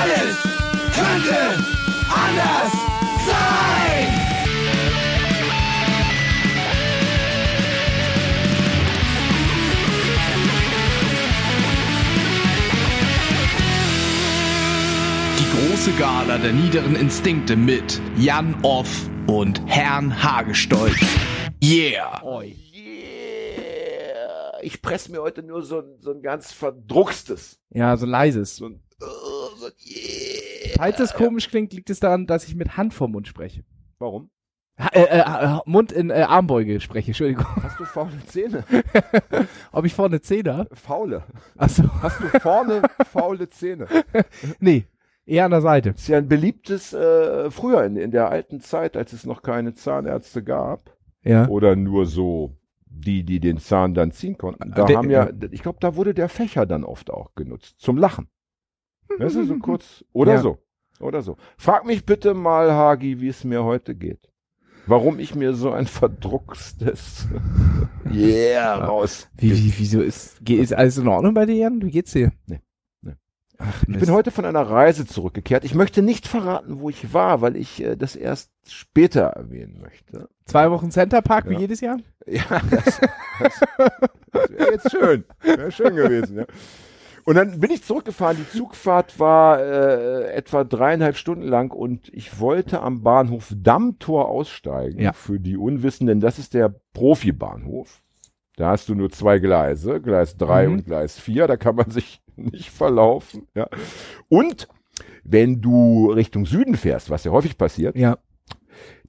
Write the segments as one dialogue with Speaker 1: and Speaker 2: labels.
Speaker 1: Alles könnte anders sein.
Speaker 2: Die große Gala der niederen Instinkte mit Jan Off und Herrn Hagestolz. Yeah!
Speaker 3: Oh yeah. Ich presse mir heute nur so ein, so ein ganz verdruckstes.
Speaker 4: Ja, so leises.
Speaker 3: So ein, oh, so ein yeah.
Speaker 4: Falls es komisch klingt, liegt es daran, dass ich mit Hand vor Mund spreche.
Speaker 3: Warum?
Speaker 4: Ha, äh, äh, Mund in äh, Armbeuge spreche, Entschuldigung.
Speaker 3: Hast du faule Zähne?
Speaker 4: Ob ich vorne Zähne habe?
Speaker 3: Faule.
Speaker 4: Achso.
Speaker 3: Hast du vorne faule Zähne?
Speaker 4: Nee, eher an der Seite.
Speaker 3: ist ja ein beliebtes, äh, früher in, in der alten Zeit, als es noch keine Zahnärzte gab,
Speaker 4: Ja.
Speaker 3: oder nur so die, die den Zahn dann ziehen konnten, da
Speaker 4: Der-
Speaker 3: haben ja, ich glaube, da wurde der Fächer dann oft auch genutzt, zum Lachen. Weißt du, so kurz, oder
Speaker 4: Ja.
Speaker 3: so, oder so. Frag mich bitte mal, Hagi, wie es mir heute geht. Warum ich mir so ein verdruckstes Yeah raus.
Speaker 4: Wie, wie, wieso ist, ist alles in Ordnung bei dir, Jan? Wie geht's dir?
Speaker 3: Nee.
Speaker 4: Ach,
Speaker 3: Ich bin heute von einer Reise zurückgekehrt. Ich möchte nicht verraten, wo ich war, weil ich äh, das erst später erwähnen möchte.
Speaker 4: Zwei Wochen Center Park wie
Speaker 3: Ja.
Speaker 4: jedes Jahr?
Speaker 3: Ja, das, das, das wäre jetzt schön. Wäre schön gewesen, ja. Und dann bin ich zurückgefahren. Die Zugfahrt war äh, etwa dreieinhalb Stunden lang und ich wollte am Bahnhof Dammtor aussteigen.
Speaker 4: Ja.
Speaker 3: Für die Unwissenden, das ist der Profibahnhof. Da hast du nur zwei Gleise, Gleis 3
Speaker 4: Mhm.
Speaker 3: und Gleis 4, da kann man sich nicht verlaufen. Ja. Und wenn du Richtung Süden fährst, was ja häufig passiert,
Speaker 4: Ja.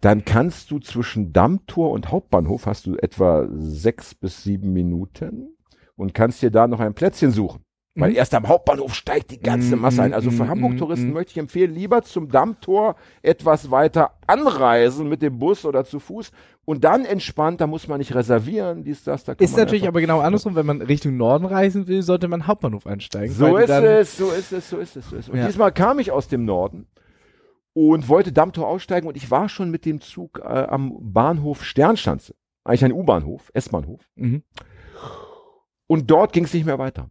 Speaker 3: dann kannst du zwischen Dammtor und Hauptbahnhof hast du etwa sechs bis sieben Minuten und kannst dir da noch ein Plätzchen suchen. Weil
Speaker 4: Mhm.
Speaker 3: erst am Hauptbahnhof steigt die ganze
Speaker 4: Mhm,
Speaker 3: Masse ein. Also für
Speaker 4: mhm,
Speaker 3: Hamburg-Touristen möchte ich empfehlen, lieber zum Dammtor etwas weiter anreisen mit dem Bus oder zu Fuß und dann entspannt, da muss man nicht reservieren, dies, das, da
Speaker 4: Ist natürlich aber genau andersrum, wenn man Richtung Norden reisen will, sollte man Hauptbahnhof einsteigen.
Speaker 3: So ist es, so ist es, so ist es, so ist es. Und
Speaker 4: Ja.
Speaker 3: diesmal kam ich aus dem Norden und wollte Dammtor aussteigen und ich war schon mit dem Zug äh, am Bahnhof Sternschanze. Eigentlich ein U-Bahnhof, S-Bahnhof.
Speaker 4: Mhm.
Speaker 3: Und dort ging es nicht mehr weiter.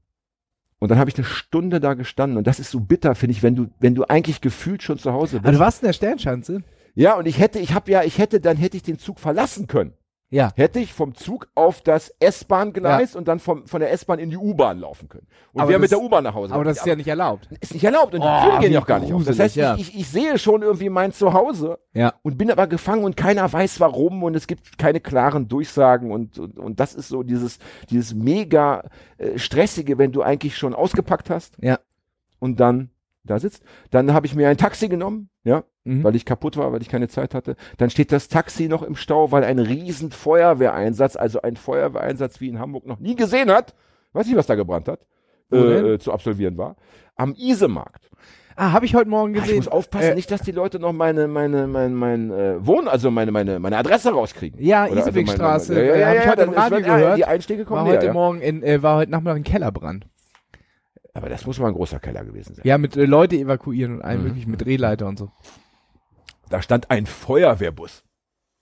Speaker 3: Und dann habe ich eine Stunde da gestanden und das ist so bitter, finde ich, wenn du, wenn du eigentlich gefühlt schon zu Hause
Speaker 4: Ah,
Speaker 3: bist.
Speaker 4: du warst in der Sternschanze?
Speaker 3: ja, und ich hätte, ich habe ja, ich hätte, dann hätte ich den Zug verlassen können.
Speaker 4: Ja.
Speaker 3: Hätte ich vom Zug auf das S-Bahn-Gleis und dann vom, von der S-Bahn in die U-Bahn laufen können. Und
Speaker 4: Aber
Speaker 3: wäre mit der U-Bahn nach Hause.
Speaker 4: Aber das ist ja nicht erlaubt.
Speaker 3: ist nicht erlaubt und die
Speaker 4: Oh,
Speaker 3: Türen gehen ja auch gar nicht auf. Das heißt,
Speaker 4: ja.
Speaker 3: ich, ich, ich sehe schon irgendwie mein Zuhause
Speaker 4: Ja.
Speaker 3: und bin aber gefangen und keiner weiß warum und es gibt keine klaren Durchsagen und, und, und das ist so dieses, dieses mega äh, stressige, wenn du eigentlich schon ausgepackt hast
Speaker 4: Ja.
Speaker 3: und dann da sitzt. Dann habe ich mir ein Taxi genommen, ja,
Speaker 4: Mhm.
Speaker 3: weil ich kaputt war, weil ich keine Zeit hatte. Dann steht das Taxi noch im Stau, weil ein riesen Feuerwehreinsatz, also ein Feuerwehreinsatz wie in Hamburg noch nie gesehen hat, weiß nicht, was da gebrannt hat, äh, zu absolvieren war, am Isemarkt.
Speaker 4: Ah, habe ich heute Morgen
Speaker 3: Ah,
Speaker 4: gesehen.
Speaker 3: ich muss aufpassen,
Speaker 4: Äh,
Speaker 3: nicht, dass die Leute noch meine, meine, mein, mein, äh, Wohn, also meine, meine, meine Adresse rauskriegen.
Speaker 4: Ja,
Speaker 3: also
Speaker 4: Isewigstraße.
Speaker 3: meine- meine- Ja, ja,
Speaker 4: Hab
Speaker 3: ja,
Speaker 4: ich heute
Speaker 3: dann
Speaker 4: im Radio
Speaker 3: es wird-
Speaker 4: gehört.
Speaker 3: Die Einstiege kommen
Speaker 4: war
Speaker 3: näher,
Speaker 4: heute
Speaker 3: ja.
Speaker 4: Morgen in, äh, war heute Nachmittag ein Kellerbrand.
Speaker 3: Aber das muss mal ein großer Keller gewesen sein.
Speaker 4: Ja, mit äh, Leute evakuieren und allem
Speaker 3: Mhm.
Speaker 4: möglichen mit Drehleiter und so.
Speaker 3: Da stand ein Feuerwehrbus.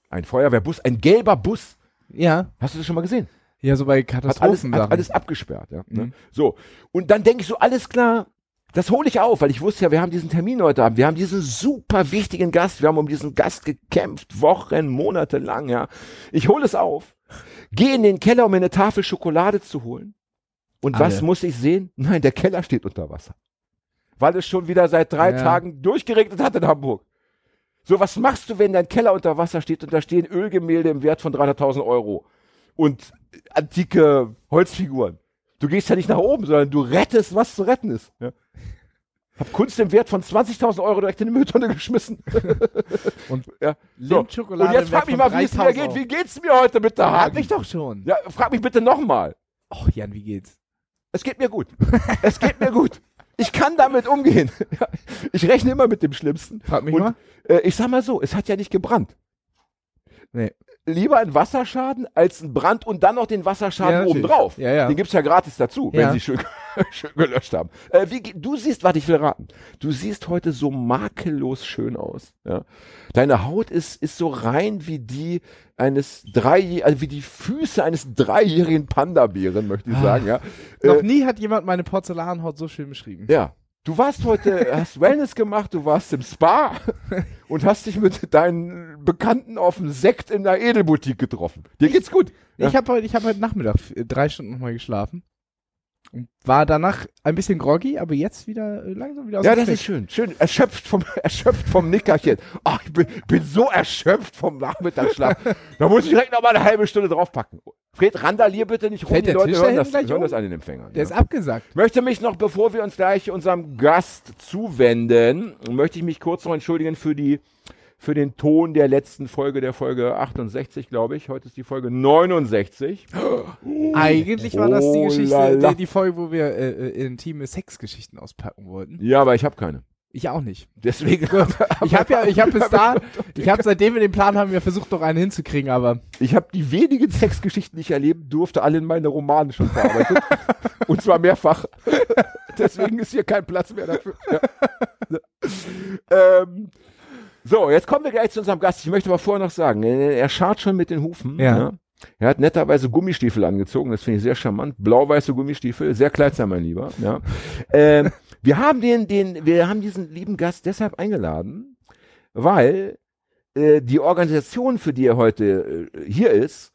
Speaker 3: Ein Feuerwehrbus, ein gelber Bus.
Speaker 4: Ja.
Speaker 3: Hast du das schon mal gesehen?
Speaker 4: Ja, so bei
Speaker 3: Hat alles,
Speaker 4: Katastrophen.
Speaker 3: hat alles abgesperrt. Ja, ne?
Speaker 4: Mhm.
Speaker 3: So. Und dann denke ich so, alles klar, das hole ich auf, weil ich wusste ja, wir haben diesen Termin heute Abend. Wir haben diesen super wichtigen Gast. Wir haben um diesen Gast gekämpft, Wochen, Monate lang, ja. Ich hole es auf, gehe in den Keller, um mir eine Tafel Schokolade zu holen. Und was
Speaker 4: Alle.
Speaker 3: muss ich sehen? Nein, der Keller steht unter Wasser. Weil es schon wieder seit drei
Speaker 4: Ja.
Speaker 3: Tagen durchgeregnet hat in Hamburg. So, was machst du, wenn dein Keller unter Wasser steht und da stehen Ölgemälde im Wert von 300.000 Euro und antike Holzfiguren? Du gehst ja nicht nach oben, sondern du rettest, was zu retten ist. Ja. Hab Kunst im Wert von 20.000 Euro direkt in die Mülltonne geschmissen.
Speaker 4: Und
Speaker 3: ja. so. Und jetzt frag mich mal, wie es mir
Speaker 4: 3000
Speaker 3: geht. Wie geht's mir heute mit der
Speaker 4: Hat
Speaker 3: Hagen?
Speaker 4: mich doch schon.
Speaker 3: Ja, frag mich bitte nochmal.
Speaker 4: Och, Jan, wie geht's?
Speaker 3: Es geht mir gut. Es geht mir gut. Ich kann damit umgehen. Ich rechne immer mit dem Schlimmsten.
Speaker 4: Frag mich
Speaker 3: Und
Speaker 4: mal.
Speaker 3: äh, ich sag mal so, es hat ja nicht gebrannt.
Speaker 4: Nee.
Speaker 3: Lieber ein Wasserschaden als ein Brand und dann noch den Wasserschaden
Speaker 4: Ja,
Speaker 3: obendrauf.
Speaker 4: Ja, ja.
Speaker 3: Den gibt's ja gratis dazu,
Speaker 4: Ja.
Speaker 3: wenn sie schön, schön gelöscht haben. Äh, wie, du siehst, warte, ich will raten. Du siehst heute so makellos schön aus. Ja? Deine Haut ist, ist so rein wie die eines drei, also wie die Füße eines dreijährigen Panda-Bären, möchte ich
Speaker 4: Ah.
Speaker 3: sagen. Ja?
Speaker 4: Noch
Speaker 3: Äh,
Speaker 4: nie hat jemand meine Porzellanhaut so schön beschrieben.
Speaker 3: ja. Du warst heute, hast Wellness gemacht, du warst im Spa und hast dich mit deinen Bekannten auf einen Sekt in der Edelboutique getroffen. Dir geht's gut. Ja.
Speaker 4: Ich habe heute, ich hab heute Nachmittag äh, drei Stunden nochmal geschlafen. War danach ein bisschen groggy, aber jetzt wieder äh, langsam wieder aus
Speaker 3: Ja, das ist schön. Schön. Erschöpft vom, erschöpft vom Nickerchen. Ach, ich bin, bin so erschöpft vom Nachmittagsschlaf. da muss ich direkt noch mal eine halbe Stunde draufpacken. Fred, randalier bitte nicht rum. Die Leute
Speaker 4: Tisch
Speaker 3: hören, das, hören
Speaker 4: um?
Speaker 3: das an den Empfängern.
Speaker 4: Der
Speaker 3: ja.
Speaker 4: ist abgesagt.
Speaker 3: möchte mich noch, bevor wir uns gleich unserem Gast zuwenden, möchte ich mich kurz noch entschuldigen für die für den Ton der letzten Folge, der Folge 68, glaube ich. Heute ist die Folge 69.
Speaker 4: Eigentlich war das die
Speaker 3: Oh
Speaker 4: Geschichte,
Speaker 3: lala.
Speaker 4: die, die Folge, wo wir äh, äh, intime Sexgeschichten auspacken wollten.
Speaker 3: Ja, aber ich habe keine.
Speaker 4: Ich auch nicht.
Speaker 3: Deswegen,
Speaker 4: Ich habe ja, ich habe bis da, ich habe seitdem wir den Plan haben, wir versucht noch einen hinzukriegen, aber
Speaker 3: ich habe die wenigen Sexgeschichten, die ich erleben durfte, alle in meine Romane schon verarbeitet. Und zwar mehrfach. Deswegen ist hier kein Platz mehr dafür. Ja. ähm, so, jetzt kommen wir gleich zu unserem Gast. Ich möchte aber vorher noch sagen, äh, er schart schon mit den Hufen.
Speaker 4: Ja.
Speaker 3: Er hat netterweise Gummistiefel angezogen, das finde ich sehr charmant. Blau-weiße Gummistiefel, sehr kleidsam, mein Lieber. Ja. ähm, wir haben den, den, wir haben diesen lieben Gast deshalb eingeladen, weil äh, die Organisation, für die er heute äh, hier ist,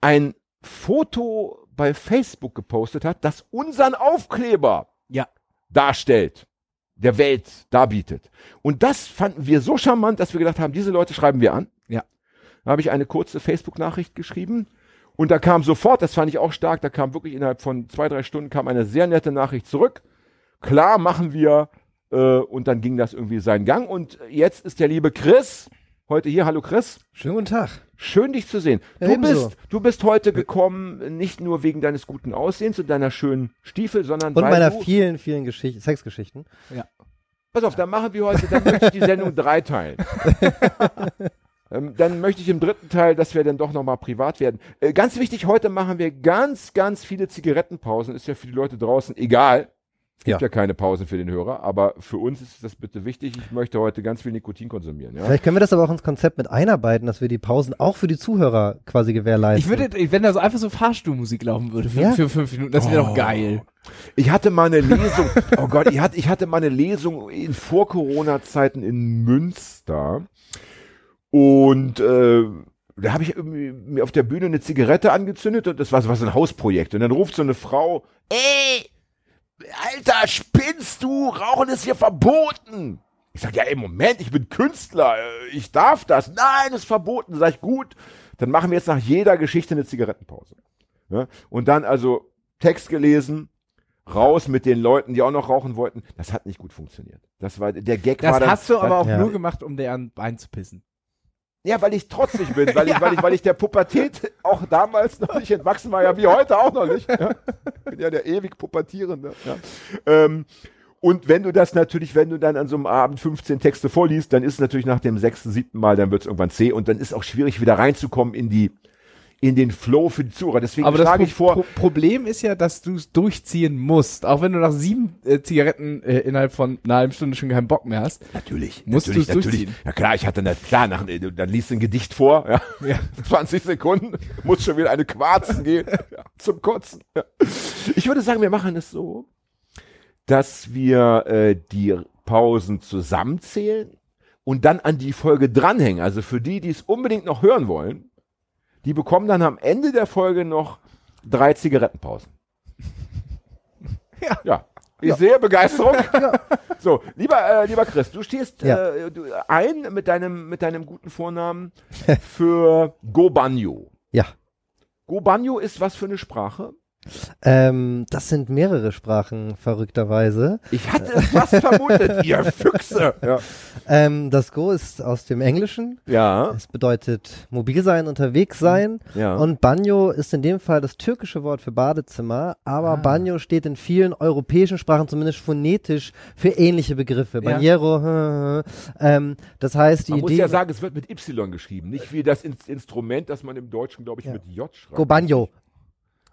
Speaker 3: ein Foto bei Facebook gepostet hat, das unseren Aufkleber
Speaker 4: Ja.
Speaker 3: darstellt, der Welt darbietet. Und das fanden wir so charmant, dass wir gedacht haben, diese Leute schreiben wir an.
Speaker 4: Ja.
Speaker 3: Da habe ich eine kurze Facebook-Nachricht geschrieben und da kam sofort, das fand ich auch stark, da kam wirklich innerhalb von zwei, drei Stunden kam eine sehr nette Nachricht zurück. Klar, machen wir. Äh, und dann ging das irgendwie seinen Gang. Und jetzt ist der liebe Chris heute hier. Hallo Chris.
Speaker 5: Schönen guten Tag.
Speaker 3: Schön, dich zu sehen.
Speaker 5: Ja,
Speaker 3: du, bist, du bist heute gekommen, nicht nur wegen deines guten Aussehens und deiner schönen Stiefel, sondern
Speaker 5: Und
Speaker 3: weil
Speaker 5: meiner
Speaker 3: du,
Speaker 5: vielen, vielen Geschichten, Sexgeschichten.
Speaker 3: Pass auf, dann machen wir heute, dann möchte ich die Sendung drei teilen. ähm, dann möchte ich im dritten Teil, dass wir dann doch nochmal privat werden. Äh, ganz wichtig, heute machen wir ganz, ganz viele Zigarettenpausen. Ist ja für die Leute draußen egal. Es gibt ja.
Speaker 5: Ja.
Speaker 3: keine Pausen für den Hörer, aber für uns ist das bitte wichtig. Ich möchte heute ganz viel Nikotin konsumieren. Ja?
Speaker 5: Vielleicht können wir das aber auch ins Konzept mit einarbeiten, dass wir die Pausen auch für die Zuhörer quasi gewährleisten.
Speaker 4: ich würde, wenn da so einfach so Fahrstuhlmusik laufen würde für,
Speaker 5: Ja.
Speaker 4: für fünf Minuten, das wäre
Speaker 3: Oh.
Speaker 4: doch geil.
Speaker 3: Ich hatte mal eine Lesung, oh Gott, ich hatte, ich hatte mal eine Lesung in Vor-Corona-Zeiten in Münster. Und äh, da habe ich mir auf der Bühne eine Zigarette angezündet und das war so was ein Hausprojekt. Und dann ruft so eine Frau, ey, Alter, spinnst du? Rauchen ist hier verboten. Ich sag, ja, ey, Moment, ich bin Künstler, äh, ich darf das. Nein, ist verboten. Sag ich, gut. Dann machen wir jetzt nach jeder Geschichte eine Zigarettenpause. Ja? Und dann also Text gelesen, raus mit den Leuten, die auch noch rauchen wollten. Das hat nicht gut funktioniert. Das war der Gag
Speaker 4: Das
Speaker 3: war dann,
Speaker 4: hast du aber auch
Speaker 5: Ja.
Speaker 4: nur gemacht, um dir an Bein zu pissen.
Speaker 3: Ja, weil ich trotzig bin, weil ich, weil ich, weil ich der Pubertät auch damals noch nicht entwachsen war, ja wie heute auch noch nicht. Ja. Bin ja der ewig Pubertierende. Ja. Ähm, und wenn du das natürlich, wenn du dann an so einem Abend 15 Texte vorliest, dann ist es natürlich nach dem sechsten, siebten Mal, dann wird es irgendwann zäh und dann ist auch schwierig wieder reinzukommen in die in den Flow für die Zuhörer. Deswegen
Speaker 4: Aber
Speaker 3: schlage ich vor,
Speaker 4: Pro Problem ist ja, dass du es durchziehen musst. Auch wenn du nach sieben äh, Zigaretten äh, innerhalb von einer halben Stunde schon keinen Bock mehr hast.
Speaker 3: Natürlich.
Speaker 4: Musst
Speaker 3: natürlich,
Speaker 4: du's
Speaker 3: natürlich.
Speaker 4: durchziehen?
Speaker 3: Ja klar, ich hatte dann, klar, nach, dann liest du ein Gedicht vor, ja.
Speaker 4: Ja.
Speaker 3: 20 Sekunden, muss schon wieder eine Quarzen gehen, ja, zum Kotzen. Ja. Ich würde sagen, wir machen es so, dass wir äh, die Pausen zusammenzählen und dann an die Folge dranhängen. Also für die, die es unbedingt noch hören wollen, die bekommen dann am Ende der Folge noch drei Zigarettenpausen.
Speaker 4: Ja.
Speaker 3: Ja. Ich sehe Begeisterung. So, lieber, äh, lieber Chris, du stehst
Speaker 5: Ja.
Speaker 3: äh, du, ein mit deinem, mit deinem guten Vornamen für Gobanyo.
Speaker 5: Ja.
Speaker 3: Gobanyo ist was für eine Sprache?
Speaker 5: Ähm, das sind mehrere Sprachen, verrückterweise.
Speaker 3: Ich hatte es fast vermutet, ihr Füchse. Ja.
Speaker 5: Ähm, das Go ist aus dem Englischen.
Speaker 3: Ja.
Speaker 5: Es bedeutet mobil sein, unterwegs sein.
Speaker 3: ja.
Speaker 5: Und Banyo ist in dem Fall das türkische Wort für Badezimmer, aber
Speaker 4: Ah.
Speaker 5: Banyo steht in vielen europäischen Sprachen zumindest phonetisch für ähnliche Begriffe.
Speaker 4: Ja.
Speaker 5: Banjero, ähm, das heißt, die
Speaker 3: man muss
Speaker 5: Idee.
Speaker 3: ja sagen, es wird mit Y geschrieben, nicht wie das In Instrument, das man im Deutschen, glaube ich,
Speaker 5: Ja.
Speaker 3: mit J schreibt.
Speaker 5: Go Banjo.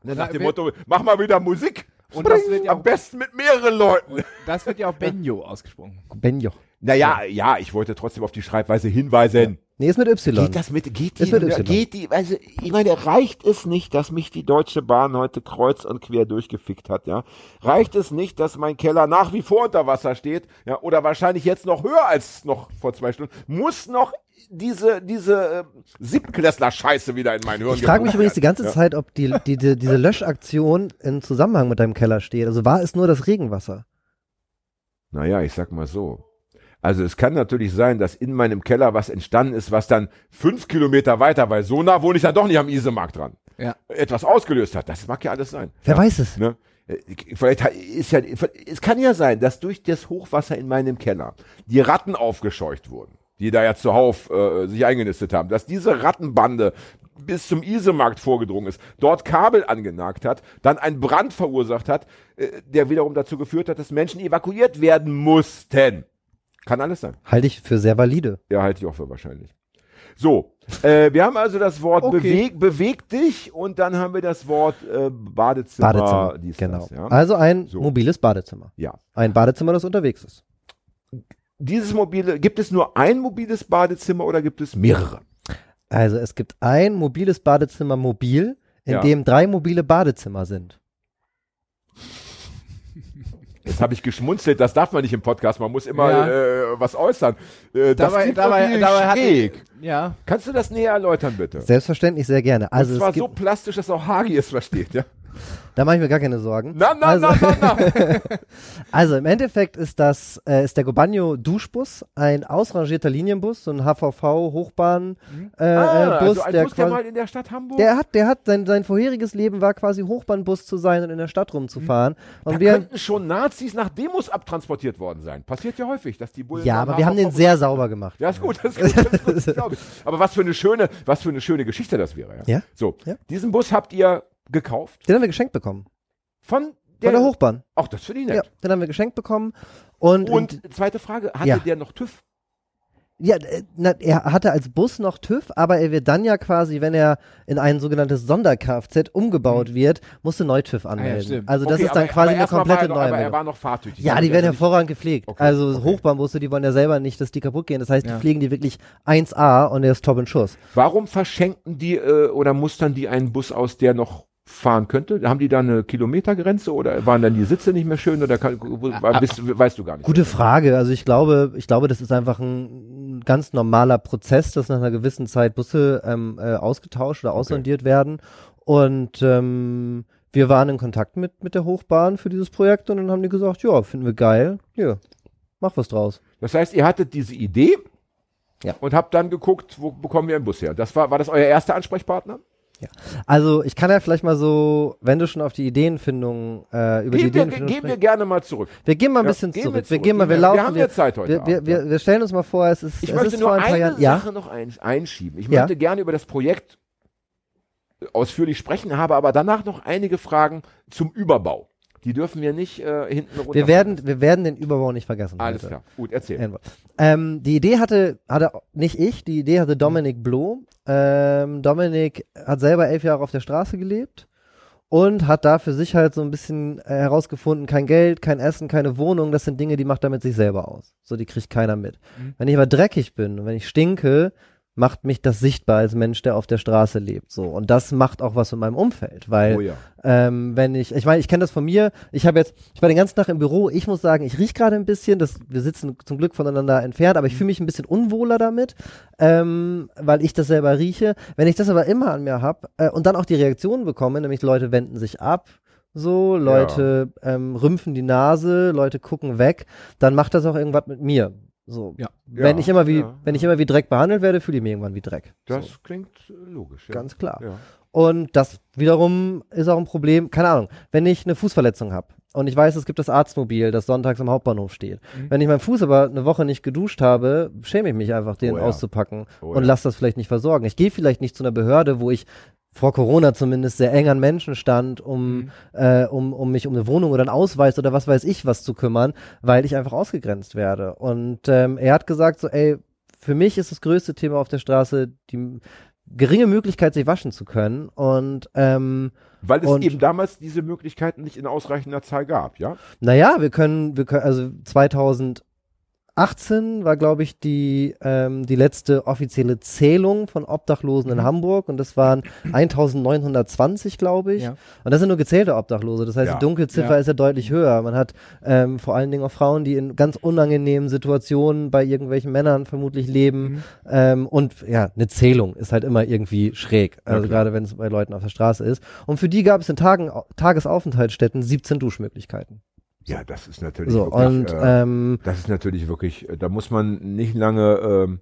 Speaker 3: Ne, Nach
Speaker 4: Ja,
Speaker 3: dem Motto, mach mal wieder Musik.
Speaker 4: Und das
Speaker 3: Spring,
Speaker 4: wird ja
Speaker 3: am
Speaker 4: auch-
Speaker 3: besten mit mehreren Leuten.
Speaker 4: Das wird ja auch Benjo ausgesprochen.
Speaker 5: Benjo.
Speaker 3: Naja, ja, ich wollte trotzdem auf die Schreibweise hinweisen.
Speaker 5: Nee, ist mit Y.
Speaker 3: Geht das mit, geht
Speaker 5: Ist
Speaker 3: die,
Speaker 5: mit Y.
Speaker 3: geht die, also, ich meine, reicht es nicht, dass mich die Deutsche Bahn heute kreuz und quer durchgefickt hat, ja? Reicht es nicht, dass mein Keller nach wie vor unter Wasser steht, ja? Oder wahrscheinlich jetzt noch höher als noch vor zwei Stunden? Muss noch diese, diese äh, Siebtklässler-Scheiße wieder in mein Hirn
Speaker 5: Ich frage mich übrigens die ganze
Speaker 3: ja?
Speaker 5: Zeit, ob die, die, die, diese Löschaktion im Zusammenhang mit deinem Keller steht. Also war es nur das Regenwasser?
Speaker 3: Naja, ich sag mal so. Also es kann natürlich sein, dass in meinem Keller was entstanden ist, was dann fünf Kilometer weiter, weil so nah wohne ich dann doch nicht am Isemarkt dran,
Speaker 4: Ja.
Speaker 3: etwas ausgelöst hat. Das mag ja alles sein.
Speaker 5: Wer
Speaker 3: ja.
Speaker 5: weiß es?
Speaker 3: Ne? Äh, Vielleicht ist ja, es kann ja sein, dass durch das Hochwasser in meinem Keller die Ratten aufgescheucht wurden, die da ja zuhauf äh, sich eingenistet haben, dass diese Rattenbande bis zum Isemarkt vorgedrungen ist, dort Kabel angenagt hat, dann einen Brand verursacht hat, äh, der wiederum dazu geführt hat, dass Menschen evakuiert werden mussten. Kann alles sein.
Speaker 5: Halte ich für sehr valide.
Speaker 3: Ja, halte ich auch für wahrscheinlich. So, äh, wir haben also das Wort
Speaker 4: Okay.
Speaker 3: beweg, beweg dich und dann haben wir das Wort äh, Badezimmer.
Speaker 5: Badezimmer.
Speaker 3: dies,
Speaker 5: genau.
Speaker 3: Das, ja.
Speaker 5: Also ein
Speaker 3: So.
Speaker 5: mobiles Badezimmer.
Speaker 3: ja.
Speaker 5: Ein Badezimmer, das unterwegs ist.
Speaker 3: Dieses mobile, gibt es nur ein mobiles Badezimmer oder gibt es mehrere?
Speaker 5: Also es gibt ein mobiles Badezimmer mobil, in
Speaker 3: Ja.
Speaker 5: dem drei mobile Badezimmer sind.
Speaker 3: Jetzt habe ich geschmunzelt, das darf man nicht im Podcast, man muss immer
Speaker 4: Ja.
Speaker 3: äh, was äußern. Äh, das
Speaker 4: Dabei,
Speaker 3: klingt
Speaker 4: dabei, dabei
Speaker 3: schräg.
Speaker 4: ja.
Speaker 3: Kannst du das näher erläutern, bitte?
Speaker 5: Selbstverständlich sehr gerne. Also
Speaker 3: und zwar
Speaker 5: es gibt,
Speaker 3: so plastisch, dass auch Hagi es versteht, ja?
Speaker 5: Da mache ich mir gar keine Sorgen.
Speaker 3: Na, na,
Speaker 5: also,
Speaker 3: na, na, na.
Speaker 5: also im Endeffekt ist das äh, ist der Gobagno Duschbus, ein ausrangierter Linienbus, so ein HVV Hochbahn äh,
Speaker 3: ah,
Speaker 5: äh, Bus,
Speaker 3: also ein
Speaker 5: der
Speaker 3: Bus, der mal in der Stadt Hamburg
Speaker 5: Der hat, der hat sein, sein vorheriges Leben war quasi Hochbahnbus zu sein und in der Stadt rumzufahren. Und
Speaker 3: Da
Speaker 5: wir,
Speaker 3: könnten schon Nazis nach Demos abtransportiert worden sein. Passiert ja häufig, dass die Bullen.
Speaker 5: ja, aber wir haben den sehr sauber gemacht.
Speaker 3: Ja, ist gut, das ist gut, das ist gut. Aber was für eine schöne, was für eine schöne Geschichte das wäre. Ja.
Speaker 5: Ja.
Speaker 3: So,
Speaker 5: Ja.
Speaker 3: diesen Bus habt ihr gekauft
Speaker 5: Den haben wir geschenkt bekommen.
Speaker 3: von der.
Speaker 5: Von der Hochbahn.
Speaker 3: Ach, das finde ich
Speaker 5: Ja,
Speaker 3: nett.
Speaker 5: den haben wir geschenkt bekommen. Und,
Speaker 3: Und zweite Frage, hatte
Speaker 5: Ja.
Speaker 3: der noch TÜV?
Speaker 5: ja, äh, na, er hatte als Bus noch TÜV, aber er wird dann ja quasi, wenn er in ein sogenanntes Sonder-Kfz umgebaut wird, musste neu TÜV anmelden.
Speaker 4: stimmt.
Speaker 5: also das.
Speaker 3: Okay,
Speaker 5: ist dann
Speaker 3: aber-
Speaker 5: quasi
Speaker 3: aber
Speaker 5: eine komplette
Speaker 3: er noch, Aber er war noch fahrtüchtig.
Speaker 5: Ja, die werden hervorragend gepflegt.
Speaker 3: Okay,
Speaker 5: also
Speaker 3: okay.
Speaker 5: Hochbahnbusse, die wollen ja selber nicht, dass die kaputt gehen. Das heißt, die
Speaker 4: Ja.
Speaker 5: pflegen die wirklich 1A und der ist top in Schuss.
Speaker 3: Warum verschenken die äh, oder mustern die einen Bus aus, der noch fahren könnte? Haben die da eine Kilometergrenze oder waren dann die Sitze nicht mehr schön oder kann, wo,
Speaker 5: Ah,
Speaker 3: bist, weißt du gar nicht?
Speaker 5: Gute Frage. Also ich glaube, ich glaube, das ist einfach ein ganz normaler Prozess, dass nach einer gewissen Zeit Busse ähm, äh, ausgetauscht oder aussondiert werden. Und ähm, wir waren in Kontakt mit, mit der Hochbahn für dieses Projekt und dann haben die gesagt, ja, finden wir geil. Ja, mach was draus.
Speaker 3: Das heißt, ihr hattet diese Idee
Speaker 5: Ja.
Speaker 3: und habt dann geguckt, wo bekommen wir einen Bus her? Das war, war das euer erster Ansprechpartner?
Speaker 5: Also ich kann ja vielleicht mal so, wenn du schon auf die Ideenfindung, äh, über die
Speaker 3: Gehen wir,
Speaker 5: Ideenfindung
Speaker 3: gehen wir gerne mal zurück.
Speaker 5: wir gehen mal ein
Speaker 3: Ja,
Speaker 5: bisschen
Speaker 3: gehen
Speaker 5: zurück.
Speaker 3: wir
Speaker 5: Wir,
Speaker 3: zurück.
Speaker 5: gehen mal, wir
Speaker 3: Wir-
Speaker 5: laufen.
Speaker 3: wir haben ja Zeit heute
Speaker 5: wir, wir,
Speaker 3: Abend,
Speaker 5: wir, wir stellen uns mal vor, es ist,
Speaker 3: Ich
Speaker 5: es
Speaker 3: möchte
Speaker 5: ist
Speaker 3: nur
Speaker 5: vor ein paar
Speaker 3: eine
Speaker 5: Jahren. Ja,
Speaker 3: Sache noch ein, einschieben. Ich
Speaker 5: Ja.
Speaker 3: möchte gerne über das Projekt ausführlich sprechen, habe aber danach noch einige Fragen zum Überbau. Die dürfen wir nicht äh, hinten runter.
Speaker 5: wir werden, wir werden den Überbau nicht vergessen.
Speaker 3: Alles
Speaker 5: heute.
Speaker 3: klar. Gut, erzähl.
Speaker 5: Ähm, die Idee hatte, hatte nicht ich, die Idee hatte Dominik Bloh. Ähm, Dominik hat selber elf Jahre auf der Straße gelebt und hat da für sich halt so ein bisschen äh, herausgefunden, kein Geld, kein Essen, keine Wohnung, das sind Dinge, die macht er mit sich selber aus. So, die kriegt keiner mit.
Speaker 4: Mhm.
Speaker 5: Wenn ich aber dreckig bin und wenn ich stinke, macht mich das sichtbar als Mensch, der auf der Straße lebt. So. Und das macht auch was in meinem Umfeld, weil
Speaker 3: Oh ja.
Speaker 5: ähm, wenn ich, ich meine, ich kenne das von mir. Ich habe jetzt, ich war den ganzen Tag im Büro. Ich muss sagen, ich riech gerade ein bisschen. Das, wir sitzen zum Glück voneinander entfernt, aber ich fühle mich ein bisschen unwohler damit, ähm, weil ich das selber rieche. Wenn ich das aber immer an mir hab äh, und dann auch die Reaktionen bekomme, nämlich Leute wenden sich ab. So, Leute ähm, rümpfen die Nase, Leute gucken weg, dann macht das auch irgendwas mit mir. So,
Speaker 4: Ja.
Speaker 5: wenn
Speaker 3: Ja,
Speaker 5: ich immer wie,
Speaker 3: ja,
Speaker 5: wenn ich immer wie Dreck behandelt werde, fühle ich mich irgendwann wie Dreck.
Speaker 3: Das
Speaker 5: so,
Speaker 3: klingt logisch. Ja.
Speaker 5: ganz klar.
Speaker 3: Ja.
Speaker 5: Und das wiederum ist auch ein Problem, keine Ahnung, wenn ich eine Fußverletzung habe und ich weiß, es gibt das Arztmobil, das sonntags am Hauptbahnhof steht.
Speaker 4: Mhm.
Speaker 5: Wenn ich meinen Fuß aber eine Woche nicht geduscht habe, schäme ich mich einfach, den
Speaker 3: Oh ja.
Speaker 5: auszupacken
Speaker 3: Oh
Speaker 5: und
Speaker 3: ja.
Speaker 5: lass das vielleicht nicht versorgen. Ich gehe vielleicht nicht zu einer Behörde, wo ich vor Corona zumindest sehr eng an Menschen stand, um,
Speaker 4: Mhm.
Speaker 5: äh, um, um mich um eine Wohnung oder einen Ausweis oder was weiß ich was zu kümmern, weil ich einfach ausgegrenzt werde. Und ähm, er hat gesagt so, ey, für mich ist das größte Thema auf der Straße die geringe Möglichkeit, sich waschen zu können. Und ähm,
Speaker 3: Weil es
Speaker 5: Und-
Speaker 3: eben damals diese Möglichkeiten nicht in ausreichender Zahl gab, ja?
Speaker 5: naja, wir können, wir können, also 2008 2018 war, glaube ich, die, ähm, die letzte offizielle Zählung von Obdachlosen in Hamburg und das waren 1920, glaube ich.
Speaker 4: Ja.
Speaker 5: Und das sind nur gezählte Obdachlose. Das heißt,
Speaker 3: Ja.
Speaker 5: die Dunkelziffer
Speaker 4: Ja.
Speaker 5: ist ja deutlich höher. Man hat ähm, vor allen Dingen auch Frauen, die in ganz unangenehmen Situationen bei irgendwelchen Männern vermutlich leben. Ähm, und ja, eine Zählung ist halt immer irgendwie schräg. Also gerade wenn es bei Leuten auf der Straße ist. Und für die gab es in Tagen, Tagesaufenthaltsstätten 17 Duschmöglichkeiten.
Speaker 3: Ja, das ist natürlich
Speaker 5: So,
Speaker 3: wirklich,
Speaker 5: und
Speaker 3: äh,
Speaker 5: ähm,
Speaker 3: das ist natürlich wirklich, äh, da muss man nicht lange ähm,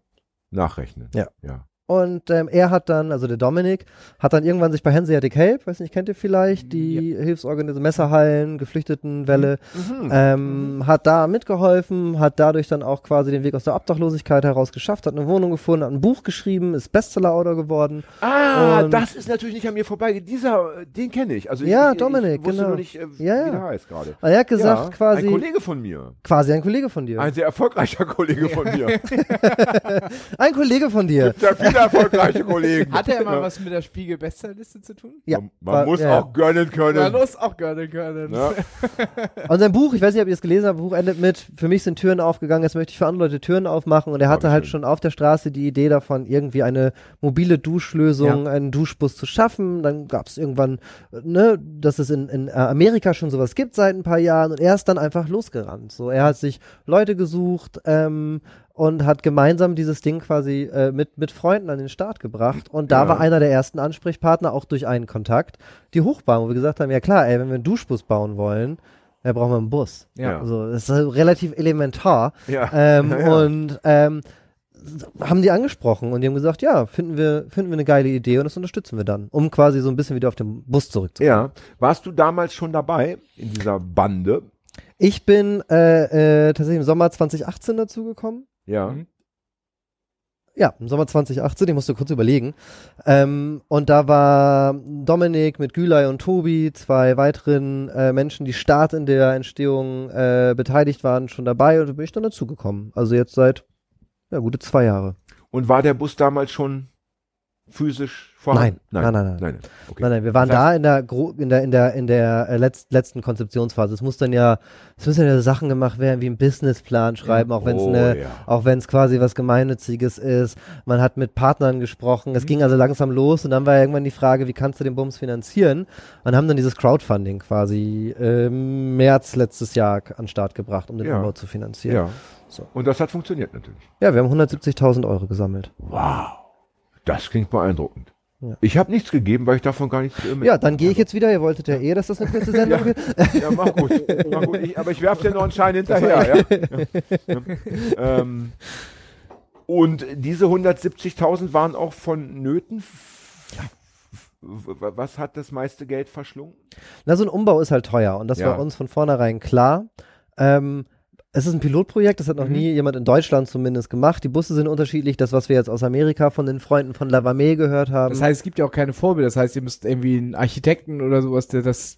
Speaker 3: nachrechnen.
Speaker 5: Ja.
Speaker 3: ja.
Speaker 5: Und ähm, er hat dann, also der Dominik, hat dann irgendwann sich bei Hanseatic Help, weiß nicht, kennt ihr vielleicht, die Hilfsorganisation Messerhallen, Geflüchtetenwelle,
Speaker 3: Mhm.
Speaker 5: ähm, hat da mitgeholfen, hat dadurch dann auch quasi den Weg aus der Obdachlosigkeit heraus geschafft, hat eine Wohnung gefunden, hat ein Buch geschrieben, ist Bestseller-Autor geworden.
Speaker 3: Ah, das ist natürlich nicht an mir vorbei. Dieser, äh, den kenne ich. Also
Speaker 5: Ja,
Speaker 3: ich,
Speaker 5: Dominik,
Speaker 3: ich wusste
Speaker 5: genau.
Speaker 3: nur nicht, äh, wie
Speaker 5: Ja, ja.
Speaker 3: der heißt gerade.
Speaker 5: Er hat gesagt,
Speaker 3: ja,
Speaker 5: quasi,
Speaker 3: Ein Kollege von mir.
Speaker 5: quasi ein Kollege von dir.
Speaker 3: Ein sehr erfolgreicher Kollege von mir.
Speaker 5: Ein Kollege von dir.
Speaker 3: Viele erfolgreiche Kollegen.
Speaker 4: Hat er mal
Speaker 3: Ja.
Speaker 4: was mit der Spiegel-Bestsellerliste zu tun?
Speaker 5: Ja,
Speaker 3: Man, man
Speaker 5: war-
Speaker 3: muss
Speaker 5: ja,
Speaker 3: auch gönnen können.
Speaker 4: Man muss auch gerne können.
Speaker 3: Ja.
Speaker 5: Und sein Buch, ich weiß nicht, ob ihr es gelesen habt, das Buch endet mit, für mich sind Türen aufgegangen, jetzt möchte ich für andere Leute Türen aufmachen. Und er hatte halt
Speaker 3: schön.
Speaker 5: schon auf der Straße die Idee davon, irgendwie eine mobile Duschlösung, einen Duschbus zu schaffen. Dann gab es irgendwann, ne, dass es in, in äh, Amerika schon sowas gibt seit ein paar Jahren. Und er ist dann einfach losgerannt. So, er hat sich Leute gesucht, ähm, und hat gemeinsam dieses Ding quasi äh, mit, mit Freunden an den Start gebracht. Und da
Speaker 3: Ja.
Speaker 5: war einer der ersten Ansprechpartner, auch durch einen Kontakt, die Hochbahn, wo wir gesagt haben, ja klar, ey, wenn wir einen Duschbus bauen wollen, ja, brauchen wir einen Bus.
Speaker 3: Ja.
Speaker 5: Also das ist relativ elementar.
Speaker 3: Ja.
Speaker 5: Ähm,
Speaker 3: Ja.
Speaker 5: Und ähm, haben die angesprochen und die haben gesagt, ja, finden wir, finden wir eine geile Idee und das unterstützen wir dann, um quasi so ein bisschen wieder auf den Bus zurückzukommen.
Speaker 3: ja. Warst du damals schon dabei in dieser Bande?
Speaker 5: Ich bin äh, äh, tatsächlich im Sommer 2018 dazu gekommen.
Speaker 3: Ja.
Speaker 4: Mhm.
Speaker 5: Ja, im Sommer 2018, ich musste kurz überlegen. Ähm, und da war Dominik mit Gülay und Tobi, zwei weiteren äh, Menschen, die Start in der Entstehung äh, beteiligt waren, schon dabei und da bin ich dann dazugekommen. Also jetzt seit ja, gute zwei Jahre.
Speaker 3: Und war der Bus damals schon physisch?
Speaker 5: Nein. Nein, nein, nein.
Speaker 3: nein.
Speaker 5: Wir waren da in der in der in der in der äh, letzt, letzten Konzeptionsphase. Es muss dann ja es müssen ja Sachen gemacht werden, wie einen Businessplan schreiben, auch wenn es
Speaker 3: Oh,
Speaker 5: eine
Speaker 3: ja.
Speaker 5: auch wenn es quasi was gemeinnütziges ist. Man hat mit Partnern gesprochen.
Speaker 3: Mhm.
Speaker 5: Es ging also langsam los und dann war irgendwann die Frage, wie kannst du den Bums finanzieren? Und haben dann dieses Crowdfunding quasi im März letztes Jahr an Start gebracht, um den. Umbau zu finanzieren.
Speaker 3: Ja. Und das hat funktioniert natürlich.
Speaker 5: Ja, wir haben 170.000 Euro gesammelt.
Speaker 3: Wow. Das klingt beeindruckend.
Speaker 5: Ja.
Speaker 3: Ich habe nichts gegeben, weil ich davon gar nichts äh,
Speaker 5: Ja, dann gehe ich jetzt wieder. Ihr wolltet ja eh, dass das eine kurze Sendung
Speaker 3: Ja.
Speaker 5: wird.
Speaker 3: Ja, mach gut. Mach gut. Ich, aber ich werfe dir noch einen Schein hinterher. Ja? Ja. Ähm, und diese 170.000 waren auch vonnöten. W- Was hat das meiste Geld verschlungen?
Speaker 5: Na, so ein Umbau ist halt teuer und das
Speaker 3: Ja.
Speaker 5: war uns von vornherein klar. Ähm, es ist ein Pilotprojekt, das hat noch
Speaker 3: Mhm.
Speaker 5: nie jemand in Deutschland zumindest gemacht. Die Busse sind unterschiedlich, das, was wir jetzt aus Amerika von den Freunden von Lavame gehört haben.
Speaker 4: Das heißt, es gibt ja auch keine Vorbilder. Das heißt, ihr müsst irgendwie einen Architekten oder sowas, der das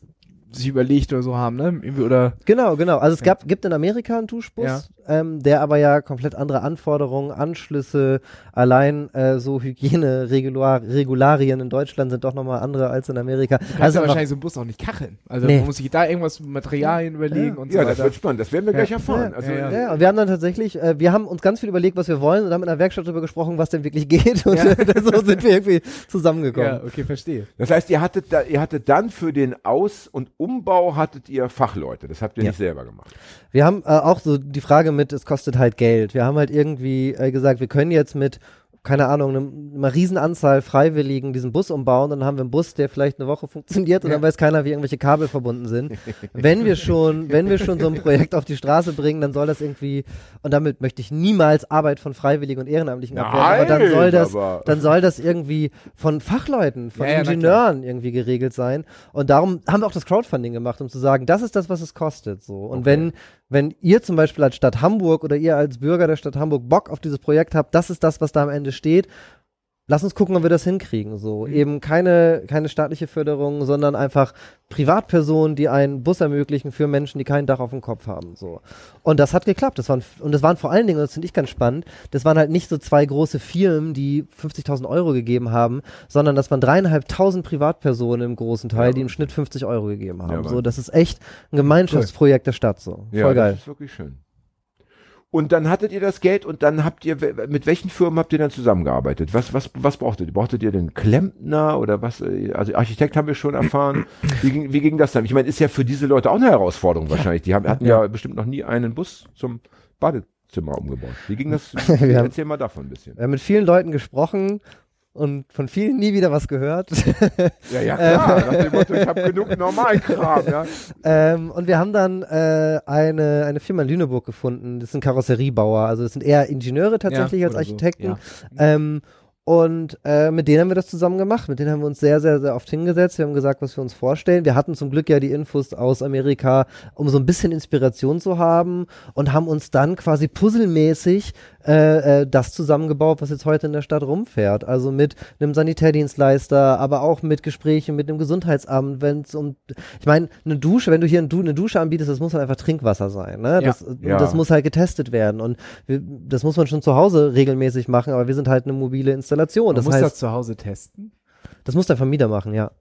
Speaker 4: sich überlegt oder so haben, ne? Irgendwie oder
Speaker 5: genau, genau. Also es gab, gibt in Amerika einen Duschbus,
Speaker 4: Ja.
Speaker 5: Ähm, der aber ja komplett andere Anforderungen, Anschlüsse, allein äh, so Hygiene-Regularien in Deutschland sind doch nochmal andere als in Amerika.
Speaker 4: du kannst
Speaker 5: Also
Speaker 4: ja wahrscheinlich so einen Bus auch nicht kacheln. Also
Speaker 5: Nee.
Speaker 4: man muss sich da irgendwas mit Materialien überlegen und
Speaker 3: Ja,
Speaker 4: so
Speaker 3: das
Speaker 4: weiter.
Speaker 3: wird spannend. Das werden wir gleich erfahren.
Speaker 5: Ja,
Speaker 3: Also,
Speaker 4: ja,
Speaker 5: Ja, und wir haben dann tatsächlich, äh, wir haben uns ganz viel überlegt, was wir wollen und haben in der Werkstatt darüber gesprochen, was denn wirklich geht und
Speaker 4: Ja.
Speaker 5: so sind wir irgendwie zusammengekommen.
Speaker 4: ja, okay, verstehe.
Speaker 3: Das heißt, ihr hattet, da, ihr hattet dann für den Aus- und Umbau hattet ihr Fachleute. Das habt ihr
Speaker 5: Ja.
Speaker 3: nicht selber gemacht.
Speaker 5: Wir haben äh, auch so die Frage mit, es kostet halt Geld. Wir haben halt irgendwie äh, gesagt, wir können jetzt mit keine Ahnung, eine, eine Riesenanzahl Freiwilligen diesen Bus umbauen, dann haben wir einen Bus, der vielleicht eine Woche funktioniert und dann weiß keiner, wie irgendwelche Kabel verbunden sind. wenn wir schon, wenn wir schon so ein Projekt auf die Straße bringen, dann soll das irgendwie, und damit möchte ich niemals Arbeit von Freiwilligen und Ehrenamtlichen abwerten, aber dann soll das,
Speaker 3: aber-
Speaker 5: dann soll das irgendwie von Fachleuten, von
Speaker 4: Ja, ja,
Speaker 5: Ingenieuren irgendwie geregelt sein. Und darum haben wir auch das Crowdfunding gemacht, um zu sagen, das ist das, was es kostet. So. Und
Speaker 3: Okay.
Speaker 5: wenn, wenn ihr zum Beispiel als Stadt Hamburg oder ihr als Bürger der Stadt Hamburg Bock auf dieses Projekt habt, das ist das, was da am Ende steht. Lass uns gucken, ob wir das hinkriegen. So eben keine keine staatliche Förderung, sondern einfach Privatpersonen, die einen Bus ermöglichen für Menschen, die kein Dach auf dem Kopf haben. So und das hat geklappt. Das waren und das waren vor allen Dingen, und das finde ich ganz spannend, das waren halt nicht so zwei große Firmen, die 50.000 Euro gegeben haben, sondern das waren dreieinhalbtausend Privatpersonen im großen Teil,
Speaker 3: Ja,
Speaker 5: die im Schnitt 50 Euro gegeben haben.
Speaker 3: Ja,
Speaker 5: so, das ist echt ein Gemeinschaftsprojekt der Stadt. So voll
Speaker 3: ja,
Speaker 5: geil.
Speaker 3: Das ist wirklich schön. Und dann hattet ihr das Geld und dann habt ihr, mit welchen Firmen habt ihr dann zusammengearbeitet? Was, was, was brauchtet ihr? Brauchtet ihr den Klempner oder was? äh, Also Architekt haben wir schon erfahren. Wie ging, wie ging das dann? Ich meine, ist ja für diese Leute auch eine Herausforderung wahrscheinlich. Die haben, hatten ja. bestimmt noch nie einen Bus zum Badezimmer umgebaut. Wie ging das?
Speaker 5: Wir haben-
Speaker 3: Erzähl mal davon ein bisschen.
Speaker 5: Wir haben mit vielen Leuten gesprochen und von vielen nie wieder was gehört.
Speaker 3: Ja, ja, klar. Nach dem Motto, ich habe genug Normalkram, ja.
Speaker 5: ähm, und wir haben dann äh, eine, eine Firma in Lüneburg gefunden. Das sind Karosseriebauer. Also das sind eher Ingenieure tatsächlich
Speaker 4: Ja,
Speaker 5: als
Speaker 4: oder so,
Speaker 5: Architekten.
Speaker 4: ja.
Speaker 5: Ähm, und äh, mit denen haben wir das zusammen gemacht. Mit denen haben wir uns sehr, sehr, sehr oft hingesetzt. Wir haben gesagt, was wir uns vorstellen. Wir hatten zum Glück ja die Infos aus Amerika, um so ein bisschen Inspiration zu haben und haben uns dann quasi puzzelmäßig äh, äh, das zusammengebaut, was jetzt heute in der Stadt rumfährt. Also mit einem Sanitärdienstleister, aber auch mit Gesprächen mit dem Gesundheitsamt, wenn es um, ich meine, eine Dusche, wenn du hier eine Dusche anbietest, das muss halt einfach Trinkwasser sein. Ne?
Speaker 4: Ja.
Speaker 5: Das,
Speaker 3: Ja.
Speaker 5: das muss halt getestet werden und wir, das muss man schon zu Hause regelmäßig machen, aber wir sind halt eine mobile Installation.
Speaker 4: Man
Speaker 5: Das
Speaker 4: muss
Speaker 5: heißt,
Speaker 4: das zu Hause testen.
Speaker 5: das muss der Vermieter machen, ja.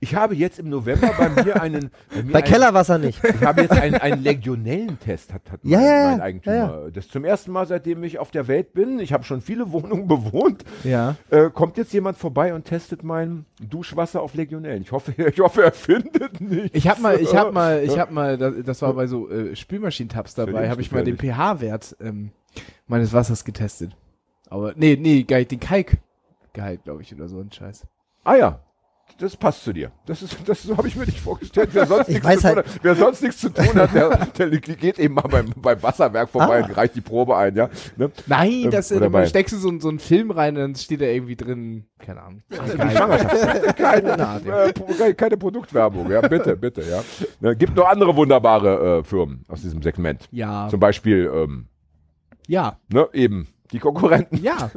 Speaker 3: Ich habe jetzt im November bei mir einen. Bei, mir
Speaker 5: Bei
Speaker 3: einen,
Speaker 5: Kellerwasser nicht.
Speaker 3: Ich habe jetzt einen, einen Legionellentest, hat, hat
Speaker 5: Ja,
Speaker 3: mein,
Speaker 5: ja,
Speaker 3: mein Eigentümer.
Speaker 5: Ja,
Speaker 3: Das zum ersten Mal, seitdem ich auf der Welt bin. Ich habe schon viele Wohnungen bewohnt.
Speaker 4: Ja.
Speaker 3: Äh, kommt jetzt jemand vorbei und testet mein Duschwasser auf Legionellen. Ich hoffe, ich hoffe, er findet nichts.
Speaker 4: Ich habe mal, ich habe mal, ich habe mal, das, war bei so äh, Spülmaschinentabs dabei, habe ich mal den pH-Wert ähm, meines Wassers getestet. Aber nee, nee, den Kalkgehalt, glaube ich, oder so ein Scheiß.
Speaker 3: Ah ja. Das passt zu dir. Das ist, das so habe ich mir nicht vorgestellt. Wer sonst,
Speaker 5: Ich
Speaker 3: nichts
Speaker 5: weiß
Speaker 3: zu tun
Speaker 5: halt-
Speaker 3: hat, wer sonst nichts zu tun hat, der, der geht eben mal beim, beim Wasserwerk vorbei
Speaker 5: Ah.
Speaker 3: und reicht die Probe ein, ja. Ne?
Speaker 4: Nein,
Speaker 3: Ähm,
Speaker 4: das äh,
Speaker 3: oder
Speaker 4: dann steckst du so, so einen Film rein und dann steht da irgendwie drin, keine Ahnung.
Speaker 3: Keine, äh, keine- keine Produktwerbung, ja, bitte, bitte, ja. Ne, gibt noch andere wunderbare äh, Firmen aus diesem Segment.
Speaker 4: Ja,
Speaker 3: Zum Beispiel, ähm,
Speaker 4: ja,
Speaker 3: ne, eben, die Konkurrenten.
Speaker 4: ja.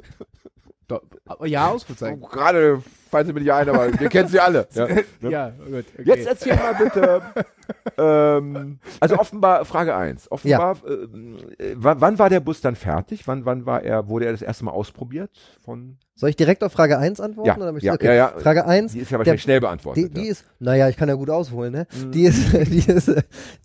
Speaker 4: Ja, Ausrufezeichen.
Speaker 3: Gerade fallen sie mir nicht ein, aber wir kennen sie alle. Ja, ne?
Speaker 4: Ja, gut. Okay.
Speaker 3: Jetzt erzähl mal bitte, ähm, also offenbar, Frage 1, offenbar, ähm, äh, wann, war der Bus dann fertig? Wann, wann war er, wurde er das erste Mal ausprobiert? Von,
Speaker 5: Soll ich direkt auf Frage 1 antworten?
Speaker 3: Ja,
Speaker 5: oder
Speaker 3: ja,
Speaker 5: okay.
Speaker 3: ja, ja.
Speaker 5: Frage 1.
Speaker 3: die ist ja wahrscheinlich schnell beantwortet.
Speaker 5: Die, die
Speaker 3: ja.
Speaker 5: ist, naja, ich kann ja gut ausholen, ne?
Speaker 3: Mhm.
Speaker 5: Die ist, die ist,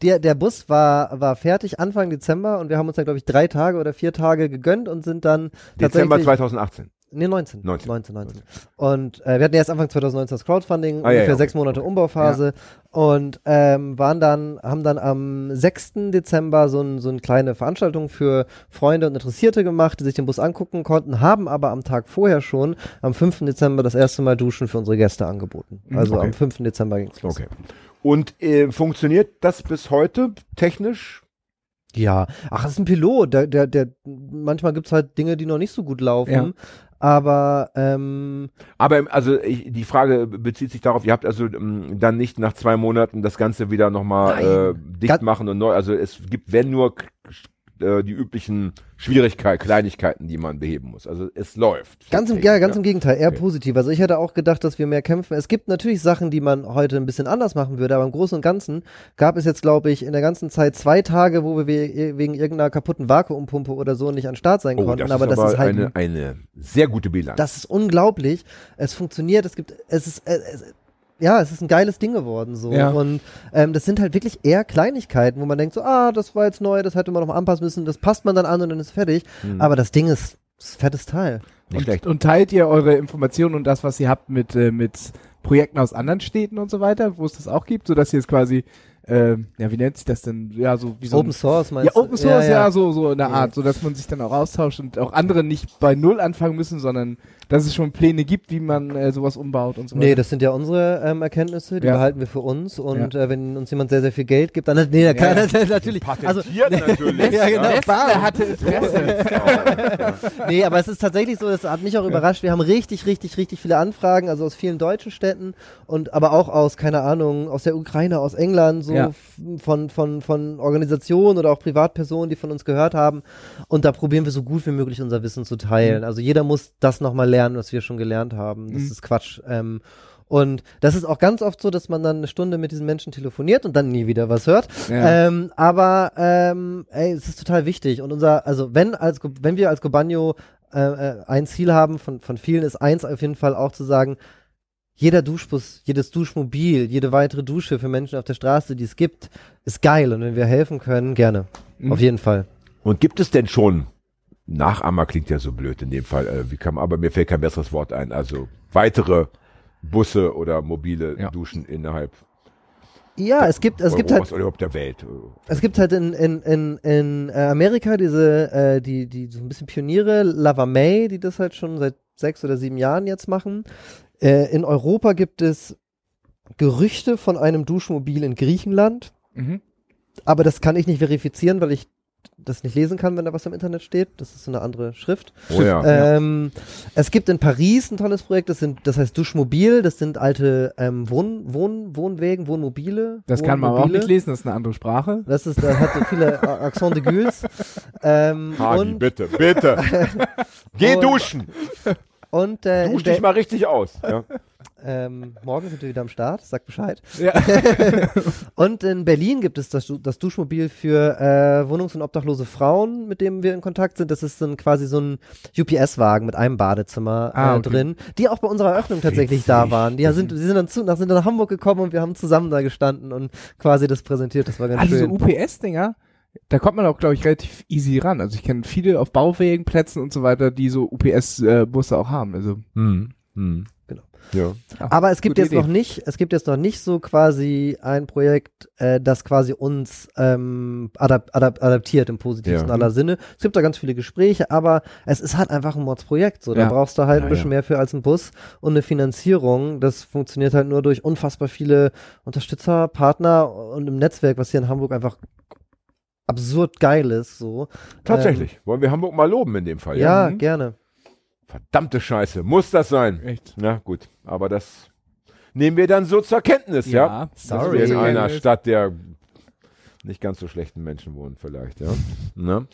Speaker 5: der, der Bus war, war fertig Anfang Dezember und wir haben uns dann, glaube ich, drei Tage oder vier Tage gegönnt und sind dann
Speaker 3: Dezember
Speaker 5: tatsächlich,
Speaker 3: 2018.
Speaker 5: Nee, 19.
Speaker 3: 19.
Speaker 5: 19, 19. Und äh, wir hatten erst Anfang 2019 das Crowdfunding,
Speaker 3: Ah, ja,
Speaker 5: ungefähr
Speaker 3: ja,
Speaker 5: sechs
Speaker 3: okay.
Speaker 5: Monate Umbauphase und ähm, waren dann, haben dann am 6. Dezember so, ein, so eine kleine Veranstaltung für Freunde und Interessierte gemacht, die sich den Bus angucken konnten, haben aber am Tag vorher schon, am 5. Dezember, das erste Mal Duschen für unsere Gäste angeboten. Also
Speaker 3: Mhm, okay.
Speaker 5: am 5. Dezember ging's los.
Speaker 3: Okay. Und äh, funktioniert das bis heute technisch?
Speaker 5: Ja, ach, das ist ein Pilot. Der, der, der, manchmal gibt's halt Dinge, die noch nicht so gut laufen.
Speaker 4: Ja.
Speaker 5: Aber ähm,
Speaker 3: Aber im- also ich, die Frage bezieht sich darauf, ihr habt also ähm, dann nicht nach zwei Monaten das Ganze wieder nochmal äh, dicht machen und neu. Also es gibt, wenn nur äh, die üblichen Schwierigkeiten, Kleinigkeiten, die man beheben muss. Also es läuft.
Speaker 5: Ganz im, ja, ganz im Gegenteil, eher
Speaker 3: Okay.
Speaker 5: positiv. Also ich hätte auch gedacht, dass wir mehr kämpfen. Es gibt natürlich Sachen, die man heute ein bisschen anders machen würde, aber im Großen und Ganzen gab es jetzt, glaube ich, in der ganzen Zeit zwei Tage, wo wir we- wegen irgendeiner kaputten Vakuumpumpe oder so nicht an Start sein
Speaker 3: Oh,
Speaker 5: konnten.
Speaker 3: das
Speaker 5: aber
Speaker 3: ist
Speaker 5: das
Speaker 3: aber
Speaker 5: ist halt,
Speaker 3: eine, eine sehr gute Bilanz.
Speaker 5: das ist unglaublich. Es funktioniert, es gibt, es ist, äh, es, ja, es ist ein geiles Ding geworden so.
Speaker 4: Ja.
Speaker 5: Und ähm, das sind halt wirklich eher Kleinigkeiten, wo man denkt so, ah, das war jetzt neu, das hätte man noch mal anpassen müssen, das passt man dann an und dann ist fertig.
Speaker 3: Hm.
Speaker 5: Aber das Ding ist, ist ein fettes Teil.
Speaker 3: nicht schlecht.
Speaker 4: Und teilt ihr eure Informationen und das, was ihr habt, mit, äh, mit Projekten aus anderen Städten und so weiter, wo es das auch gibt, sodass ihr es quasi, ähm, ja, wie nennt sich das denn? Ja, so wie so
Speaker 5: Open Source meinst
Speaker 4: ja, Open Source, ja,
Speaker 5: ja.
Speaker 4: so, so in der
Speaker 5: Ja.
Speaker 4: Art, so dass man sich dann auch austauscht und auch andere nicht bei Null anfangen müssen, sondern dass es schon Pläne gibt, wie man äh, sowas umbaut und so
Speaker 5: Nee,
Speaker 4: weiter.
Speaker 5: das sind ja unsere ähm, Erkenntnisse, die
Speaker 4: Ja.
Speaker 5: behalten wir für uns und äh, wenn uns jemand sehr, sehr viel Geld gibt, dann nee, klar, natürlich. Also,
Speaker 3: natürlich.
Speaker 5: Ja, genau.
Speaker 4: Nestle hatte Interesse.
Speaker 5: nee, aber es ist tatsächlich so, das hat mich auch überrascht. Wir haben richtig, richtig, richtig viele Anfragen, also aus vielen deutschen Städten und aber auch aus, keine Ahnung, aus der Ukraine, aus England, so
Speaker 4: Ja.
Speaker 5: von, von, von Organisationen oder auch Privatpersonen, die von uns gehört haben. Und da probieren wir so gut wie möglich unser Wissen zu teilen. Also jeder muss das nochmal lernen, was wir schon gelernt haben. Das
Speaker 4: Mhm.
Speaker 5: ist Quatsch. Ähm, und das ist auch ganz oft so, dass man dann eine Stunde mit diesen Menschen telefoniert und dann nie wieder was hört.
Speaker 4: Ja.
Speaker 5: Ähm, aber ähm, ey, es ist total wichtig. Und unser, also wenn als wenn wir als Gobanio äh, äh, ein Ziel haben von, von vielen, ist eins auf jeden Fall auch zu sagen, jeder Duschbus, jedes Duschmobil, jede weitere Dusche für Menschen auf der Straße, die es gibt, ist geil. Und wenn wir helfen können, gerne.
Speaker 4: Mhm.
Speaker 5: Auf jeden Fall.
Speaker 3: Und gibt es denn schon, Nachahmer klingt ja so blöd in dem Fall, äh, wie kann, aber mir fällt kein besseres Wort ein, also weitere Busse oder mobile
Speaker 2: Ja.
Speaker 3: Duschen innerhalb
Speaker 5: Ja, es gibt, es gibt halt,
Speaker 3: oder überhaupt der Welt.
Speaker 5: es gibt halt in, in, in, in äh, Amerika diese, äh, die, die so ein bisschen Pioniere, Lava May, die das halt schon seit sechs oder sieben Jahren jetzt machen. Äh, in Europa gibt es Gerüchte von einem Duschmobil in Griechenland,
Speaker 2: Mhm.
Speaker 5: aber das kann ich nicht verifizieren, weil ich das nicht lesen kann, wenn da was im Internet steht. Das ist so eine andere Schrift.
Speaker 3: Oh ja.
Speaker 5: Ähm, es gibt in Paris ein tolles Projekt, das, sind, das heißt Duschmobil, das sind alte ähm, Wohn, Wohn, Wohnwägen, Wohnmobile.
Speaker 4: Das kann man auch nicht lesen, das ist eine andere Sprache.
Speaker 5: Das ist, da hat so viele Accent de Gules. Ähm,
Speaker 3: Hagi,
Speaker 5: und
Speaker 3: bitte, bitte. Geh
Speaker 5: Und-
Speaker 3: duschen.
Speaker 5: und äh,
Speaker 3: Dusch dich mal richtig aus. Ja.
Speaker 5: Ähm, morgen sind wir wieder am Start, sag Bescheid.
Speaker 4: Ja.
Speaker 5: Und in Berlin gibt es das, das Duschmobil für äh, wohnungs- und obdachlose Frauen, mit dem wir in Kontakt sind. Das ist dann quasi so ein UPS-Wagen mit einem Badezimmer
Speaker 4: Ah,
Speaker 5: äh,
Speaker 4: okay.
Speaker 5: drin, die auch bei unserer Eröffnung tatsächlich da waren. Die sind, die sind dann zu, nach, sind dann nach Hamburg gekommen und wir haben zusammen da gestanden und quasi das präsentiert. Das war ganz
Speaker 4: Also so
Speaker 5: schön.
Speaker 4: UPS-Dinger, da kommt man auch, glaube ich, relativ easy ran. Also ich kenne viele auf Bauwegen, Plätzen und so weiter, die so UPS-Busse auch haben. Also
Speaker 3: Hm. Hm. Ja.
Speaker 5: Aber es gibt
Speaker 4: Gute
Speaker 5: jetzt
Speaker 4: Idee.
Speaker 5: noch nicht, es gibt jetzt noch nicht so quasi ein Projekt, äh, das quasi uns ähm, adap adap adaptiert im positivsten
Speaker 3: Ja.
Speaker 5: aller Sinne. Es gibt da ganz viele Gespräche, aber es ist halt einfach ein Mordsprojekt. So, da
Speaker 4: Ja.
Speaker 5: brauchst du halt
Speaker 3: Ja,
Speaker 5: ein bisschen mehr für als ein Bus und eine Finanzierung. Das funktioniert halt nur durch unfassbar viele Unterstützer, Partner und im Netzwerk, was hier in Hamburg einfach absurd geil ist. So.
Speaker 3: Tatsächlich. Wollen wir Hamburg mal loben in dem Fall?
Speaker 5: Ähm, ja,
Speaker 4: Mhm.
Speaker 5: gerne.
Speaker 3: Verdammte Scheiße. Muss das sein?
Speaker 4: echt.
Speaker 3: Na gut. Aber das nehmen wir dann so zur Kenntnis, ja? Dass
Speaker 5: sorry.
Speaker 3: wir in einer. Stadt der nicht ganz so schlechten Menschen wohnen vielleicht, ja. ne?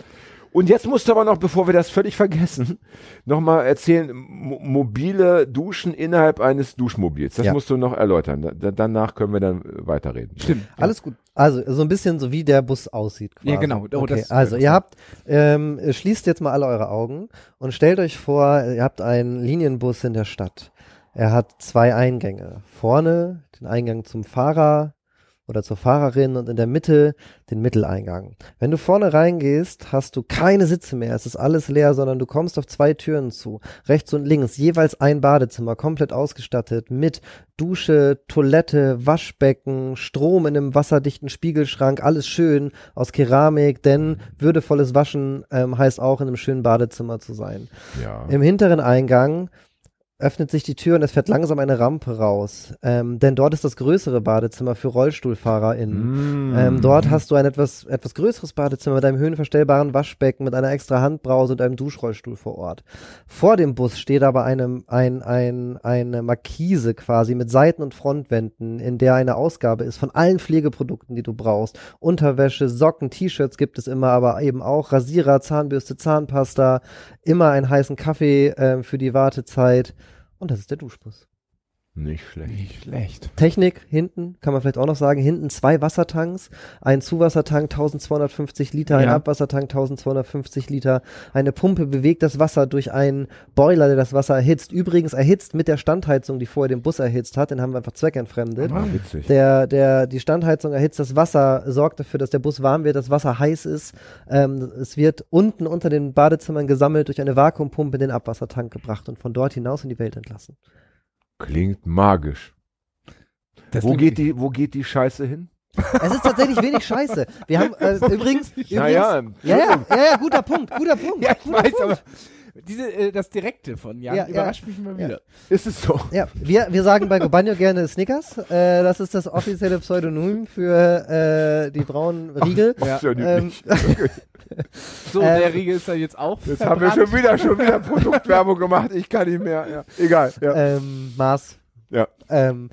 Speaker 3: Und jetzt musst du aber noch, bevor wir das völlig vergessen, nochmal erzählen, mo mobile Duschen innerhalb eines Duschmobils. Das
Speaker 5: Ja.
Speaker 3: musst du noch erläutern. Da, da, danach können wir dann weiterreden.
Speaker 4: Stimmt. Ja.
Speaker 5: Alles gut. Also so ein bisschen so wie der Bus aussieht. Quasi.
Speaker 4: Ja, genau. Oh,
Speaker 5: okay. also ihr habt, ähm, schließt jetzt mal alle eure Augen und stellt euch vor, ihr habt einen Linienbus in der Stadt. Er hat zwei Eingänge. Vorne den Eingang zum Fahrer oder zur Fahrerin und in der Mitte den Mitteleingang. Wenn du vorne reingehst, hast du keine Sitze mehr. Es ist alles leer, sondern du kommst auf zwei Türen zu. Rechts und links jeweils ein Badezimmer, komplett ausgestattet mit Dusche, Toilette, Waschbecken, Strom in einem wasserdichten Spiegelschrank, alles schön aus Keramik, denn würdevolles Waschen ähm, heißt auch in einem schönen Badezimmer zu sein.
Speaker 3: Ja.
Speaker 5: Im hinteren Eingang öffnet sich die Tür und es fährt langsam eine Rampe raus, ähm, denn dort ist das größere Badezimmer für RollstuhlfahrerInnen.
Speaker 3: Mm.
Speaker 5: Ähm, dort hast du ein etwas, etwas größeres Badezimmer mit einem höhenverstellbaren Waschbecken, mit einer extra Handbrause und einem Duschrollstuhl vor Ort. Vor dem Bus steht aber eine, ein, ein, eine Markise quasi mit Seiten- und Frontwänden, in der eine Ausgabe ist von allen Pflegeprodukten, die du brauchst. Unterwäsche, Socken, T-Shirts gibt es immer, aber eben auch Rasierer, Zahnbürste, Zahnpasta, immer einen heißen Kaffee ähm, für die Wartezeit. Und das ist der Duschbus.
Speaker 3: Nicht schlecht.
Speaker 4: Nicht schlecht.
Speaker 5: Technik hinten, kann man vielleicht auch noch sagen, hinten zwei Wassertanks, ein Zuwassertank 1250 Liter, ein
Speaker 4: Ja.
Speaker 5: Abwassertank 1250 Liter, eine Pumpe bewegt das Wasser durch einen Boiler, der das Wasser erhitzt. Übrigens erhitzt mit der Standheizung, die vorher den Bus erhitzt hat, den haben wir einfach zweckentfremdet.
Speaker 3: Ah, witzig.
Speaker 5: Der, der, die Standheizung erhitzt das Wasser, sorgt dafür, dass der Bus warm wird, das Wasser heiß ist. Ähm, es wird unten unter den Badezimmern gesammelt, durch eine Vakuumpumpe in den Abwassertank gebracht und von dort hinaus in die Welt entlassen.
Speaker 3: Klingt magisch.
Speaker 4: Das
Speaker 3: Wo geht, die, wo geht die Scheiße hin?
Speaker 5: Es ist tatsächlich wenig Scheiße. Wir haben äh, übrigens, übrigens
Speaker 3: Naja,
Speaker 5: ja, ja, ja, ja, guter Punkt, guter Punkt.
Speaker 4: Ja, ich
Speaker 5: guter
Speaker 4: weiß,
Speaker 5: Punkt.
Speaker 4: aber diese, äh, das Direkte von Jan
Speaker 5: Ja, ja.
Speaker 4: überrascht mich immer
Speaker 5: Ja.
Speaker 4: wieder.
Speaker 3: ist es so.
Speaker 5: Ja, wir, wir sagen bei Gobanio gerne Snickers. Äh, das ist das offizielle Pseudonym für äh, die braunen Riegel.
Speaker 3: Ja. Ist ja
Speaker 5: Ähm,
Speaker 3: nicht.
Speaker 4: So, der Riegel ist ja jetzt auch
Speaker 3: Jetzt haben wir schon wieder, schon wieder Produktwerbung gemacht. Ich kann nicht mehr. Ja. Egal. Ja.
Speaker 5: ähm, Mars.
Speaker 3: Ja.
Speaker 5: Ähm,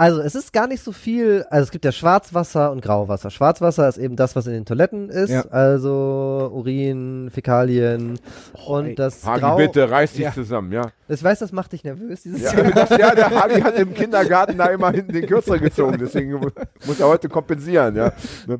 Speaker 5: also es ist gar nicht so viel, also es gibt ja Schwarzwasser und Grauwasser. Schwarzwasser ist eben das, was in den Toiletten ist,
Speaker 4: Ja.
Speaker 5: also Urin, Fäkalien
Speaker 4: Oh, ey.
Speaker 5: und das
Speaker 3: Hagi,
Speaker 5: Grau.
Speaker 3: bitte, reiß dich
Speaker 4: Ja.
Speaker 3: zusammen, ja.
Speaker 5: Ich weiß, das macht dich nervös, dieses
Speaker 3: Ja, das, ja, der Hagi hat im Kindergarten da immer hinten den Kürzer gezogen, deswegen mu- muss er heute kompensieren, ja.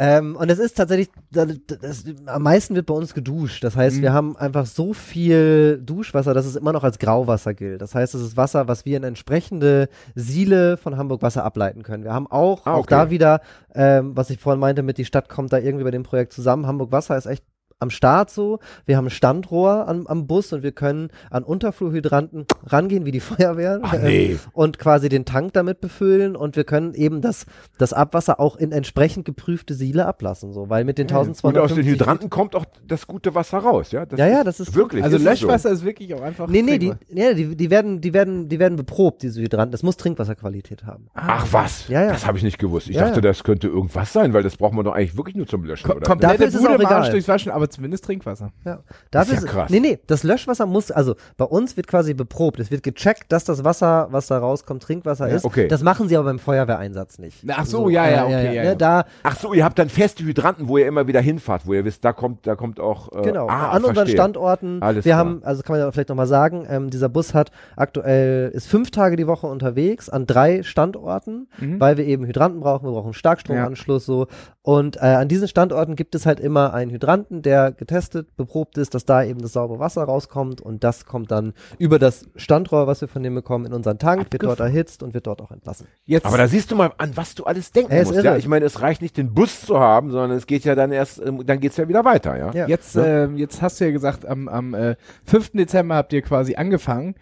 Speaker 5: Ähm, und es ist tatsächlich, das, das, am meisten wird bei uns geduscht. Das heißt,
Speaker 3: Mhm.
Speaker 5: wir haben einfach so viel Duschwasser, dass es immer noch als Grauwasser gilt. Das heißt, es ist Wasser, was wir in entsprechende Siele von Hamburg Wasser ableiten können. Wir haben auch,
Speaker 3: Ah,
Speaker 5: auch
Speaker 3: okay.
Speaker 5: da wieder, ähm, was ich vorhin meinte, mit die Stadt kommt da irgendwie bei dem Projekt zusammen. Hamburg Wasser ist echt am Start so. Wir haben ein Standrohr am, am Bus und wir können an Unterflurhydranten rangehen, wie die Feuerwehr.
Speaker 3: Ach, nee.
Speaker 5: ähm, und quasi den Tank damit befüllen und wir können eben das, das Abwasser auch in entsprechend geprüfte Siele ablassen, so, weil mit den
Speaker 3: Und aus
Speaker 5: 1250
Speaker 3: den Hydranten kommt auch das gute Wasser raus, ja? Das
Speaker 5: Ja, ja, das ist-
Speaker 3: wirklich.
Speaker 4: Also
Speaker 3: ist
Speaker 4: Löschwasser ist wirklich auch einfach.
Speaker 5: Nee, nee, die, nee die, die werden, die werden, die werden beprobt, diese Hydranten. Das muss Trinkwasserqualität haben.
Speaker 3: So. Ach was,
Speaker 5: Ja, ja.
Speaker 3: das habe ich nicht gewusst. Ich
Speaker 5: Ja,
Speaker 3: dachte,
Speaker 5: ja.
Speaker 3: das könnte irgendwas sein, weil das braucht man doch eigentlich wirklich nur zum Löschen,
Speaker 4: Ko
Speaker 3: oder?
Speaker 4: komplette
Speaker 5: Dafür ist es
Speaker 4: Bude
Speaker 5: auch egal.
Speaker 4: durchs Waschen, aber zumindest Trinkwasser.
Speaker 5: Ja. Dafür
Speaker 3: ist ja krass.
Speaker 5: Nee, nee, das Löschwasser muss, also bei uns wird quasi beprobt. Es wird gecheckt, dass das Wasser, was da rauskommt, Trinkwasser ist.
Speaker 3: okay.
Speaker 5: Das machen sie aber beim Feuerwehreinsatz nicht.
Speaker 4: Ach so, ja, ja, okay, ja,
Speaker 5: ne,
Speaker 4: ja.
Speaker 5: Da,
Speaker 3: Ach so, ihr habt dann feste Hydranten, wo ihr immer wieder hinfahrt, wo ihr wisst, da kommt, da kommt auch. Äh,
Speaker 5: Genau,
Speaker 3: ah,
Speaker 5: an unseren
Speaker 3: verstehe.
Speaker 5: Standorten.
Speaker 3: Alles
Speaker 5: wir
Speaker 3: klar.
Speaker 5: haben, also kann man ja vielleicht nochmal sagen, ähm, dieser Bus hat aktuell, ist fünf Tage die Woche unterwegs an drei Standorten,
Speaker 3: Mhm.
Speaker 5: weil wir eben Hydranten brauchen, wir brauchen einen Starkstromanschluss so. Und äh, an diesen Standorten gibt es halt immer einen Hydranten, der getestet, beprobt ist, dass da eben das saubere Wasser rauskommt und das kommt dann über das Standrohr, was wir von dem bekommen, in unseren Tank, wird dort erhitzt und wird dort auch entlassen.
Speaker 4: Jetzt,
Speaker 3: Aber da siehst du mal, an was du alles denken
Speaker 5: ist
Speaker 3: musst. Ja? Ich meine, es reicht nicht, den Bus zu haben, sondern es geht ja dann erst, ähm, dann geht's ja wieder weiter, ja?
Speaker 5: Ja.
Speaker 4: Jetzt, ähm, jetzt hast du ja gesagt, am, am äh, 5. Dezember habt ihr quasi angefangen.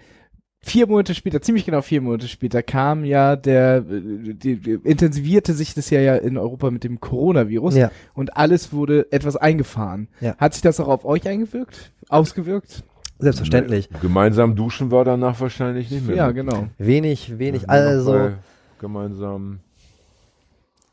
Speaker 4: Vier Monate später, ziemlich genau vier Monate später, kam ja der, äh, die, die, intensivierte sich das ja, ja in Europa mit dem Coronavirus
Speaker 5: Ja.
Speaker 4: und alles wurde etwas eingefahren.
Speaker 5: Ja.
Speaker 4: Hat sich das auch auf euch eingewirkt? Ausgewirkt?
Speaker 5: Selbstverständlich.
Speaker 3: Gemeinsam duschen wir danach wahrscheinlich nicht mehr.
Speaker 4: Ja, genau.
Speaker 5: Wenig, wenig. Also.
Speaker 3: Gemeinsam.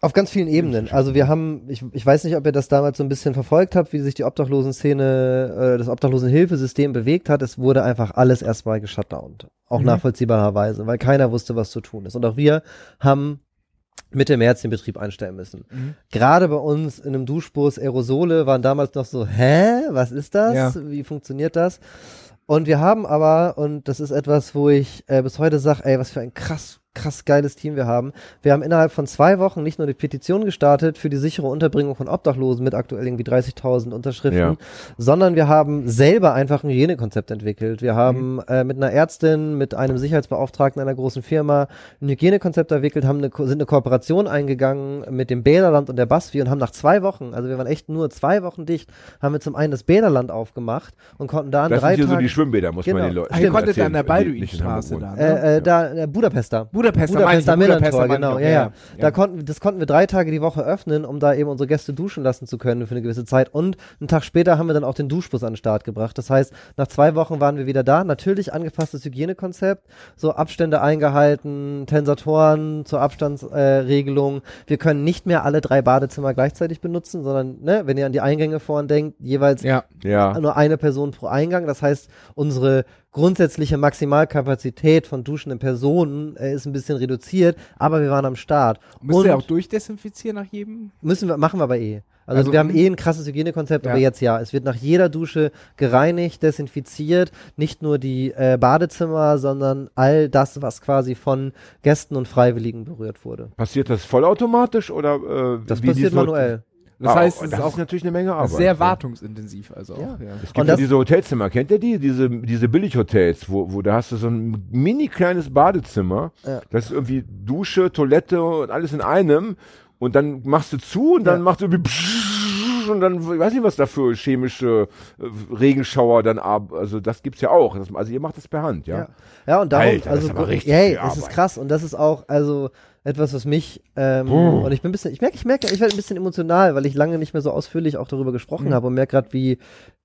Speaker 5: Auf ganz vielen Ebenen. Also wir haben, ich, ich weiß nicht, ob ihr das damals so ein bisschen verfolgt habt, wie sich die Obdachlosenszene, äh, das Obdachlosenhilfesystem bewegt hat. Es wurde einfach alles erstmal geshutdownt. Auch nachvollziehbarerweise, weil keiner wusste, was zu tun ist. Und auch wir haben Mitte März den Betrieb einstellen müssen. Gerade bei uns in einem Duschbus Aerosole waren damals noch so, hä, was ist das?
Speaker 4: Ja.
Speaker 5: Wie funktioniert das? Und wir haben aber, und das ist etwas, wo ich äh, bis heute sage, ey, was für ein krass, krass geiles Team wir haben. Wir haben innerhalb von zwei Wochen nicht nur die Petition gestartet für die sichere Unterbringung von Obdachlosen mit aktuell irgendwie 30.000 Unterschriften,
Speaker 3: Ja.
Speaker 5: sondern wir haben selber einfach ein Hygienekonzept entwickelt. Wir haben äh, mit einer Ärztin, mit einem Sicherheitsbeauftragten einer großen Firma ein Hygienekonzept entwickelt, haben eine, sind eine Kooperation eingegangen mit dem Bäderland und der BASFI und haben nach zwei Wochen, also wir waren echt nur zwei Wochen dicht, haben wir zum einen das Bäderland aufgemacht und konnten da an
Speaker 3: Das
Speaker 5: drei
Speaker 3: sind hier so
Speaker 5: Tagen
Speaker 3: die Schwimmbäder, muss
Speaker 5: Genau.
Speaker 3: man den Leuten
Speaker 4: Ah, ihr konntet an der
Speaker 3: in
Speaker 4: Balduinstraße da. Ne?
Speaker 5: Äh, äh, da, äh, Budapester.
Speaker 4: Budapester,
Speaker 5: Budapester
Speaker 4: meine ich
Speaker 5: genau,
Speaker 4: doch,
Speaker 5: ja, ja. Da konnten, das konnten wir drei Tage die Woche öffnen, um da eben unsere Gäste duschen lassen zu können für eine gewisse Zeit. Und einen Tag später haben wir dann auch den Duschbus an den Start gebracht. Das heißt, nach zwei Wochen waren wir wieder da. Natürlich angepasstes Hygienekonzept, so Abstände eingehalten, Tensatoren zur Abstandsregelung. Äh, wir können nicht mehr alle drei Badezimmer gleichzeitig benutzen, sondern, ne, wenn ihr an die Eingänge vorhin denkt, jeweils
Speaker 4: Ja.
Speaker 3: Ja.
Speaker 5: nur eine Person pro Eingang. Das heißt, unsere grundsätzliche Maximalkapazität von duschenden Personen äh, ist ein bisschen reduziert, aber wir waren am Start.
Speaker 4: Müsst
Speaker 5: Und
Speaker 4: ihr auch durchdesinfizieren nach jedem?
Speaker 5: müssen wir, machen wir aber eh. Also,
Speaker 4: Also,
Speaker 5: wir haben eh ein krasses Hygienekonzept, aber
Speaker 4: Ja.
Speaker 5: jetzt ja. Es wird nach jeder Dusche gereinigt, desinfiziert, nicht nur die äh, Badezimmer, sondern all das, was quasi von Gästen und Freiwilligen berührt wurde.
Speaker 3: Passiert das vollautomatisch oder äh,
Speaker 5: Das
Speaker 3: wie
Speaker 5: passiert manuell.
Speaker 4: Das
Speaker 3: Ah,
Speaker 4: heißt,
Speaker 3: das
Speaker 4: es ist
Speaker 3: ist
Speaker 4: auch
Speaker 3: natürlich eine Menge Arbeit.
Speaker 4: sehr
Speaker 3: ja.
Speaker 4: wartungsintensiv, also auch.
Speaker 5: Ja.
Speaker 4: Ja.
Speaker 3: Es gibt ja
Speaker 5: das-
Speaker 3: diese Hotelzimmer, kennt ihr die? Diese, diese Billighotels, wo, wo da hast du so ein mini kleines Badezimmer.
Speaker 5: Ja.
Speaker 3: Das ist irgendwie Dusche, Toilette und alles in einem. Und dann machst du zu und dann
Speaker 5: Ja.
Speaker 3: machst du irgendwie und dann, ich weiß nicht, was da für chemische äh, Regenschauer dann ab. Also das gibt's ja auch. Das, also ihr macht das per Hand, ja?
Speaker 5: Ja, ja und darum,
Speaker 3: Alter, das
Speaker 5: also,
Speaker 3: ist aber richtig
Speaker 5: hey, das ist krass und das ist auch, also etwas, was mich, ähm, und ich bin ein bisschen, ich merke, ich merke, ich werde ein bisschen emotional, weil ich lange nicht mehr so ausführlich auch darüber gesprochen
Speaker 3: Mhm.
Speaker 5: habe und merke gerade, wie,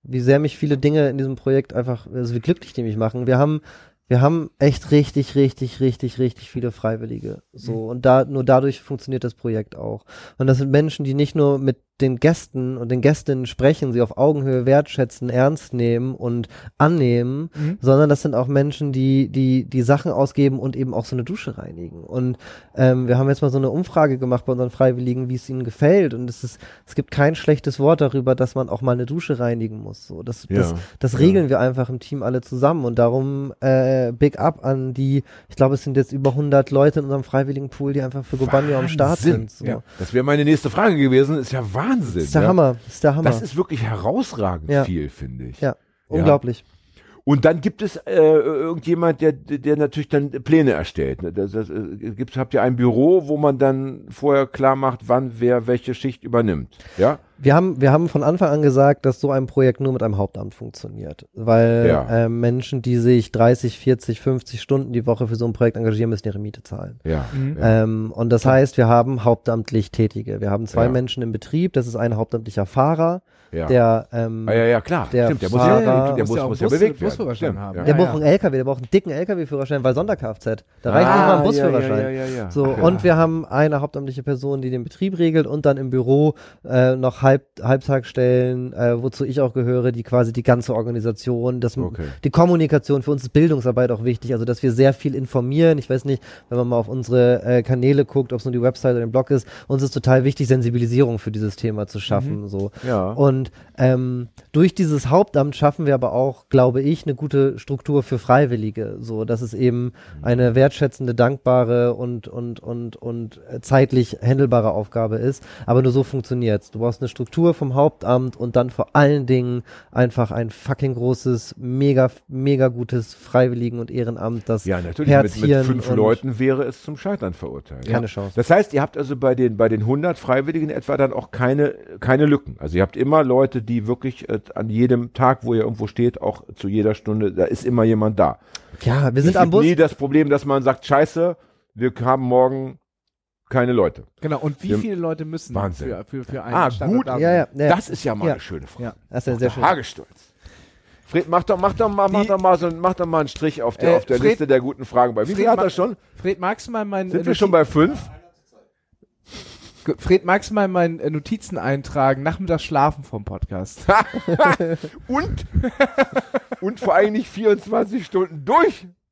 Speaker 5: wie sehr mich viele Dinge in diesem Projekt einfach, also wie glücklich die mich machen. Wir haben, wir haben echt richtig, richtig, richtig, richtig viele Freiwillige. So,
Speaker 3: Mhm.
Speaker 5: und da, nur dadurch funktioniert das Projekt auch. Und das sind Menschen, die nicht nur mit den Gästen und den Gästinnen sprechen, sie auf Augenhöhe wertschätzen, ernst nehmen und annehmen,
Speaker 4: Mhm.
Speaker 5: sondern das sind auch Menschen, die, die, die Sachen ausgeben und eben auch so eine Dusche reinigen. Und ähm, wir haben jetzt mal so eine Umfrage gemacht bei unseren Freiwilligen, wie es ihnen gefällt. Und es ist, es gibt kein schlechtes Wort darüber, dass man auch mal eine Dusche reinigen muss. So, das, das,
Speaker 3: Ja.
Speaker 5: das regeln wir einfach im Team alle zusammen. Und darum äh, Big Up an die, ich glaube, es sind jetzt über 100 Leute in unserem freiwilligen Pool, die einfach für Gobanio am Start sind. So.
Speaker 3: Ja. Das wäre meine nächste Frage gewesen. Ist ja Wahnsinn.
Speaker 5: Das ist der
Speaker 3: ja.
Speaker 5: Hammer. Das ist der Hammer.
Speaker 3: Das ist wirklich herausragend
Speaker 5: Ja.
Speaker 3: viel, finde ich.
Speaker 5: ja, unglaublich.
Speaker 3: Und dann gibt es äh, irgendjemand, der, der natürlich dann Pläne erstellt. ne? Das, das, äh, gibt, habt ihr ein Büro, wo man dann vorher klar macht, wann wer welche Schicht übernimmt. Ja?
Speaker 5: Wir haben, wir haben von Anfang an gesagt, dass so ein Projekt nur mit einem Hauptamt funktioniert. Weil
Speaker 3: Ja.
Speaker 5: ähm, Menschen, die sich 30, 40, 50 Stunden die Woche für so ein Projekt engagieren, müssen ihre Miete zahlen.
Speaker 3: Ja.
Speaker 4: Mhm.
Speaker 5: Ähm, und das heißt, wir haben hauptamtlich Tätige. Wir haben zwei
Speaker 3: Ja.
Speaker 5: Menschen im Betrieb. Das ist ein hauptamtlicher Fahrer,
Speaker 3: ja.
Speaker 5: der, ähm,
Speaker 3: ah, ja, ja, klar.
Speaker 5: der
Speaker 3: Stimmt, der muss,
Speaker 5: Fahrer-
Speaker 3: ja, der
Speaker 4: Muss
Speaker 3: muss,
Speaker 4: ja auch
Speaker 3: muss ja
Speaker 4: Bus-
Speaker 3: bewegt werden.
Speaker 4: Busführerschein
Speaker 3: Stimmt,
Speaker 4: haben.
Speaker 3: Ja.
Speaker 5: der
Speaker 4: Ja,
Speaker 5: braucht einen LKW, der braucht einen dicken LKW-Führerschein, weil Sonder-Kfz. Da reicht nicht mal ein Busführerschein.
Speaker 3: Ah, Ja, ja, ja, ja.
Speaker 5: So, und wir haben eine hauptamtliche Person, die den Betrieb regelt und dann im Büro äh, noch Halb Halbtagsstellen, äh, wozu ich auch gehöre, die quasi die ganze Organisation, das,
Speaker 3: Okay.
Speaker 5: die Kommunikation, für uns ist Bildungsarbeit auch wichtig, also dass wir sehr viel informieren. Ich weiß nicht, wenn man mal auf unsere äh, Kanäle guckt, ob es nur die Website oder den Blog ist, uns ist total wichtig, Sensibilisierung für dieses Thema zu schaffen. So.
Speaker 3: Ja.
Speaker 5: Und ähm, durch dieses Hauptamt schaffen wir aber auch, glaube ich, eine gute Struktur für Freiwillige, so dass es eben eine wertschätzende, dankbare und und und und äh, zeitlich handelbare Aufgabe ist. Aber nur so funktioniert's. Du brauchst eine Struktur vom Hauptamt und dann vor allen Dingen einfach ein fucking großes, mega mega gutes Freiwilligen und Ehrenamt, das
Speaker 3: Ja, natürlich. Mit, mit fünf Leuten wäre es zum Scheitern verurteilt.
Speaker 5: keine Chance.
Speaker 3: Das heißt, ihr habt also bei den, bei den 100 Freiwilligen etwa dann auch keine, keine Lücken. Also ihr habt immer Leute, die wirklich äh, an jedem Tag, wo ihr irgendwo steht, auch zu jeder Stunde, da ist immer jemand da.
Speaker 5: Ja, wir sind am
Speaker 3: gibt
Speaker 5: Bus.
Speaker 3: nie das Problem, dass man sagt, scheiße, wir haben morgen keine Leute.
Speaker 4: Genau, und wie
Speaker 3: Wir-
Speaker 4: viele Leute müssen
Speaker 3: Wahnsinn.
Speaker 4: für, für, für einen
Speaker 3: Ah,
Speaker 4: Standort
Speaker 3: gut.
Speaker 5: Ja, ja, ja.
Speaker 3: Das ist ja mal
Speaker 5: Ja.
Speaker 3: eine schöne Frage.
Speaker 4: Ja.
Speaker 5: Das ist ja sehr schön.
Speaker 3: Hagestolz. Fred, mach doch, mach doch mal, mach doch mal so, mach doch mal einen Strich auf der,
Speaker 4: Äh,
Speaker 3: auf der
Speaker 4: Fred-
Speaker 3: Liste der guten Fragen bei. Wie viel
Speaker 4: Fred,
Speaker 3: hat er schon?
Speaker 4: Fred, magst du mal meinen
Speaker 3: Sind wir schon bei fünf?
Speaker 4: Fred, magst du mal meinen äh, Notizen eintragen, nachmittags schlafen vom Podcast?
Speaker 3: Und, und vor allem nicht 24 Stunden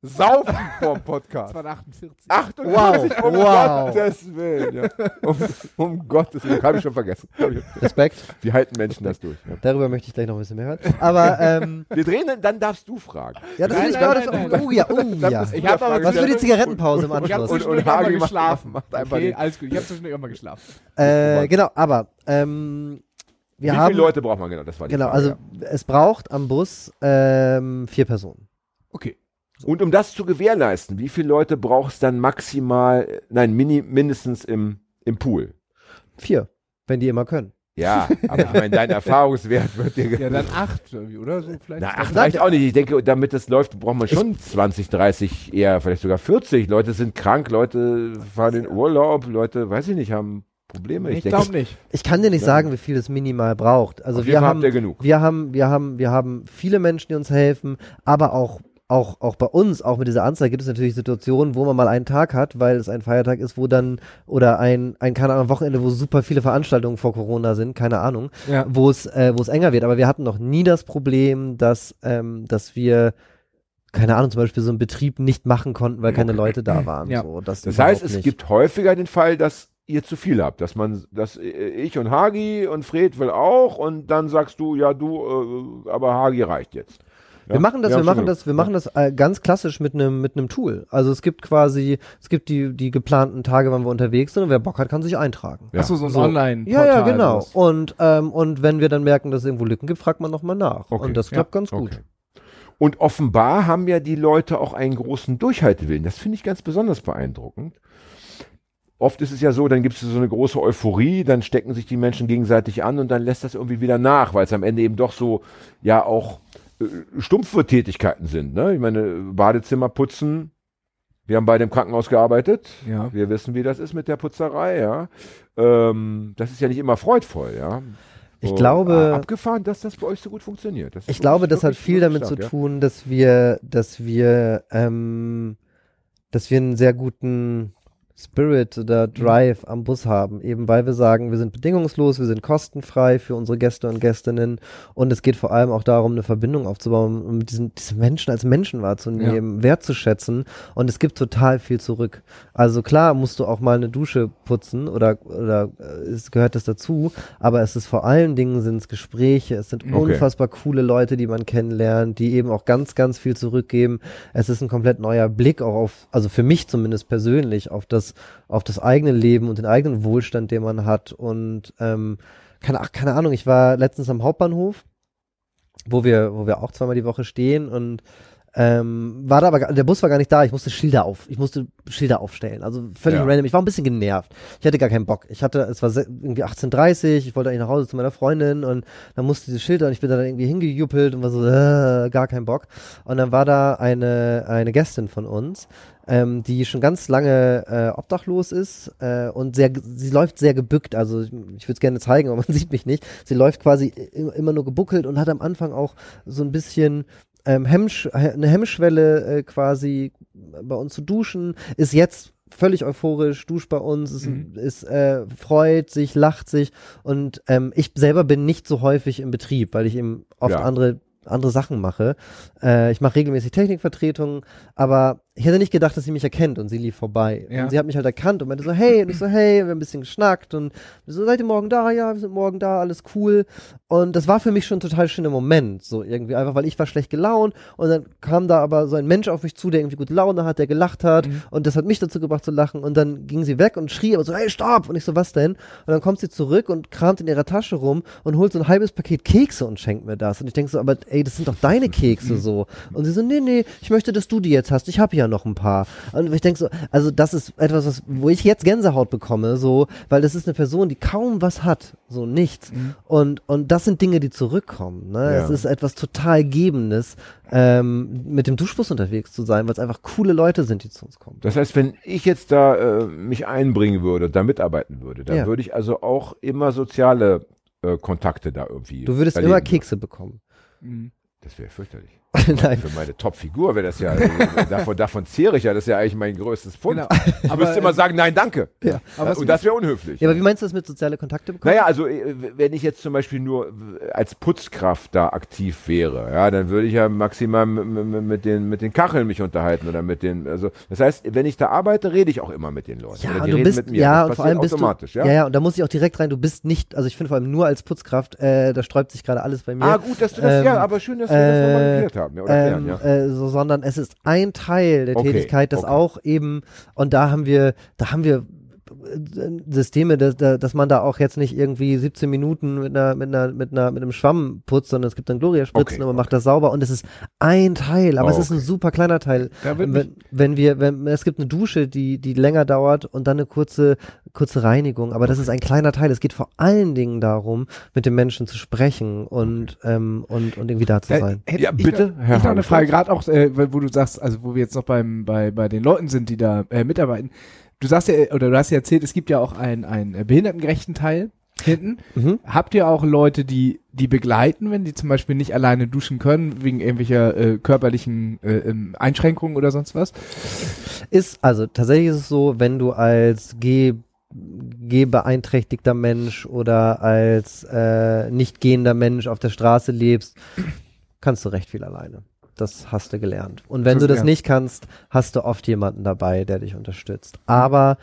Speaker 3: durchsaufen vom Podcast.
Speaker 4: 48.
Speaker 3: 48,
Speaker 5: Wow,
Speaker 3: um
Speaker 5: wow.
Speaker 3: Gottes Willen. Ja. Um, um Gottes Willen, habe ich schon vergessen. Ich-
Speaker 5: Respekt.
Speaker 3: Wie halten Menschen das durch? Ja.
Speaker 5: Darüber möchte ich gleich noch ein bisschen mehr hören. Aber ähm,
Speaker 3: Wir drehen, dann- dann darfst du fragen.
Speaker 5: ja, das
Speaker 4: Nein,
Speaker 5: finde ich
Speaker 4: nein,
Speaker 5: genau
Speaker 4: nein,
Speaker 5: das.
Speaker 4: nein.
Speaker 5: Oh ja, oh ja.
Speaker 4: Ich
Speaker 3: der
Speaker 4: aber-
Speaker 5: Was für die. Zigarettenpause im
Speaker 4: Ich habe
Speaker 5: Anschluss?
Speaker 3: und-
Speaker 4: zwischendurch
Speaker 3: und Hagi macht-
Speaker 4: geschlafen.
Speaker 3: macht einfach
Speaker 4: okay, alles gut. Ich habe zwischendurch auch mal geschlafen.
Speaker 5: Äh, genau, aber ähm, wir
Speaker 3: Wie
Speaker 5: haben
Speaker 3: viele Leute braucht man genau? Das war die
Speaker 5: genau,
Speaker 3: Frage,
Speaker 5: also
Speaker 3: ja.
Speaker 5: es braucht am Bus ähm, vier Personen.
Speaker 4: Okay.
Speaker 3: Und um das zu gewährleisten, wie viele Leute brauchst dann maximal, nein, mini, mindestens im, im Pool?
Speaker 5: Vier, wenn die immer können.
Speaker 3: Ja, aber ich meine, dein Erfahrungswert wird dir
Speaker 4: Ja, dann acht irgendwie, oder so vielleicht.
Speaker 3: Na, ach, reicht auch nicht. Ich denke, damit es läuft, braucht man schon 20, 30, eher vielleicht sogar 40. Leute sind krank, Leute fahren in Urlaub, Leute, weiß ich nicht, haben Probleme.
Speaker 4: ich
Speaker 3: denke,
Speaker 4: glaube nicht.
Speaker 5: Ich kann dir nicht sagen, wie viel es minimal braucht. Also
Speaker 3: auf
Speaker 5: wir haben,
Speaker 3: habt ihr genug.
Speaker 5: wir haben, wir haben, wir haben viele Menschen, die uns helfen, aber auch auch, auch bei uns, auch mit dieser Anzahl gibt es natürlich Situationen, wo man mal einen Tag hat, weil es ein Feiertag ist, wo dann, oder ein, ein, keine Ahnung, Wochenende, wo super viele Veranstaltungen vor Corona sind, keine Ahnung,
Speaker 4: Ja.
Speaker 5: wo es, äh, wo es enger wird. Aber wir hatten noch nie das Problem, dass, ähm, dass wir, keine Ahnung, zum Beispiel so einen Betrieb nicht machen konnten, weil keine Leute da waren.
Speaker 4: Ja.
Speaker 5: So, das
Speaker 3: Das heißt, es
Speaker 5: nicht.
Speaker 3: gibt häufiger den Fall, dass ihr zu viel habt, dass man, dass äh, ich und Hagi und Fred will auch und dann sagst du, ja du, äh, aber Hagi reicht jetzt. Ja,
Speaker 5: Wir machen das, wir
Speaker 3: haben
Speaker 5: machen das, wir machen das äh, ganz klassisch mit einem mit einem Tool. Also es gibt quasi, es gibt die die geplanten Tage, wann wir unterwegs sind und wer Bock hat, kann sich eintragen.
Speaker 3: Ja.
Speaker 4: Achso, so ein
Speaker 5: So.
Speaker 4: online
Speaker 5: Ja, ja, genau. Und ähm, und wenn wir dann merken, dass es irgendwo Lücken gibt, fragt man nochmal nach.
Speaker 3: Okay.
Speaker 5: Und das klappt ganz gut.
Speaker 3: Okay. Und offenbar haben ja die Leute auch einen großen Durchhaltewillen. Das finde ich ganz besonders beeindruckend. Oft ist es ja so, dann gibt es so eine große Euphorie, dann stecken sich die Menschen gegenseitig an und dann lässt das irgendwie wieder nach, weil es am Ende eben doch so, ja auch stumpfe Tätigkeiten sind. Ne? Ich meine, Badezimmer putzen, wir haben beide im Krankenhaus gearbeitet,
Speaker 4: Ja.
Speaker 3: wir wissen, wie das ist mit der Putzerei, ja. Ähm, das ist ja nicht immer freudvoll, ja.
Speaker 5: Ich
Speaker 3: So,
Speaker 5: glaube-
Speaker 3: ah, abgefahren, dass das bei euch so gut funktioniert. Das
Speaker 5: Ich glaube, das hat viel damit
Speaker 3: wirklich
Speaker 5: zu
Speaker 3: stark,
Speaker 5: tun, dass wir, dass wir, ähm, dass wir einen sehr guten, Spirit oder Drive am Bus haben, eben weil wir sagen, wir sind bedingungslos, wir sind kostenfrei für unsere Gäste und Gästinnen und es geht vor allem auch darum, eine Verbindung aufzubauen, um diesen, diesen Menschen als Menschen wahrzunehmen, wertzuschätzen und es gibt total viel zurück. Also klar musst du auch mal eine Dusche putzen oder, oder äh, es gehört das dazu, aber es ist vor allen Dingen sind es Gespräche, es sind
Speaker 3: Okay.
Speaker 5: unfassbar coole Leute, die man kennenlernt, die eben auch ganz, ganz viel zurückgeben. Es ist ein komplett neuer Blick auch auf, also für mich zumindest persönlich, auf das, auf das eigene Leben und den eigenen Wohlstand, den man hat. Und ähm, keine, keine Ahnung, ich war letztens am Hauptbahnhof, wo wir, wo wir auch zweimal die Woche stehen. Und ähm, war da aber, der Bus war gar nicht da, ich musste Schilder auf, ich musste Schilder aufstellen, also völlig
Speaker 3: Ja.
Speaker 5: random, ich war ein bisschen genervt, ich hatte gar keinen Bock, ich hatte, es war irgendwie 18.30 ich wollte eigentlich nach Hause zu meiner Freundin und dann musste diese Schilder und ich bin da dann irgendwie hingejuppelt und war so, äh, gar keinen Bock. Und dann war da eine, eine Gästin von uns, ähm, die schon ganz lange äh, obdachlos ist äh, und sehr, sie läuft sehr gebückt. Also ich, ich würde es gerne zeigen, aber man sieht mich nicht. Sie läuft quasi immer nur gebuckelt und hat am Anfang auch so ein bisschen ähm, Hemmsch eine Hemmschwelle äh, quasi bei uns zu duschen. Ist jetzt völlig euphorisch, duscht bei uns, ist, ist äh, freut sich, lacht sich und ähm, ich selber bin nicht so häufig im Betrieb, weil ich eben oft
Speaker 3: Ja.
Speaker 5: andere andere Sachen mache. Äh, ich mache regelmäßig Technikvertretungen, aber ich hätte nicht gedacht, dass sie mich erkennt und sie lief vorbei.
Speaker 4: Ja.
Speaker 5: Und sie hat mich halt erkannt und meinte so, hey, und ich so, hey, wir haben ein bisschen geschnackt und so, seid ihr morgen da? Ja, wir sind morgen da, alles cool. Und das war für mich schon ein total schöner Moment, so irgendwie einfach, weil ich war schlecht gelaunt und dann kam da aber so ein Mensch auf mich zu, der irgendwie gute Laune hat, der gelacht hat und das hat mich dazu gebracht zu lachen und dann ging sie weg und schrie aber so, hey, stopp! Und ich so, was denn? Und dann kommt sie zurück und kramt in ihrer Tasche rum und holt so ein halbes Paket Kekse und schenkt mir das. Und ich denke so, aber ey, das sind doch deine Kekse so. Und sie so, nee, nee, ich möchte, dass du die jetzt hast. Ich habe ja noch ein paar. Und ich denke so, also das ist etwas, was, wo ich jetzt Gänsehaut bekomme, so, weil das ist eine Person, die kaum was hat, so nichts. Und, und das sind Dinge, die zurückkommen. Ne?
Speaker 3: Ja.
Speaker 5: Es ist etwas total Gebendes, ähm, mit dem Duschbus unterwegs zu sein, weil es einfach coole Leute sind, die zu uns kommen.
Speaker 3: Das heißt, wenn ich jetzt da äh, mich einbringen würde, da mitarbeiten würde, dann
Speaker 5: Ja.
Speaker 3: würde ich also auch immer soziale äh, Kontakte da irgendwie.
Speaker 5: Du würdest immer Kekse bekommen.
Speaker 3: Das wäre fürchterlich.
Speaker 5: Nein.
Speaker 3: Für meine Top-Figur wäre das ja, äh, davon, davon zehre ich ja, das ist ja eigentlich mein größtes Pfund.
Speaker 4: Genau.
Speaker 3: Ich
Speaker 4: Aber,
Speaker 3: müsste immer
Speaker 4: äh,
Speaker 3: sagen, nein, danke.
Speaker 5: Ja.
Speaker 4: Aber was
Speaker 3: Und das wäre unhöflich.
Speaker 5: Ja, aber wie meinst du das mit soziale Kontakte bekommen?
Speaker 3: Naja, also äh, wenn ich jetzt zum Beispiel nur äh, als Putzkraft da aktiv wäre, ja, dann würde ich ja maximal mit den, mit den Kacheln mich unterhalten oder mit den, also das heißt, wenn ich da arbeite, rede ich auch immer mit den Leuten.
Speaker 5: Ja, und
Speaker 3: die
Speaker 5: du
Speaker 3: reden
Speaker 5: bist,
Speaker 3: mit mir.
Speaker 5: ja,
Speaker 3: das
Speaker 5: und vor allem bist
Speaker 3: automatisch,
Speaker 5: du,
Speaker 3: ja?
Speaker 5: ja, ja, und da muss ich auch direkt rein, du bist nicht, also ich finde vor allem nur als Putzkraft, äh, da sträubt sich gerade alles bei mir.
Speaker 3: Ah, gut, dass du das,
Speaker 5: Ähm,
Speaker 3: ja, aber schön, dass wir das nochmal
Speaker 5: äh,
Speaker 3: geklärt haben. Ja, oder
Speaker 5: ähm,
Speaker 3: ja.
Speaker 5: äh, so, sondern es ist ein Teil der
Speaker 3: Okay,
Speaker 5: Tätigkeit, das
Speaker 3: okay.
Speaker 5: auch eben, und da haben wir, da haben wir Systeme, dass, da- dass man da auch jetzt nicht irgendwie 17 Minuten mit einer, mit einer, mit einer, mit einem Schwamm putzt, sondern es gibt dann Gloria-Spritzen
Speaker 3: Okay,
Speaker 5: und man macht das sauber und es ist ein Teil, aber
Speaker 3: Oh,
Speaker 5: es ist ein
Speaker 3: okay.
Speaker 5: super kleiner Teil. Wenn, wenn wir, wenn, es gibt eine Dusche, die, die länger dauert und dann eine kurze, kurze Reinigung, aber das ist ein kleiner Teil. Es geht vor allen Dingen darum, mit den Menschen zu sprechen und, ähm, und, und irgendwie da zu
Speaker 4: Ja,
Speaker 5: sein.
Speaker 4: hätte
Speaker 3: Ja,
Speaker 4: ich
Speaker 3: bitte,
Speaker 4: noch,
Speaker 3: Herr
Speaker 4: ich noch eine. Frage, gerade auch, äh, wo du sagst, also wo wir jetzt noch beim, bei, bei den Leuten sind, die da äh, mitarbeiten. Du sagst ja, oder du hast ja erzählt, es gibt ja auch einen, einen behindertengerechten Teil hinten.
Speaker 5: Mhm.
Speaker 4: Habt ihr auch Leute, die die begleiten, wenn die zum Beispiel nicht alleine duschen können, wegen irgendwelcher äh, körperlichen äh, ähm, Einschränkungen oder sonst was?
Speaker 5: Ist, also tatsächlich ist es so, wenn du als Geh, gehbeeinträchtigter Mensch oder als äh, nicht gehender Mensch auf der Straße lebst, kannst du recht viel alleine. Das hast du gelernt. Und wenn
Speaker 4: Das
Speaker 5: du das
Speaker 4: gelernt.
Speaker 5: nicht kannst, hast du oft jemanden dabei, der dich unterstützt. Aber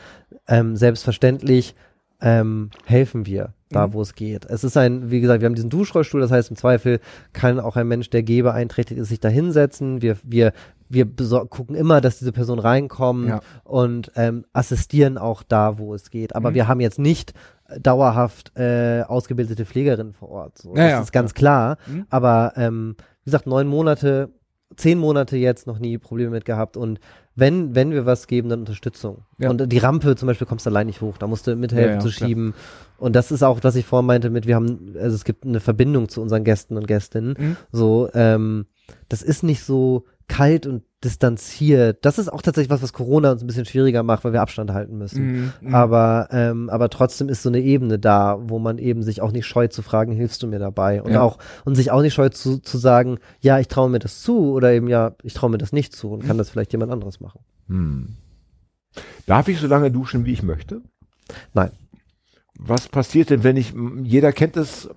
Speaker 5: ähm, selbstverständlich ähm, helfen wir da, wo es geht. Es ist ein, wie gesagt, wir haben diesen Duschrollstuhl, das heißt im Zweifel kann auch ein Mensch, der gehbeeinträchtigt ist, sich da hinsetzen. Wir, wir, wir gucken immer, dass diese Person reinkommt
Speaker 4: Ja.
Speaker 5: und ähm, assistieren auch da, wo es geht. Aber wir haben jetzt nicht äh, dauerhaft äh, ausgebildete Pflegerinnen vor Ort. So.
Speaker 4: Ja,
Speaker 5: das
Speaker 4: ja,
Speaker 5: ist ganz klar.
Speaker 4: Mhm.
Speaker 5: Aber ähm, wie gesagt, neun Monate, zehn Monate jetzt noch nie Probleme mit gehabt und wenn, wenn wir was geben, dann Unterstützung.
Speaker 4: Ja.
Speaker 5: Und die Rampe zum Beispiel kommst du allein nicht hoch, da musst du mithelfen
Speaker 4: Ja, ja,
Speaker 5: zu
Speaker 4: klar.
Speaker 5: schieben. Und das ist auch, was ich vorhin meinte mit, wir haben, also es gibt eine Verbindung zu unseren Gästen und Gästinnen.
Speaker 4: Mhm.
Speaker 5: So, ähm, das ist nicht so kalt und distanziert. Das ist auch tatsächlich was, was Corona uns ein bisschen schwieriger macht, weil wir Abstand halten müssen.
Speaker 4: Mhm, mhm.
Speaker 5: Aber, ähm, aber trotzdem ist so eine Ebene da, wo man eben sich auch nicht scheut zu fragen, hilfst du mir dabei? Und
Speaker 4: Ja.
Speaker 5: auch, und sich auch nicht scheut zu, zu sagen, ja, ich traue mir das zu oder eben ja, ich traue mir das nicht zu und kann das vielleicht jemand anderes machen.
Speaker 3: Hm. Darf ich so lange duschen, wie ich möchte?
Speaker 5: Nein.
Speaker 3: Was passiert denn, wenn ich, jeder kennt es,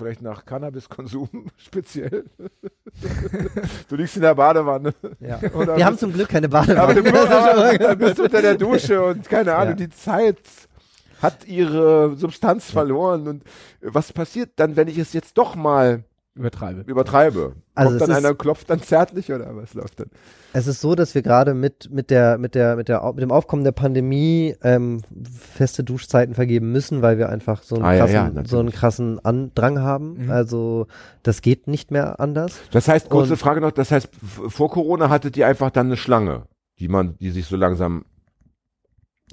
Speaker 3: vielleicht nach Cannabiskonsum speziell. du liegst in der Badewanne.
Speaker 5: Ja.
Speaker 3: Oder
Speaker 5: Wir haben zum Glück keine
Speaker 3: aber
Speaker 5: Badewanne.
Speaker 3: du bist, aber, dann bist du unter der Dusche und keine Ahnung,
Speaker 5: Ja.
Speaker 3: die Zeit hat ihre Substanz verloren. Und was passiert dann, wenn ich es jetzt doch mal
Speaker 4: Übertreibe.
Speaker 3: übertreibe?
Speaker 5: Also
Speaker 3: Kommt
Speaker 5: es
Speaker 3: dann
Speaker 5: ist-
Speaker 3: einer klopft dann zärtlich oder was läuft dann?
Speaker 5: Es ist so, dass wir gerade mit, mit, der, mit, der, mit, der, mit dem Aufkommen der Pandemie ähm, feste Duschzeiten vergeben müssen, weil wir einfach so einen
Speaker 3: Ah, ja,
Speaker 5: krassen,
Speaker 3: ja, natürlich.
Speaker 5: so einen krassen Andrang haben.
Speaker 4: Mhm.
Speaker 5: Also das geht nicht mehr anders.
Speaker 3: Das heißt, kurze
Speaker 5: Und-
Speaker 3: Frage noch, das heißt, vor Corona hattet ihr einfach dann eine Schlange, die man, die sich so langsam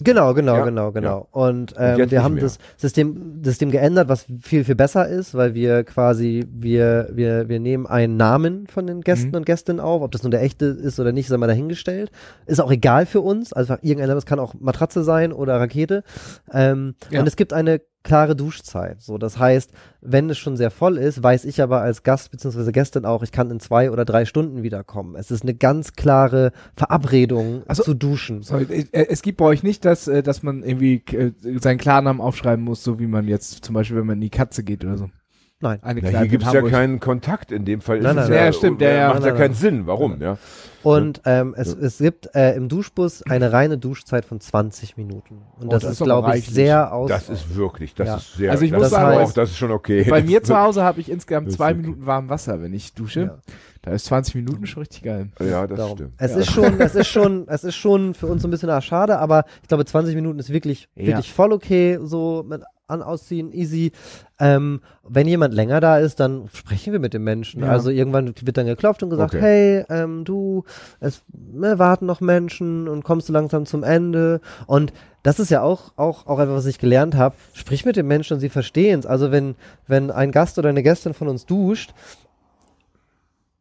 Speaker 5: Genau, genau,
Speaker 3: Ja,
Speaker 5: genau, genau. Und ähm,
Speaker 3: jetzt
Speaker 5: wir haben
Speaker 3: mehr.
Speaker 5: das System, System geändert, was viel, viel besser ist, weil wir quasi, wir, wir, wir nehmen einen Namen von den Gästen
Speaker 4: Mhm.
Speaker 5: und Gästinnen auf, ob das nun der echte ist oder nicht, sei mal dahingestellt. Ist auch egal für uns, also irgendeiner, das kann auch Matratze sein oder Rakete. Ähm,
Speaker 4: Ja.
Speaker 5: Und es gibt eine klare Duschzeit. So, das heißt, wenn es schon sehr voll ist, weiß ich aber als Gast bzw. Gästin auch, ich kann in zwei oder drei Stunden wiederkommen. Es ist eine ganz klare Verabredung
Speaker 4: Also-
Speaker 5: zu duschen.
Speaker 4: Sorry, äh, es gibt bei euch nicht, dass, äh, dass man irgendwie äh, seinen Klarnamen aufschreiben muss, so wie man jetzt zum Beispiel, wenn man in die Katze geht oder so.
Speaker 5: Nein.
Speaker 4: Eine
Speaker 3: Ja,
Speaker 4: Kneipe
Speaker 3: hier
Speaker 4: in
Speaker 3: gibt es ja keinen Kontakt in dem Fall. ist
Speaker 5: Nein,
Speaker 3: es
Speaker 5: nein,
Speaker 4: nein. Ja, stimmt, ja, ja.
Speaker 3: Macht ja keinen
Speaker 5: nein.
Speaker 3: Sinn. Warum? Ja.
Speaker 5: Und ähm, es, es gibt äh, im Duschbus eine reine Duschzeit von 20 Minuten. Und
Speaker 4: Oh,
Speaker 5: das,
Speaker 4: das
Speaker 5: ist, glaube ich, sehr aus.
Speaker 3: Das ist wirklich, das
Speaker 5: Ja.
Speaker 3: ist sehr.
Speaker 4: Also ich muss
Speaker 5: sagen,
Speaker 3: auch, das ist schon okay.
Speaker 4: Bei mir zu Hause habe ich insgesamt zwei
Speaker 3: okay.
Speaker 4: Minuten warm Wasser, wenn ich dusche.
Speaker 5: Ja.
Speaker 4: Da ist 20 Minuten schon richtig geil.
Speaker 3: Ja, das
Speaker 5: Darum.
Speaker 3: stimmt.
Speaker 5: Es ist schon, es ist schon, es ist schon für uns so ein bisschen schade, aber ich glaube 20 Minuten ist wirklich,
Speaker 4: Ja.
Speaker 5: wirklich voll okay, so mit an ausziehen, easy. Ähm, wenn jemand länger da ist, dann sprechen wir mit dem Menschen.
Speaker 4: Ja.
Speaker 5: Also irgendwann wird dann geklopft und gesagt,
Speaker 3: Okay.
Speaker 5: hey, ähm, du, es ne, warten noch Menschen und kommst du langsam zum Ende. Und das ist ja auch, auch, auch etwas, was ich gelernt habe. Sprich mit den Menschen und sie verstehen es. Also wenn, wenn ein Gast oder eine Gästin von uns duscht,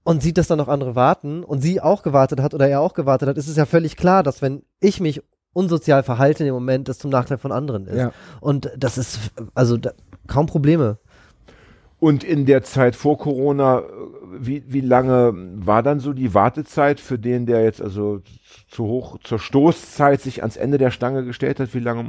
Speaker 5: und sieht, dass da noch andere warten und sie auch gewartet hat oder er auch gewartet hat, ist es ja völlig klar, dass wenn ich mich unsozial verhalte in dem Moment, das zum Nachteil von anderen ist.
Speaker 4: Ja.
Speaker 5: Und das ist also da, kaum Probleme.
Speaker 3: Und in der Zeit vor Corona, äh, wie, wie lange war dann so die Wartezeit für den, der jetzt also zu hoch zur Stoßzeit sich ans Ende der Stange gestellt hat? Wie lange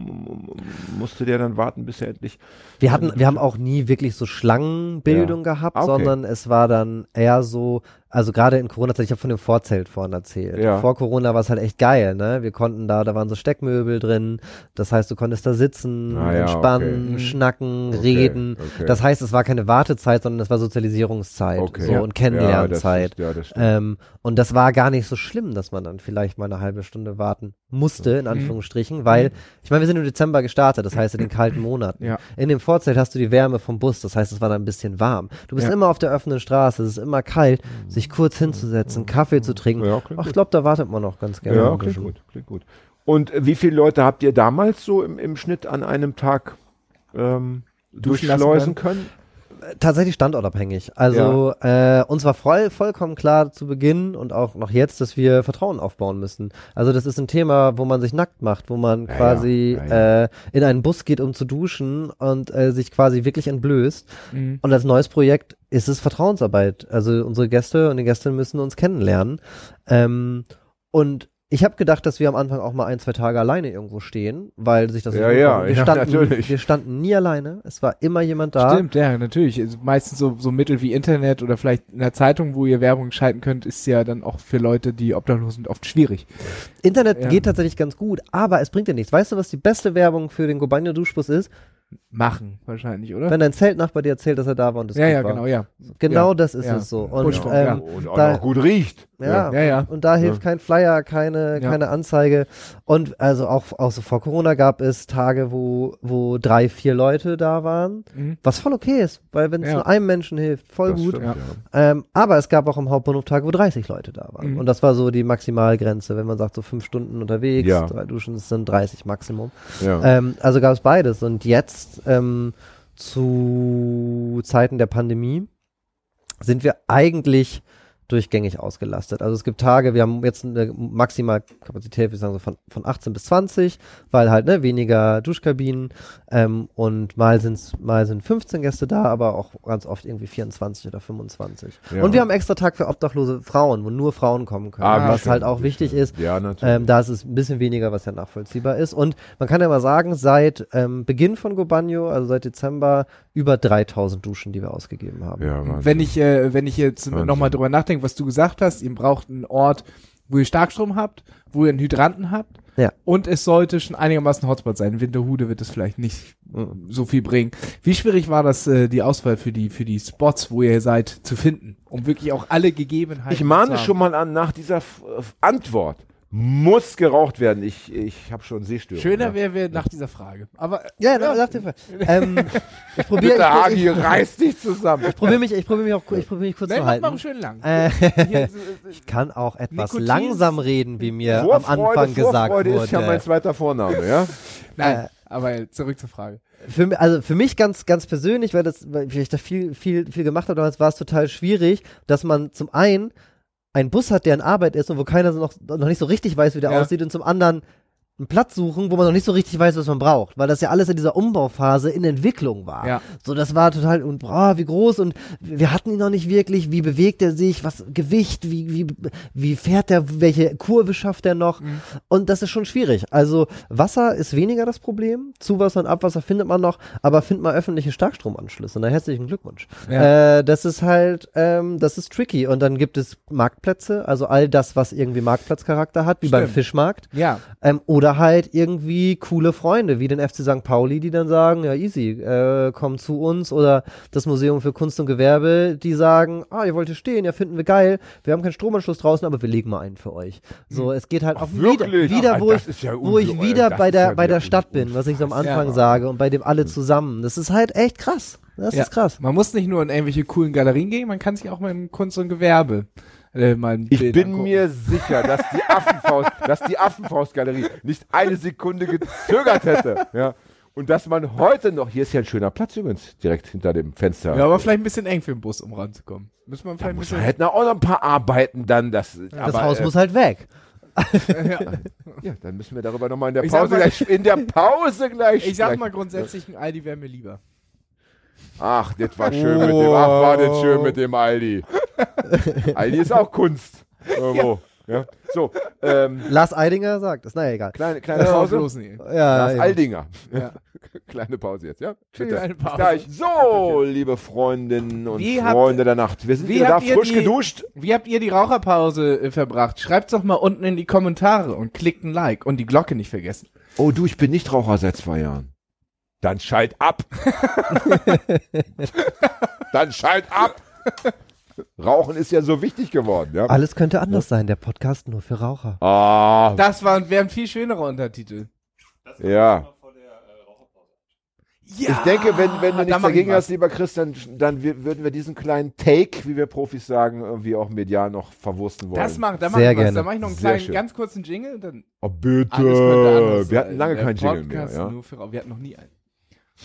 Speaker 3: musste der dann warten, bis er endlich?
Speaker 5: Wir hatten, wir haben auch nie wirklich so Schlangenbildung gehabt,
Speaker 3: Ah, okay.
Speaker 5: sondern es war dann eher so, also gerade in Corona-Zeit, ich habe von dem Vorzelt vorhin erzählt.
Speaker 3: Ja.
Speaker 5: Vor Corona war es halt echt geil, ne? Wir konnten da, da waren so Steckmöbel drin, das heißt, du konntest da sitzen,
Speaker 3: Ah, ja,
Speaker 5: entspannen,
Speaker 4: okay.
Speaker 5: schnacken,
Speaker 3: Okay,
Speaker 5: reden.
Speaker 3: okay.
Speaker 5: Das heißt, es war keine Wartezeit, sondern es war Sozialisierungszeit so,
Speaker 3: Ja.
Speaker 5: und Kennenlernzeit.
Speaker 3: Ja, ist- ja.
Speaker 5: Ähm, und das war gar nicht so schlimm, dass man dann vielleicht mal eine halbe Stunde warten musste, in Anführungsstrichen, weil, ich meine, wir sind im Dezember gestartet, das heißt in den kalten Monaten.
Speaker 4: Ja.
Speaker 5: In dem Vorzelt hast du die Wärme vom Bus, das heißt, es war dann ein bisschen warm. Du bist
Speaker 4: Ja.
Speaker 5: immer auf der offenen Straße, es ist immer kalt, sich kurz hinzusetzen, Kaffee zu trinken.
Speaker 3: Ja,
Speaker 5: Ach, ich glaube, da wartet man noch ganz gerne.
Speaker 3: Ja, klingt gut, klingt gut. Und äh, wie viele Leute habt ihr damals so im, im Schnitt an einem Tag ähm, durchschleusen können?
Speaker 5: Tatsächlich standortabhängig. Also äh, uns war voll, vollkommen klar zu Beginn und auch noch jetzt, dass wir Vertrauen aufbauen müssen. Also das ist ein Thema, wo man sich nackt macht, wo man
Speaker 3: Ja,
Speaker 5: quasi
Speaker 3: ja, ja,
Speaker 5: Äh, in einen Bus geht, um zu duschen und äh, sich quasi wirklich entblößt.
Speaker 4: Mhm.
Speaker 5: Und als neues Projekt ist es Vertrauensarbeit. Also unsere Gäste und die Gästinnen müssen uns kennenlernen. Ähm, und ich habe gedacht, dass wir am Anfang auch mal ein, zwei Tage alleine irgendwo stehen, weil sich das
Speaker 3: Ja, ja,
Speaker 5: wir,
Speaker 3: ja,
Speaker 5: standen,
Speaker 3: natürlich.
Speaker 5: wir standen nie alleine. Es war immer jemand da.
Speaker 4: Stimmt, ja, natürlich. Also meistens so, so Mittel wie Internet oder vielleicht in der Zeitung, wo ihr Werbung schalten könnt, ist ja dann auch für Leute, die obdachlos sind, oft schwierig.
Speaker 5: Internet
Speaker 4: Ja.
Speaker 5: geht tatsächlich ganz gut, aber es bringt dir nichts. Weißt du, was die beste Werbung für den Gobanio Duschbus ist?
Speaker 4: Machen, wahrscheinlich, oder?
Speaker 5: Wenn dein Zeltnachbar dir erzählt, dass er da war und es
Speaker 4: ja,
Speaker 5: gut
Speaker 4: ja,
Speaker 5: war.
Speaker 4: genau, ja.
Speaker 5: Genau
Speaker 4: Ja.
Speaker 5: das ist
Speaker 4: Ja.
Speaker 5: es so. Und,
Speaker 4: vom
Speaker 5: ähm,
Speaker 4: Kern.
Speaker 3: Und auch
Speaker 5: da-
Speaker 3: noch gut riecht.
Speaker 5: Ja,
Speaker 4: Ja, ja.
Speaker 5: und da hilft kein Flyer, keine,
Speaker 4: Ja.
Speaker 5: keine Anzeige. Und also auch, auch so vor Corona gab es Tage, wo, wo drei, vier Leute da waren,
Speaker 4: Mhm.
Speaker 5: was voll okay ist, weil wenn es
Speaker 4: Ja.
Speaker 5: nur einem Menschen hilft, voll
Speaker 3: Das
Speaker 5: gut.
Speaker 3: stimmt.
Speaker 5: Ähm, aber es gab auch im Hauptbahnhof Tage, wo 30 Leute da waren.
Speaker 4: Mhm.
Speaker 5: Und das war so die Maximalgrenze, wenn man sagt, so fünf Stunden unterwegs,
Speaker 3: Ja.
Speaker 5: drei Duschen, das sind 30 Maximum.
Speaker 3: Ja.
Speaker 5: Ähm, also gab es beides. Und jetzt ähm, zu Zeiten der Pandemie sind wir eigentlich durchgängig ausgelastet. Also es gibt Tage, wir haben jetzt eine Maximalkapazität, wir sagen so von, von 18 bis 20, weil halt ne, weniger Duschkabinen ähm, und mal, sind's, mal sind 15 Gäste da, aber auch ganz oft irgendwie 24 oder 25.
Speaker 3: Ja.
Speaker 5: Und wir haben extra Tag für obdachlose Frauen, wo nur Frauen kommen können,
Speaker 3: Ah,
Speaker 5: was
Speaker 3: schön,
Speaker 5: halt auch wichtig
Speaker 3: schön.
Speaker 5: ist.
Speaker 3: Ja, natürlich.
Speaker 5: Ähm, da ist es ein bisschen weniger, was ja nachvollziehbar ist. Und man kann ja mal sagen, seit ähm, Beginn von Gobanio, also seit Dezember, über 3000 Duschen, die wir ausgegeben haben.
Speaker 3: ja, Wahnsinn.
Speaker 4: Wenn ich, äh, wenn ich jetzt
Speaker 3: Wahnsinn.
Speaker 4: nochmal drüber nachdenke, was du gesagt hast, ihr braucht einen Ort, wo ihr Starkstrom habt, wo ihr einen Hydranten habt.
Speaker 5: Ja.
Speaker 4: Und es sollte schon einigermaßen Hotspot sein. In Winterhude wird es vielleicht nicht
Speaker 5: Mhm.
Speaker 4: so viel bringen. Wie schwierig war das, äh, die Auswahl für die, für die Spots, wo ihr seid, zu finden? Um wirklich auch alle Gegebenheiten
Speaker 3: Ich mahne
Speaker 4: zu haben?
Speaker 3: schon mal an, nach dieser F F Antwort muss geraucht werden. Ich, ich habe schon Sehstörungen.
Speaker 4: Schöner
Speaker 3: ja.
Speaker 4: wäre wir nach dieser Frage. Aber
Speaker 5: Ja, ja. Nach dem Fall. ähm, ich probiere
Speaker 3: Bitte,
Speaker 5: ich,
Speaker 3: reiß dich zusammen.
Speaker 5: ich probier mich, ich probier mich auch, ich probier mich kurz
Speaker 4: Nein,
Speaker 5: zu
Speaker 4: mach mal
Speaker 5: halten.
Speaker 4: schön lang.
Speaker 5: Äh, ich kann auch etwas
Speaker 4: Nikotin-
Speaker 5: langsam reden, wie mir am
Speaker 3: Vorfreude,
Speaker 5: Anfang gesagt
Speaker 3: Vorfreude
Speaker 5: wurde.
Speaker 3: ist ja mein zweiter Vorname, ja?
Speaker 4: Nein, aber zurück zur Frage.
Speaker 5: für, also für mich ganz, ganz persönlich, weil das, weil ich da viel, viel, viel gemacht habe damals, war es total schwierig, dass man zum einen einen Bus hat, der in Arbeit ist und wo keiner noch, noch nicht so richtig weiß, wie der
Speaker 4: Ja.
Speaker 5: aussieht und zum anderen einen Platz suchen, wo man noch nicht so richtig weiß, was man braucht, weil das ja alles in dieser Umbauphase in Entwicklung war.
Speaker 4: Ja.
Speaker 5: So, das war total und boah, wie groß und wir hatten ihn noch nicht wirklich, wie bewegt er sich, was Gewicht, wie wie wie fährt er, welche Kurve schafft er noch?
Speaker 4: Mhm.
Speaker 5: Und das ist schon schwierig. Also Wasser ist weniger das Problem, Zuwasser und Abwasser findet man noch, aber findet mal öffentliche Starkstromanschlüsse. Na herzlichen Glückwunsch.
Speaker 4: Ja.
Speaker 5: Äh, das ist halt, ähm, das ist tricky. Und dann gibt es Marktplätze, also all das, was irgendwie Marktplatzcharakter hat, wie beim
Speaker 4: Stimmt.
Speaker 5: Fischmarkt.
Speaker 4: Ja.
Speaker 5: Ähm, oder halt irgendwie coole Freunde, wie den FC St. Pauli, die dann sagen, ja easy, äh, komm zu uns. Oder das Museum für Kunst und Gewerbe, die sagen, ah, ihr wollt hier stehen, ja, finden wir geil. Wir haben keinen Stromanschluss draußen, aber wir legen mal einen für euch. So, es geht halt
Speaker 3: Ach,
Speaker 5: wieder,
Speaker 3: wirklich?
Speaker 5: wieder
Speaker 3: Ach,
Speaker 5: wo ich,
Speaker 3: ja
Speaker 5: wo ich wieder
Speaker 3: Das
Speaker 5: bei der,
Speaker 3: ja
Speaker 5: bei der Stadt bin, was ich so am Anfang sage und bei dem alle zusammen. Das ist halt echt krass. Das ist krass.
Speaker 4: Man muss nicht nur in irgendwelche coolen Galerien gehen, man kann sich auch mal in Kunst und Gewerbe äh,
Speaker 3: Ich
Speaker 4: Bild
Speaker 3: bin
Speaker 4: angucken.
Speaker 3: mir sicher, dass die Affenfaust, dass die Affenfaustgalerie nicht eine Sekunde gezögert hätte, ja. Und dass man heute noch, hier ist ja ein schöner Platz übrigens, direkt hinter dem Fenster.
Speaker 4: Ja, aber vielleicht ein bisschen eng für den Bus, um ranzukommen. Müssen wir
Speaker 3: da
Speaker 4: vielleicht ein
Speaker 3: muss
Speaker 4: bisschen.
Speaker 3: man hätten auch noch ein paar Arbeiten dann, das,
Speaker 5: Das
Speaker 3: aber,
Speaker 5: Haus
Speaker 3: äh,
Speaker 5: muss halt weg.
Speaker 4: ja.
Speaker 3: ja, dann müssen wir darüber nochmal in der
Speaker 4: Ich sag
Speaker 3: Pause
Speaker 4: mal-
Speaker 3: gleich, in der Pause gleich
Speaker 4: Ich sag
Speaker 3: sprechen.
Speaker 4: mal grundsätzlich, ein Aldi wäre mir lieber.
Speaker 3: Ach, das war schön mit dem, ach, war das schön mit dem Aldi. Aldi ist auch Kunst. Irgendwo. Ja. So, ähm,
Speaker 5: Lars Eidinger sagt das. Naja, egal.
Speaker 3: kleine, kleine
Speaker 4: Ja,
Speaker 3: Pause.
Speaker 5: Ja,
Speaker 3: Lars
Speaker 5: ja.
Speaker 3: Aldinger.
Speaker 4: Ja.
Speaker 3: Kleine Pause jetzt, ja? Bitte.
Speaker 4: Pause.
Speaker 3: gleich. So, liebe Freundinnen und
Speaker 4: Wie habt-
Speaker 3: Freunde der Nacht. Wir sind
Speaker 4: wie
Speaker 3: wieder da,
Speaker 4: habt ihr
Speaker 3: frisch
Speaker 4: die-
Speaker 3: geduscht.
Speaker 4: Wie habt ihr die Raucherpause äh, verbracht? Schreibt's doch mal unten in die Kommentare und klickt ein Like und die Glocke nicht vergessen.
Speaker 3: Oh du, ich bin nicht Raucher seit zwei Jahren. Dann schalt ab. Dann schalt ab. Rauchen ist ja so wichtig geworden, ja?
Speaker 5: Alles könnte anders sein. Der Podcast nur für Raucher.
Speaker 3: Ah,
Speaker 4: Das wäre ein viel schönerer Untertitel.
Speaker 3: ja.
Speaker 4: Ja,
Speaker 3: Ich denke, wenn, wenn du nichts dagegen hast, lieber Chris, dann, dann würden wir diesen kleinen Take, wie wir Profis sagen, irgendwie auch medial noch verwursten wollen.
Speaker 4: Das macht, da mach
Speaker 5: Sehr
Speaker 4: ich was.
Speaker 5: gerne.
Speaker 4: Da mache ich noch einen
Speaker 3: Sehr
Speaker 4: kleinen,
Speaker 3: schön.
Speaker 4: ganz kurzen Jingle. Dann
Speaker 3: oh, bitte. Wir hatten lange keinen Jingle mehr, ja?
Speaker 4: Nur für, Raucher. wir hatten noch nie einen.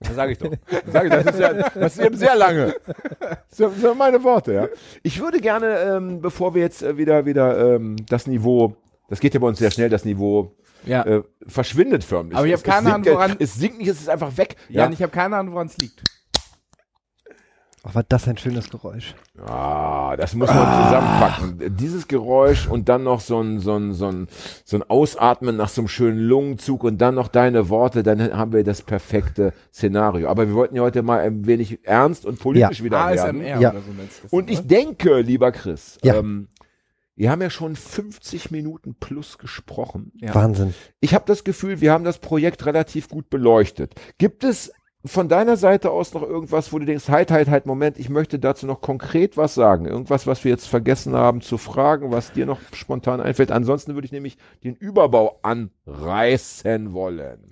Speaker 3: Das sage ich doch. Das, sag ich, das, ist ja, das ist eben sehr lange. Das sind meine Worte, ja. Ich würde gerne, ähm, bevor wir jetzt äh, wieder, wieder ähm, das Niveau, das geht ja bei uns sehr schnell, das Niveau
Speaker 4: Ja.
Speaker 3: äh, verschwindet förmlich.
Speaker 4: Aber ich
Speaker 3: Es-
Speaker 4: hab keine
Speaker 3: es
Speaker 4: Ahnung,
Speaker 3: sinkt,
Speaker 4: woran-
Speaker 3: Es sinkt nicht, es ist einfach weg.
Speaker 4: ja,
Speaker 3: Ja,
Speaker 4: und ich habe keine Ahnung, woran es liegt.
Speaker 5: Ach, war das ein schönes Geräusch.
Speaker 3: Ah, das muss man zusammenpacken. Dieses Geräusch und dann noch so ein, so ein, so ein, so ein Ausatmen nach so einem schönen Lungenzug und dann noch deine Worte, dann haben wir das perfekte Szenario. Aber wir wollten ja heute mal ein wenig ernst und politisch
Speaker 5: Ja.
Speaker 3: wieder werden.
Speaker 4: ASMR
Speaker 5: Ja.
Speaker 4: oder so nennst du das,
Speaker 3: Und ich
Speaker 4: oder?
Speaker 3: denke, lieber Chris,
Speaker 5: Ja.
Speaker 3: ähm, wir haben ja schon 50 Minuten plus gesprochen.
Speaker 4: Ja.
Speaker 5: Wahnsinn.
Speaker 3: Ich habe das Gefühl, wir haben das Projekt relativ gut beleuchtet. Gibt es von deiner Seite aus noch irgendwas, wo du denkst, halt, halt, halt, Moment, ich möchte dazu noch konkret was sagen. Irgendwas, was wir jetzt vergessen haben zu fragen, was dir noch spontan einfällt. Ansonsten würde ich nämlich den Überbau anreißen wollen.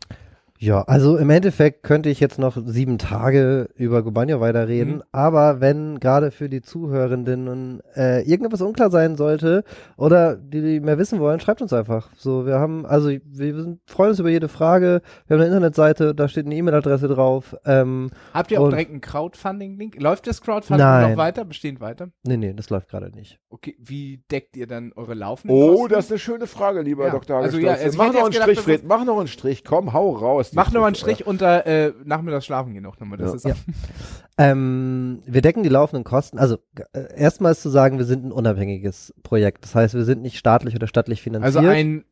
Speaker 5: Ja, also im Endeffekt könnte ich jetzt noch sieben Tage über Gubanyo weiterreden,
Speaker 4: Mhm.
Speaker 5: aber wenn gerade für die Zuhörenden äh, irgendetwas unklar sein sollte oder die, die mehr wissen wollen, schreibt uns einfach. So, wir haben, also wir sind, freuen uns über jede Frage. Wir haben eine Internetseite, da steht eine E-Mail-Adresse drauf. Ähm,
Speaker 4: Habt ihr auch direkt einen Crowdfunding-Link? Läuft das Crowdfunding
Speaker 5: Nein.
Speaker 4: noch weiter? Bestehend weiter?
Speaker 5: nee, nee, das läuft gerade nicht.
Speaker 4: Okay, wie deckt ihr dann eure laufenden
Speaker 3: Oh,
Speaker 4: Kosten?
Speaker 3: das ist eine schöne Frage, lieber
Speaker 4: Ja,
Speaker 3: Dr.
Speaker 4: also ja, also
Speaker 3: mach noch einen
Speaker 4: gedacht,
Speaker 3: Strich, Fred, mach noch einen Strich. Komm, hau raus.
Speaker 4: Mach nochmal einen. Strich unter äh, nachmittags schlafen gehen auch nochmal. Das
Speaker 3: Ja.
Speaker 4: ist
Speaker 5: Ja. Ähm, wir decken die laufenden Kosten. Also äh, erstmal ist zu sagen, wir sind ein unabhängiges Projekt. Das heißt, wir sind nicht staatlich oder staatlich finanziert.
Speaker 4: also ein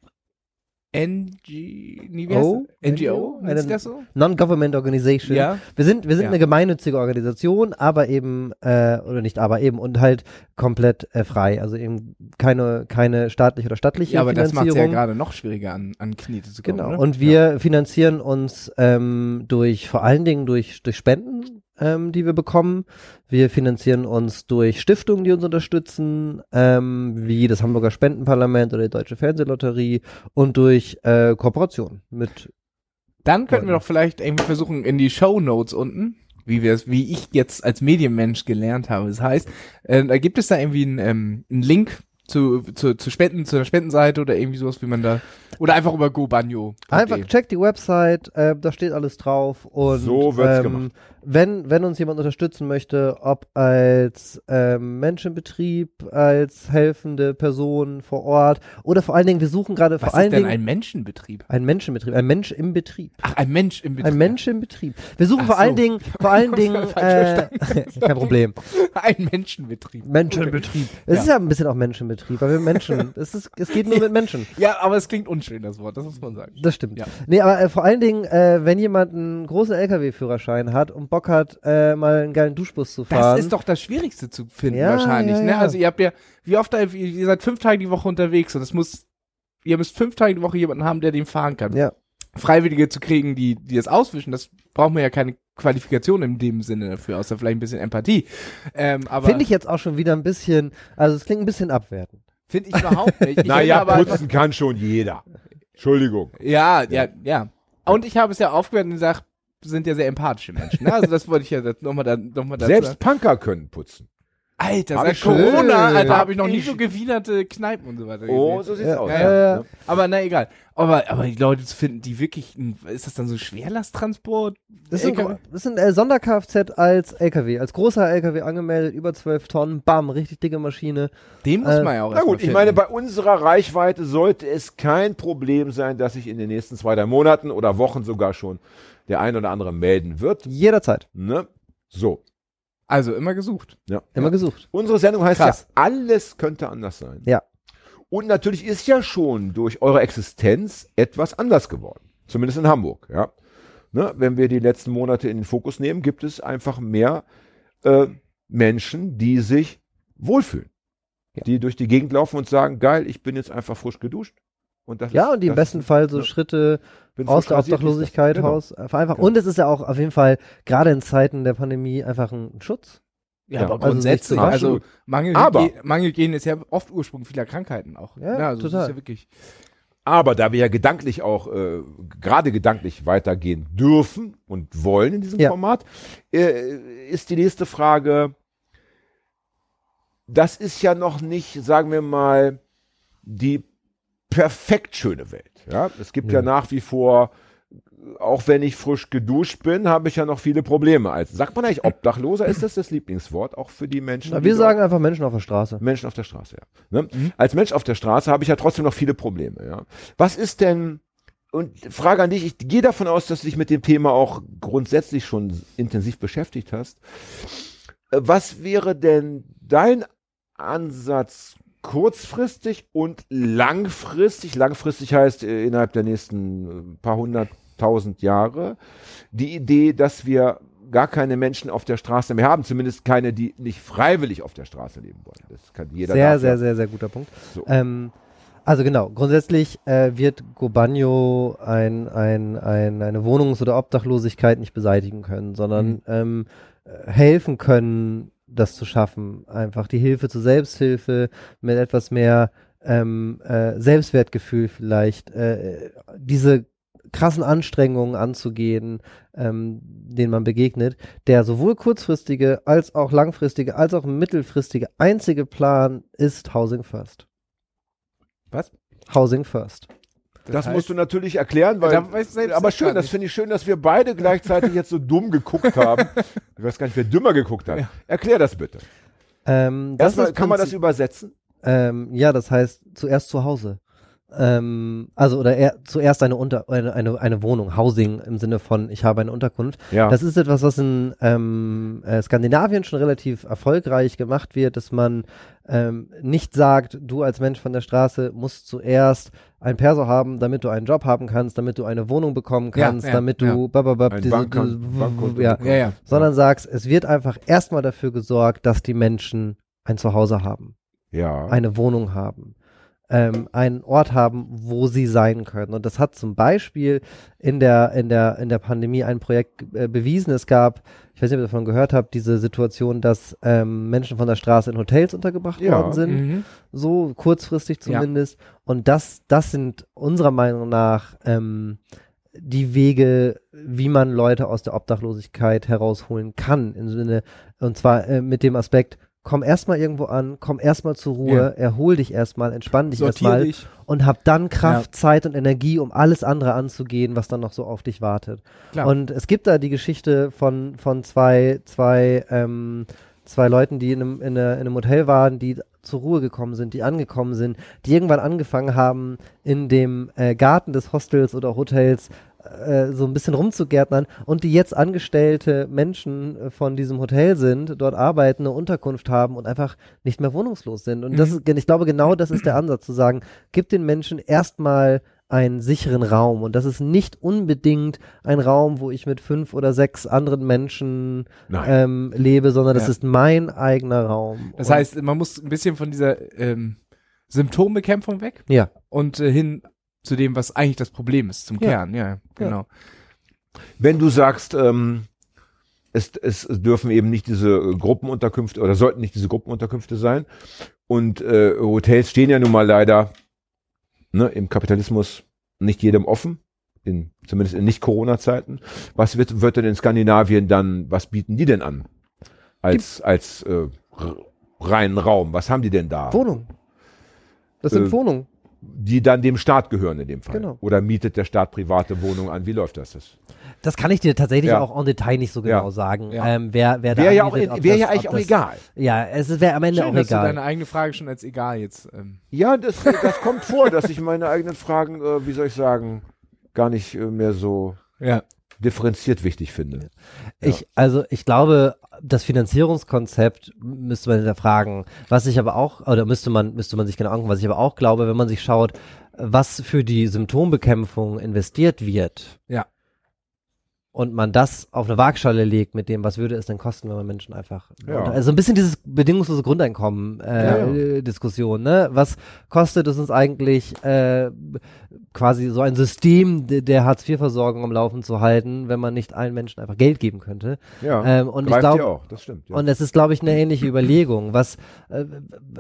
Speaker 4: NGO?
Speaker 5: Eine-
Speaker 4: Nennt das so?
Speaker 5: Non-Government Organization.
Speaker 4: Ja.
Speaker 5: Wir sind, wir sind
Speaker 4: Ja.
Speaker 5: eine gemeinnützige Organisation, aber eben, äh, oder nicht aber eben, und halt komplett äh, frei. Also eben keine, keine staatliche oder staatliche
Speaker 4: Ja, aber das macht es ja
Speaker 5: Finanzierung.
Speaker 4: gerade noch schwieriger an, an Knete zu kommen.
Speaker 5: Genau.
Speaker 4: Ne?
Speaker 5: Und wir finanzieren uns ähm, durch vor allen Dingen durch, durch Spenden, ähm, die wir bekommen. Wir finanzieren uns durch Stiftungen, die uns unterstützen, ähm, wie das Hamburger Spendenparlament oder die Deutsche Fernsehlotterie und durch äh, Kooperationen mit
Speaker 4: Dann könnten wir doch vielleicht irgendwie versuchen, in die Show Notes unten, wie wir es, wie ich jetzt als Medienmensch gelernt habe. Das heißt, äh, da gibt es da irgendwie einen, ähm, einen Link zu, zu, zu Spenden, zu der Spendenseite oder irgendwie sowas, wie man da, oder einfach über GoBanyo.
Speaker 5: Einfach check die Website, äh, da steht alles drauf und
Speaker 3: So wird's
Speaker 5: ähm,
Speaker 3: gemacht.
Speaker 5: Wenn wenn uns jemand unterstützen möchte, ob als ähm, Mensch im Betrieb, als helfende Person vor Ort oder vor allen Dingen, wir suchen gerade
Speaker 4: Was
Speaker 5: vor allen
Speaker 4: ist denn
Speaker 5: Dingen
Speaker 4: ein Menschenbetrieb?
Speaker 5: ein Mensch im Betrieb, ein Mensch im Betrieb.
Speaker 4: Ach, ein Mensch im Betrieb.
Speaker 5: Ein Mensch im Betrieb. Wir suchen
Speaker 4: Ach
Speaker 5: vor allen
Speaker 4: so.
Speaker 5: Dingen, vor allen Dingen, äh, kein Problem.
Speaker 4: Ein Menschenbetrieb.
Speaker 5: Mensch im
Speaker 4: Okay.
Speaker 5: Es ist ja ein bisschen auch Mensch im Betrieb, weil wir Menschen, es ist, es geht nur mit Menschen.
Speaker 4: Ja, aber es klingt unschön, das Wort, das muss man sagen.
Speaker 5: Das stimmt.
Speaker 4: Ja.
Speaker 5: Nee, aber äh, vor allen Dingen, äh, wenn jemand einen großen LKW-Führerschein hat und Bock hat, äh, mal einen geilen Duschbus zu fahren.
Speaker 4: Das ist doch das Schwierigste zu finden
Speaker 5: Ja,
Speaker 4: wahrscheinlich,
Speaker 5: ja,
Speaker 4: ne?
Speaker 5: ja.
Speaker 4: Also ihr habt ja, wie oft, ihr, seid fünf Tage die Woche unterwegs und es muss, ihr müsst fünf Tage die Woche jemanden haben, der den fahren kann.
Speaker 5: Ja.
Speaker 4: Freiwillige zu kriegen, die, die das auswischen, das braucht man ja keine Qualifikation in dem Sinne dafür, außer vielleicht ein bisschen Empathie. Ähm, aber
Speaker 5: Finde ich jetzt auch schon wieder ein bisschen, also es klingt ein bisschen abwertend.
Speaker 4: finde ich überhaupt nicht. Ich
Speaker 3: Naja,
Speaker 4: aber,
Speaker 3: putzen kann schon jeder. Entschuldigung.
Speaker 4: Ja, ja, ja. Und ich habe es ja aufgehört und gesagt, sind ja sehr empathische Menschen. Ne? Also das wollte ich ja nochmal da, noch mal dazu
Speaker 3: Selbst Punker können putzen.
Speaker 4: Alter,
Speaker 3: Hab
Speaker 4: seit
Speaker 3: ich schon.
Speaker 4: Corona, Alter,
Speaker 3: Hab
Speaker 4: habe ich noch nie
Speaker 3: ich.
Speaker 4: so gewienerte Kneipen und so weiter
Speaker 3: Oh,
Speaker 4: gesehen.
Speaker 3: so sieht's
Speaker 5: Ja,
Speaker 3: aus.
Speaker 4: ja,
Speaker 5: ja.
Speaker 3: Ne?
Speaker 4: Aber na egal. Aber, aber die Leute zu finden, die wirklich, ist das dann so Schwerlasttransport?
Speaker 5: Das ist ein,
Speaker 4: LKW?
Speaker 5: das ist ein äh, Sonder-Kfz als LKW, als großer LKW angemeldet, über 12 Tonnen, bam, richtig dicke Maschine.
Speaker 4: Den muss
Speaker 5: Äh,
Speaker 4: man ja auch
Speaker 3: Na gut, ich meine, bei unserer Reichweite sollte es kein Problem sein, dass sich in den nächsten zwei, drei Monaten oder Wochen sogar schon der ein oder andere melden wird.
Speaker 5: Jederzeit.
Speaker 3: Ne? So.
Speaker 4: Also immer gesucht.
Speaker 3: Ja.
Speaker 5: Immer gesucht.
Speaker 3: Unsere Sendung heißt
Speaker 4: Krass.
Speaker 3: ja, alles könnte anders sein.
Speaker 5: Ja.
Speaker 3: Und natürlich ist ja schon durch eure Existenz etwas anders geworden. Zumindest in Hamburg, ja. Ne? Wenn wir die letzten Monate in den Fokus nehmen, gibt es einfach mehr äh, Menschen, die sich wohlfühlen. Die durch die Gegend laufen und sagen, geil, ich bin jetzt einfach frisch geduscht. Und das
Speaker 5: Ja,
Speaker 3: ist,
Speaker 5: und die im
Speaker 3: das
Speaker 5: besten Fall so
Speaker 3: ja.
Speaker 5: Schritte
Speaker 3: bin
Speaker 5: aus der Obdachlosigkeit
Speaker 3: ist das-
Speaker 5: raus äh, vereinfachen.
Speaker 3: Genau.
Speaker 5: Und es ist ja auch auf jeden Fall, gerade in Zeiten der Pandemie, einfach ein Schutz.
Speaker 4: Ja,
Speaker 3: Ja,
Speaker 4: aber
Speaker 5: also
Speaker 4: grundsätzlich, also,
Speaker 3: waschen.
Speaker 4: Mangel,
Speaker 3: Aber-
Speaker 4: Mangelgehen ist ja oft Ursprung vieler Krankheiten auch.
Speaker 5: Ja,
Speaker 4: also Das
Speaker 5: total.
Speaker 4: ist ja wirklich.
Speaker 3: Aber da wir ja gedanklich auch, äh, gerade gedanklich weitergehen dürfen und wollen in diesem
Speaker 5: Ja.
Speaker 3: Format, äh, ist die nächste Frage, das ist ja noch nicht, sagen wir mal, die perfekt schöne Welt. Ja? Es gibt ja
Speaker 5: Nö.
Speaker 3: nach wie vor, auch wenn ich frisch geduscht bin, habe ich ja noch viele Probleme. Als, sagt man eigentlich Obdachloser? Ist das das Lieblingswort auch für die Menschen?
Speaker 5: Na, wir sagen einfach Menschen auf der Straße.
Speaker 3: Menschen auf der Straße, ja. Ne? Als Mensch auf der Straße habe ich ja trotzdem noch viele Probleme, ja. Was ist denn, und Frage an dich, ich gehe davon aus, dass du dich mit dem Thema auch grundsätzlich schon intensiv beschäftigt hast. Äh, Was wäre denn dein Ansatz kurzfristig und langfristig? Langfristig heißt äh, innerhalb der nächsten äh, paar hunderttausend Jahre. Die Idee, dass wir gar keine Menschen auf der Straße mehr haben, zumindest keine, die nicht freiwillig auf der Straße leben wollen. Das kann jeder
Speaker 5: Sehr, sehr, sehr, sehr guter Punkt.
Speaker 3: So.
Speaker 5: Ähm, also genau, grundsätzlich äh, wird Gobanyo ein, ein, ein, eine Wohnungs- oder Obdachlosigkeit nicht beseitigen können, sondern
Speaker 3: Mhm.
Speaker 5: ähm, äh, helfen können, das zu schaffen. Einfach die Hilfe zur Selbsthilfe mit etwas mehr ähm, äh, Selbstwertgefühl vielleicht. Äh, diese krassen Anstrengungen anzugehen, ähm, denen man begegnet, der sowohl kurzfristige als auch langfristige als auch mittelfristige einzige Plan ist Housing First.
Speaker 4: Was?
Speaker 5: Housing First.
Speaker 3: Das, musst du natürlich erklären, weil.
Speaker 4: Selbst
Speaker 3: aber schön, das finde ich schön, dass wir beide gleichzeitig jetzt so dumm geguckt haben. Ich weiß gar nicht, wer dümmer geguckt hat.
Speaker 4: Ja.
Speaker 3: Erklär das bitte.
Speaker 5: Ähm, das
Speaker 3: Erstmal, kann man das übersetzen?
Speaker 5: Ähm, ja, das heißt zuerst zu Hause. Ähm, also oder eher, zuerst eine, Unter eine, eine, eine Wohnung, Housing im Sinne von ich habe eine Unterkunft.
Speaker 3: Ja.
Speaker 5: Das ist etwas, was in ähm, äh, Skandinavien schon relativ erfolgreich gemacht wird, dass man ähm, nicht sagt, du als Mensch von der Straße musst zuerst ein Perso haben, damit du einen Job haben kannst, damit du eine Wohnung bekommen
Speaker 4: Ja,
Speaker 5: kannst,
Speaker 4: ja,
Speaker 5: damit du
Speaker 4: ja.
Speaker 5: bababab, diese-
Speaker 3: Bankkonto-
Speaker 5: diese-
Speaker 3: Bankkonto
Speaker 5: ja.
Speaker 4: Ja, ja.
Speaker 5: sondern sagst, es wird einfach erstmal dafür gesorgt, dass die Menschen ein Zuhause haben
Speaker 3: ja.
Speaker 5: eine Wohnung haben, ähm, einen Ort haben, wo sie sein können. Und das hat zum Beispiel in der, in der, in der Pandemie ein Projekt äh, bewiesen. Es gab, ich weiß nicht, ob ihr davon gehört habt, diese Situation, dass ähm, Menschen von der Straße in Hotels untergebracht
Speaker 3: Ja.
Speaker 5: worden sind.
Speaker 4: Mhm.
Speaker 5: So kurzfristig
Speaker 4: Ja.
Speaker 5: zumindest. Und das, das sind unserer Meinung nach ähm, die Wege, wie man Leute aus der Obdachlosigkeit herausholen kann. Im Sinne, und zwar äh, mit dem Aspekt, komm erstmal irgendwo an, komm erstmal zur Ruhe,
Speaker 4: Ja.
Speaker 5: erhol dich erstmal, entspann dich erstmal und hab dann Kraft, Zeit und Energie, um alles andere anzugehen, was dann noch so auf dich wartet.
Speaker 4: Klar.
Speaker 5: Und es gibt da die Geschichte von, von zwei, zwei, ähm, zwei Leuten, die in einem, in, einer- in einem Hotel waren, die zur Ruhe gekommen sind, die angekommen sind, die irgendwann angefangen haben, in dem äh, Garten des Hostels oder Hotels äh, so ein bisschen rumzugärtnern und die jetzt angestellte Menschen äh, von diesem Hotel sind, dort arbeiten, eine Unterkunft haben und einfach nicht mehr wohnungslos sind. Und das ist, ich glaube, genau das ist der Ansatz, zu sagen, gib den Menschen erstmal einen sicheren Raum. Und das ist nicht unbedingt ein Raum, wo ich mit fünf oder sechs anderen Menschen ähm, lebe, sondern das
Speaker 4: Ja.
Speaker 5: ist mein eigener Raum.
Speaker 4: Das
Speaker 5: Und-
Speaker 4: heißt, man muss ein bisschen von dieser ähm, Symptombekämpfung weg
Speaker 5: ja,
Speaker 4: und äh, hin zu dem, was eigentlich das Problem ist, zum
Speaker 5: Ja.
Speaker 4: Kern. Ja, genau.
Speaker 3: Wenn du sagst, ähm, es, es dürfen eben nicht diese äh, Gruppenunterkünfte oder sollten nicht diese Gruppenunterkünfte sein. Und äh, Hotels stehen ja nun mal leider ne, im Kapitalismus nicht jedem offen, in, zumindest in Nicht-Corona-Zeiten. Was wird, wird denn in Skandinavien dann, was bieten die denn an? Als, als äh, reinen Raum. Was haben die denn da?
Speaker 5: Wohnung. Das sind
Speaker 3: Äh,
Speaker 5: Wohnungen.
Speaker 3: Die dann dem Staat gehören in dem Fall.
Speaker 5: Genau.
Speaker 3: Oder mietet der Staat private Wohnungen an? Wie läuft das? das?
Speaker 5: Das kann ich dir tatsächlich
Speaker 3: Ja.
Speaker 5: auch en Detail nicht so
Speaker 3: Ja.
Speaker 5: genau sagen.
Speaker 4: Ja.
Speaker 5: Ähm, wer, wer da
Speaker 3: Wäre ja, auch, wäre
Speaker 5: das-
Speaker 3: ja eigentlich auch egal.
Speaker 5: Ja, es wäre am Ende
Speaker 4: Schön,
Speaker 5: auch
Speaker 4: dass du
Speaker 5: egal.
Speaker 4: deine eigene Frage schon als egal jetzt. Ähm,
Speaker 3: Ja, das, das kommt vor, dass ich meine eigenen Fragen, äh, wie soll ich sagen, gar nicht äh, mehr so
Speaker 4: ja.
Speaker 3: differenziert wichtig finde.
Speaker 5: Ich, also ich glaube, das Finanzierungskonzept müsste man hinterfragen. Was ich aber auch, oder müsste man, müsste man sich genau angucken, was ich aber auch glaube, wenn man sich schaut, was für die Symptombekämpfung investiert wird.
Speaker 4: Ja.
Speaker 5: Und man das auf eine Waagschale legt mit dem, was würde es denn kosten, wenn man Menschen einfach.
Speaker 3: Ja.
Speaker 5: Also ein bisschen dieses bedingungslose Grundeinkommen äh,
Speaker 3: Ja, ja.
Speaker 5: Diskussion, ne? Was kostet es uns eigentlich äh, quasi so ein System de- der Hartz-IV-Versorgung am Laufen zu halten, wenn man nicht allen Menschen einfach Geld geben könnte?
Speaker 3: Ja,
Speaker 5: Ähm, und ich
Speaker 3: greift
Speaker 5: glaub-
Speaker 3: ihr auch, das stimmt.
Speaker 5: Und es ist, glaube ich, eine ähnliche Überlegung. Was, äh,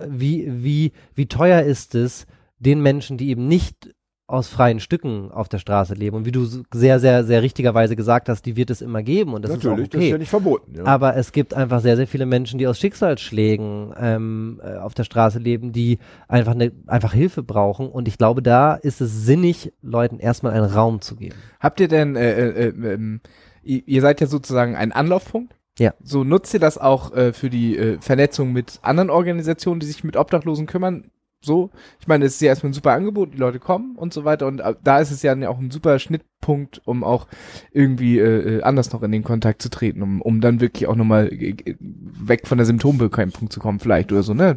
Speaker 5: wie, wie, wie teuer ist es, den Menschen, die eben nicht aus freien Stücken auf der Straße leben und wie du sehr, sehr, sehr richtigerweise gesagt hast, die wird es immer geben und das
Speaker 3: Natürlich,
Speaker 5: ist auch
Speaker 3: das ist
Speaker 5: okay.
Speaker 3: ja nicht verboten. Ja.
Speaker 5: Aber es gibt einfach sehr, sehr viele Menschen, die aus Schicksalsschlägen ähm, äh, auf der Straße leben, die einfach, eine, einfach Hilfe brauchen. Und ich glaube, da ist es sinnig, Leuten erstmal einen Raum zu geben.
Speaker 4: Habt ihr denn, äh, äh, äh, ähm, ihr, ihr seid ja sozusagen ein Anlaufpunkt?
Speaker 5: Ja.
Speaker 4: So nutzt ihr das auch äh, für die äh, Vernetzung mit anderen Organisationen, die sich mit Obdachlosen kümmern? So, ich meine, es ist ja erstmal ein super Angebot, die Leute kommen und so weiter und äh, da ist es ja auch ein super Schnittpunkt, um auch irgendwie äh, äh, anders noch in den Kontakt zu treten, um, um dann wirklich auch nochmal äh, weg von der Symptombekämpfung zu kommen vielleicht oder so, ne?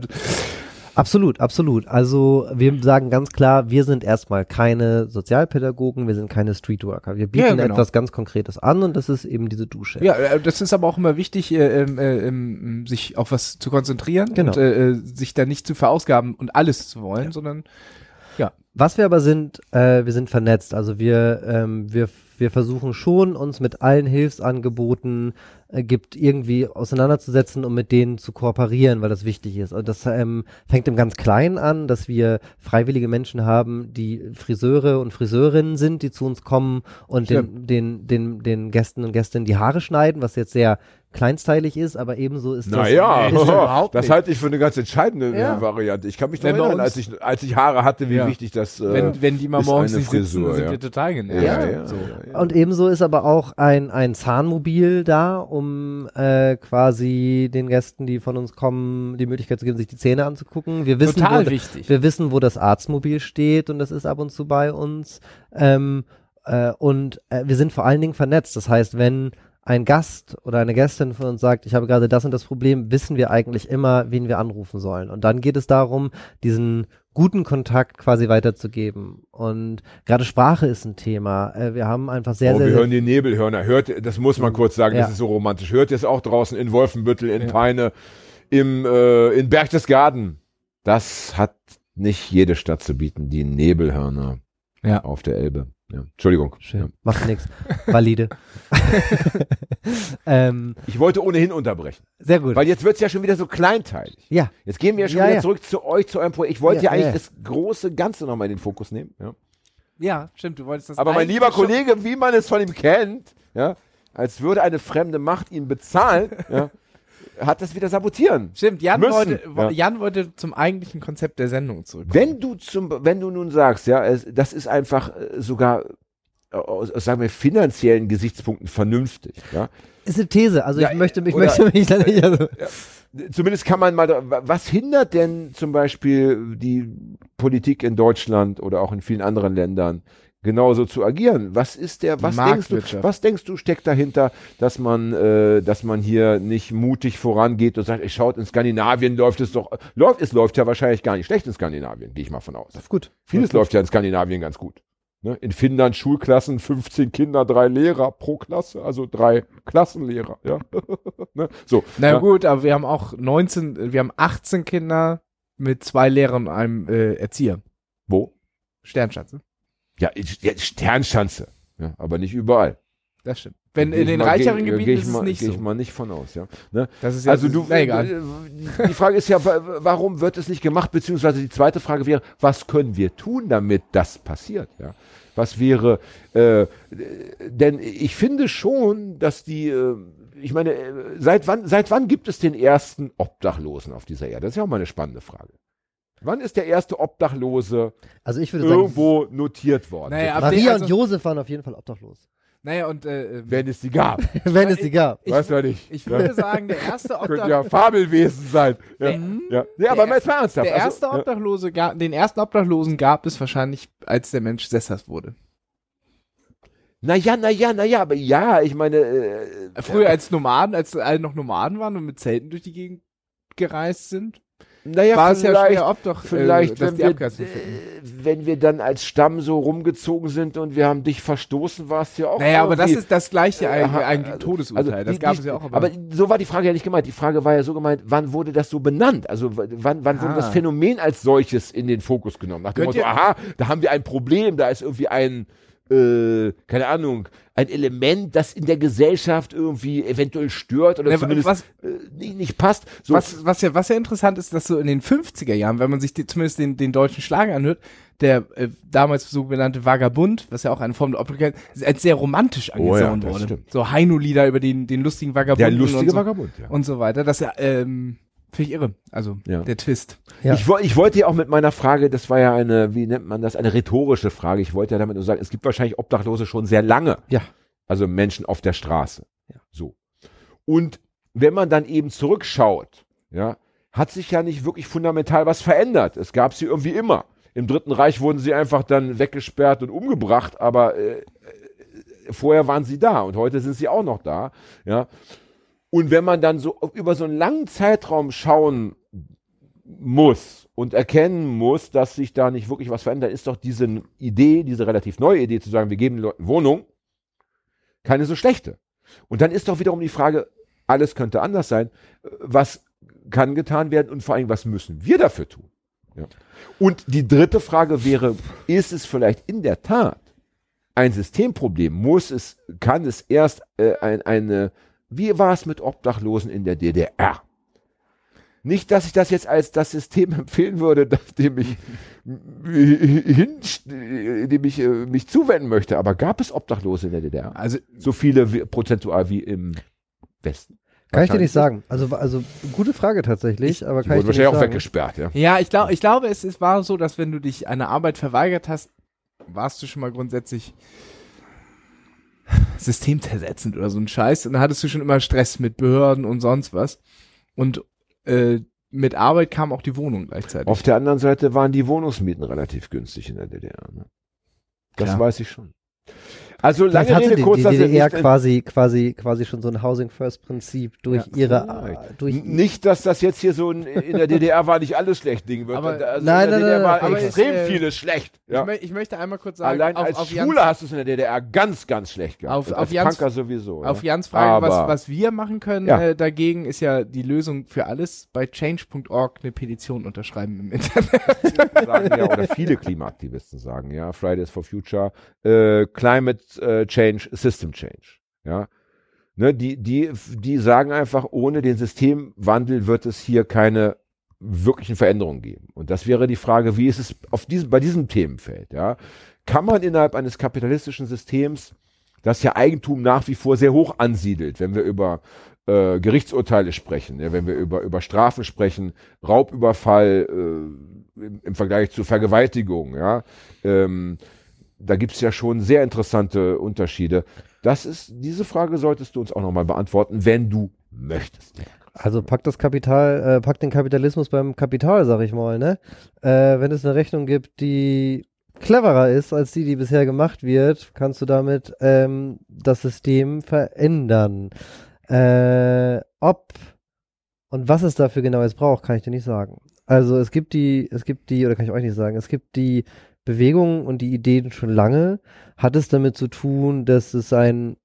Speaker 5: Absolut, absolut. Also wir sagen ganz klar, wir sind erstmal keine Sozialpädagogen, wir sind keine Streetworker. Wir bieten
Speaker 4: Ja, genau.
Speaker 5: etwas ganz Konkretes an und das ist eben diese Dusche.
Speaker 4: Ja, äh, das ist aber auch immer wichtig, äh, ähm, äh, ähm, sich auf was zu konzentrieren
Speaker 5: Genau.
Speaker 4: und äh, äh, sich da nicht zu verausgaben und alles zu wollen, sondern
Speaker 5: Was wir aber sind, äh, wir sind vernetzt. Also wir, ähm, wir wir versuchen schon, uns mit allen Hilfsangeboten äh, gibt, irgendwie auseinanderzusetzen und mit denen zu kooperieren, weil das wichtig ist. Und das ähm, fängt im ganz Kleinen an, dass wir freiwillige Menschen haben, die Friseure und Friseurinnen sind, die zu uns kommen und den, den, den, den Gästen und Gästinnen die Haare schneiden, was jetzt sehr kleinsteilig ist, aber ebenso ist das.
Speaker 3: Naja,
Speaker 4: überhaupt
Speaker 3: das halte ich für eine ganz entscheidende äh,
Speaker 5: Ja.
Speaker 3: Variante. Ich kann mich noch
Speaker 4: Wenn
Speaker 3: erinnern, als ich, als ich Haare hatte, wie
Speaker 4: Ja.
Speaker 3: wichtig das äh,
Speaker 4: wenn, wenn die mal morgens nicht sitzen,
Speaker 3: Frisur,
Speaker 4: sind
Speaker 3: ja.
Speaker 4: wir total genervt.
Speaker 3: ja,
Speaker 5: Ja.
Speaker 3: ja,
Speaker 4: So.
Speaker 3: ja, ja.
Speaker 5: Und ebenso ist aber auch ein, ein Zahnmobil da, um äh, quasi den Gästen, die von uns kommen, die Möglichkeit zu geben, sich die Zähne anzugucken. Wir wissen,
Speaker 4: Total
Speaker 5: wo,
Speaker 4: wichtig.
Speaker 5: wir wissen, wo das Arztmobil steht und das ist ab und zu bei uns. Ähm, äh, und äh, wir sind vor allen Dingen vernetzt. Das heißt, wenn ein Gast oder eine Gästin von uns sagt, ich habe gerade das und das Problem, wissen wir eigentlich immer, wen wir anrufen sollen. Und dann geht es darum, diesen guten Kontakt quasi weiterzugeben. Und gerade Sprache ist ein Thema. Äh, wir haben einfach sehr,
Speaker 3: oh,
Speaker 5: sehr,
Speaker 3: wir
Speaker 5: sehr
Speaker 3: hören die Nebelhörner. Hört, das muss man kurz sagen,
Speaker 5: Ja.
Speaker 3: das ist so romantisch. Hört ihr es auch draußen in Wolfenbüttel, in
Speaker 4: Ja.
Speaker 3: Peine, im, äh, in Berchtesgaden? Das hat nicht jede Stadt zu bieten, die Nebelhörner
Speaker 4: Ja.
Speaker 3: auf der Elbe. Ja. Entschuldigung.
Speaker 5: Schön.
Speaker 3: Ja.
Speaker 5: Macht nichts. Valide. ähm,
Speaker 3: Ich wollte ohnehin unterbrechen,
Speaker 5: sehr gut.
Speaker 3: weil jetzt wird's ja schon wieder so kleinteilig.
Speaker 5: ja,
Speaker 3: Jetzt gehen wir ja schon
Speaker 5: Ja,
Speaker 3: wieder zurück zu euch, zu eurem Projekt. Ich wollte ja, eigentlich das große Ganze nochmal in den Fokus nehmen. Ja.
Speaker 4: Stimmt, du wolltest das
Speaker 3: Aber mein lieber Kollege, wie man es von ihm kennt, ja, als würde eine fremde Macht ihn bezahlen, ja, hat das wieder sabotieren.
Speaker 4: Stimmt, Jan,
Speaker 3: müssen,
Speaker 4: wollte, wo-
Speaker 3: ja.
Speaker 4: Jan wollte zum eigentlichen Konzept der Sendung zurückkommen.
Speaker 3: Wenn du zum, wenn du nun sagst, ja, es, das ist einfach äh, sogar äh, aus, aus, sagen wir, finanziellen Gesichtspunkten vernünftig, ja.
Speaker 5: ist eine These. Also
Speaker 3: Ja,
Speaker 5: ich möchte, ich
Speaker 3: oder-
Speaker 5: möchte mich da nicht. Also,
Speaker 3: Zumindest kann man mal, was hindert denn zum Beispiel die Politik in Deutschland oder auch in vielen anderen Ländern genauso zu agieren? Was ist der, was denkst du, was denkst du steckt dahinter, dass man, äh, dass man hier nicht mutig vorangeht und sagt, ey, schaut, in Skandinavien läuft es doch, läuft, es läuft ja wahrscheinlich gar nicht schlecht in Skandinavien, gehe ich mal von aus.
Speaker 5: gut.
Speaker 3: Vieles läuft ja in Skandinavien ganz gut. Ne? In Finnland Schulklassen, 15 Kinder, drei Lehrer pro Klasse, also drei Klassenlehrer, ja. ne? So.
Speaker 4: Na
Speaker 3: ja.
Speaker 4: gut, aber wir haben auch 19, wir haben 18 Kinder mit zwei Lehrern und einem äh, Erzieher.
Speaker 3: Wo?
Speaker 4: Sternschanze.
Speaker 3: Ja, ich- ja Sternschanze. Ja, aber nicht überall.
Speaker 4: Das stimmt. Wenn in
Speaker 3: ich
Speaker 4: den
Speaker 3: mal-
Speaker 4: reicheren
Speaker 3: geh-
Speaker 4: Gebieten
Speaker 3: geh ich
Speaker 4: ist es
Speaker 3: mal,
Speaker 4: nicht
Speaker 3: geh ich
Speaker 4: so.
Speaker 3: mal nicht von aus, ja. Ne?
Speaker 4: Das ist ja,
Speaker 3: Also du,
Speaker 4: na egal.
Speaker 3: äh, die Frage ist ja, wa- warum wird es nicht gemacht, beziehungsweise die zweite Frage wäre, was können wir tun, damit das passiert, ja? Was wäre, äh, äh, denn ich finde schon, dass die, äh, ich meine, äh, seit wann, seit wann gibt es den ersten Obdachlosen auf dieser Erde? Das ist ja auch mal eine spannende Frage. Wann ist der erste Obdachlose
Speaker 5: Also ich würde sagen,
Speaker 3: irgendwo notiert worden?
Speaker 4: Naja,
Speaker 5: Maria
Speaker 4: also-
Speaker 5: und Josef waren auf jeden Fall obdachlos.
Speaker 4: Naja, und äh, ähm,
Speaker 3: Wenn es die gab.
Speaker 5: Wenn es sie gab.
Speaker 4: ich,
Speaker 3: Weiß man nicht.
Speaker 4: ich
Speaker 3: Ja.
Speaker 4: würde sagen, der erste
Speaker 3: Könnte
Speaker 4: Obdach
Speaker 3: ja Fabelwesen sein. Ja,
Speaker 4: Der-
Speaker 3: ja. ja aber mal ernsthaft.
Speaker 4: der
Speaker 3: also,
Speaker 4: erste
Speaker 3: ja.
Speaker 4: Obdachlose, ga- den ersten Obdachlosen gab es wahrscheinlich, als der Mensch sesshaft wurde.
Speaker 3: Naja, naja, naja, aber ja, ich meine. Äh,
Speaker 4: Früher als Nomaden, als alle noch Nomaden waren und mit Zelten durch die Gegend gereist sind,
Speaker 3: naja,
Speaker 4: war es ja
Speaker 3: vielleicht,
Speaker 4: schwer, Obdach,
Speaker 3: vielleicht
Speaker 4: äh, dass
Speaker 3: wenn,
Speaker 4: die
Speaker 3: wir, äh, wenn wir dann als Stamm so rumgezogen sind und wir haben dich verstoßen, war es ja auch.
Speaker 4: Naja, aber das ist das gleiche
Speaker 3: Äh,
Speaker 4: eigentlich, eigentlich
Speaker 3: also-
Speaker 4: Todesurteil.
Speaker 3: also
Speaker 4: das
Speaker 3: die-
Speaker 4: gab
Speaker 3: die-
Speaker 4: es ja auch.
Speaker 3: Aber so war die Frage ja nicht gemeint. Die Frage war ja so gemeint, wann wurde das so benannt? Also wann, wann wurde
Speaker 4: Ah.
Speaker 3: das Phänomen als solches in den Fokus genommen? Nach dem Motto, aha, da haben wir ein Problem, da ist irgendwie ein, äh, keine Ahnung, ein Element, das in der Gesellschaft irgendwie eventuell stört oder
Speaker 4: Ne,
Speaker 3: zumindest
Speaker 4: was-
Speaker 3: äh, nicht, passt. So,
Speaker 4: was, was, ja, was ja interessant ist, dass so in den 50er Jahren, wenn man sich die, zumindest den, den deutschen Schlager anhört, der äh, damals so benannte Vagabund, was ja auch eine Form der ist, als sehr romantisch
Speaker 3: Oh ja,
Speaker 4: angesehen wurde.
Speaker 3: stimmt.
Speaker 4: So Heino-Lieder über den, den lustigen
Speaker 3: der
Speaker 4: Vagabunden
Speaker 3: lustige
Speaker 4: und, so,
Speaker 3: Vagabund, ja.
Speaker 4: und so weiter. Das ja, ähm, finde ich irre. Also
Speaker 3: Ja.
Speaker 4: der Twist.
Speaker 5: Ja.
Speaker 3: Ich, ich wollte ja auch mit meiner Frage, das war ja eine, wie nennt man das, eine rhetorische Frage. Ich wollte ja damit nur sagen, es gibt wahrscheinlich Obdachlose schon sehr lange.
Speaker 5: Ja.
Speaker 3: Also Menschen auf der Straße.
Speaker 5: Ja.
Speaker 3: So. Und wenn man dann eben zurückschaut, ja, hat sich ja nicht wirklich fundamental was verändert. Es gab sie irgendwie immer. Im Dritten Reich wurden sie einfach dann weggesperrt und umgebracht, aber äh, äh, vorher waren sie da und heute sind sie auch noch da, ja. Und wenn man dann so über so einen langen Zeitraum schauen muss und erkennen muss, dass sich da nicht wirklich was verändert, ist doch diese Idee, diese relativ neue Idee zu sagen, wir geben den Leuten Wohnung, keine so schlechte. Und dann ist doch wiederum die Frage, alles könnte anders sein, was kann getan werden und vor allem, was müssen wir dafür tun? Ja. Und die dritte Frage wäre, ist es vielleicht in der Tat ein Systemproblem muss es, kann es erst äh, ein, eine, wie war es mit Obdachlosen in der DDR? Nicht, dass ich das jetzt als das System empfehlen würde, das, dem ich, hin, dem ich äh, mich zuwenden möchte, aber gab es Obdachlose in der DDR?
Speaker 4: Also
Speaker 3: So viele wie, prozentual wie im Westen.
Speaker 5: Kann ich dir nicht sagen. Also, also gute Frage tatsächlich, aber
Speaker 3: Die
Speaker 5: kann ich dir nicht
Speaker 3: wahrscheinlich auch
Speaker 5: sagen.
Speaker 3: weggesperrt, ja.
Speaker 4: Ja, ich, glaub, ich glaube, es, es war so, dass wenn du dich einer Arbeit verweigert hast, warst du schon mal grundsätzlich systemzersetzend oder so ein Scheiß. Und dann hattest du schon immer Stress mit Behörden und sonst was. Und äh, mit Arbeit kam auch die Wohnung gleichzeitig.
Speaker 3: Auf der anderen Seite waren die Wohnungsmieten relativ günstig in der DDR. Ne? Das
Speaker 4: Klar.
Speaker 3: weiß ich schon. Also lange
Speaker 5: Vielleicht hatte
Speaker 3: Rede,
Speaker 5: die,
Speaker 3: kurzer
Speaker 5: die. DDR
Speaker 3: Nicht,
Speaker 5: quasi, quasi, quasi schon so ein Housing First Prinzip durch
Speaker 4: Ja.
Speaker 5: ihre,
Speaker 3: Vielleicht.
Speaker 5: durch
Speaker 3: nicht, dass das jetzt hier so ein, in der DDR war nicht alles schlecht Ding wird.
Speaker 4: Aber-
Speaker 3: also
Speaker 5: Nein,
Speaker 3: in der
Speaker 5: nein,
Speaker 3: DDR
Speaker 5: nein,
Speaker 3: war
Speaker 4: aber
Speaker 3: extrem
Speaker 4: es, äh,
Speaker 3: vieles schlecht. Ja.
Speaker 4: ich, mö ich möchte einmal kurz sagen,
Speaker 3: Allein
Speaker 4: auf,
Speaker 3: als
Speaker 4: auf
Speaker 3: Schwule
Speaker 4: Jans,
Speaker 3: hast du es in der DDR ganz, ganz schlecht gehabt.
Speaker 4: Auf- auf
Speaker 3: als
Speaker 4: Jans-
Speaker 3: Punker sowieso.
Speaker 4: auf
Speaker 3: ja.
Speaker 4: Jans Frage, was,
Speaker 3: Aber-
Speaker 4: was wir machen können
Speaker 3: Ja.
Speaker 4: äh, dagegen, ist ja die Lösung für alles bei change.org eine Petition unterschreiben im Internet.
Speaker 3: sagen ja, oder viele Klimaaktivisten sagen, ja, Fridays for Future, äh, Climate äh, Change, System Change, ja. Ne, die, die, die sagen einfach, ohne den Systemwandel wird es hier keine wirklichen Veränderungen geben. Und das wäre die Frage, wie ist es auf diesem, bei diesem Themenfeld, ja? Kann man innerhalb eines kapitalistischen Systems, das ja Eigentum nach wie vor sehr hoch ansiedelt, wenn wir über äh, Gerichtsurteile sprechen, ja, wenn wir über, über Strafen sprechen, Raubüberfall äh, im, im Vergleich zu Vergewaltigung, ja, ähm, da gibt es ja schon sehr interessante Unterschiede. Das ist, diese Frage solltest du uns auch nochmal beantworten, wenn du möchtest.
Speaker 5: Also pack das Kapital, äh, pack den Kapitalismus beim Kapital, sag ich mal, ne? Äh, wenn es eine Rechnung gibt, die cleverer ist als die, die bisher gemacht wird, kannst du damit ähm, das System verändern. Äh, ob und was es dafür genau jetzt braucht, kann ich dir nicht sagen. Also es gibt die, es gibt die, oder kann ich euch nicht sagen, es gibt die Bewegungen und die Ideen schon lange. Hat es damit zu tun, dass es ein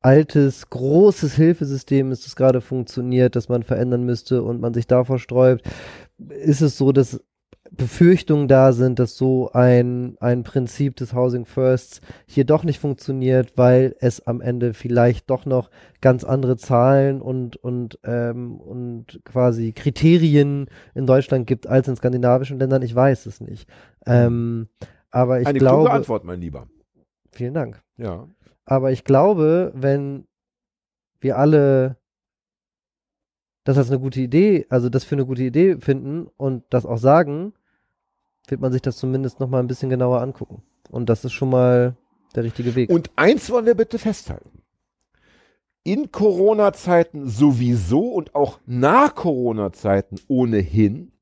Speaker 5: altes, großes Hilfesystem ist, das gerade funktioniert, das man verändern müsste und man sich davor sträubt? Ist es so, dass Befürchtungen da sind, dass so ein, ein Prinzip des Housing Firsts hier doch nicht funktioniert, weil es am Ende vielleicht doch noch ganz andere Zahlen und, und, ähm, und quasi Kriterien in Deutschland gibt als in skandinavischen Ländern? Ich weiß es nicht. Ähm, aber ich
Speaker 3: Eine kluge
Speaker 5: glaube,
Speaker 3: Antwort, mein Lieber.
Speaker 5: vielen Dank.
Speaker 3: Ja.
Speaker 5: Aber ich glaube, wenn wir alle das als eine gute Idee, also das für eine gute Idee finden und das auch sagen, wird man sich das zumindest noch mal ein bisschen genauer angucken. Und das ist schon mal der richtige Weg.
Speaker 3: Und eins wollen wir bitte festhalten. In Corona-Zeiten sowieso und auch nach Corona-Zeiten ohnehin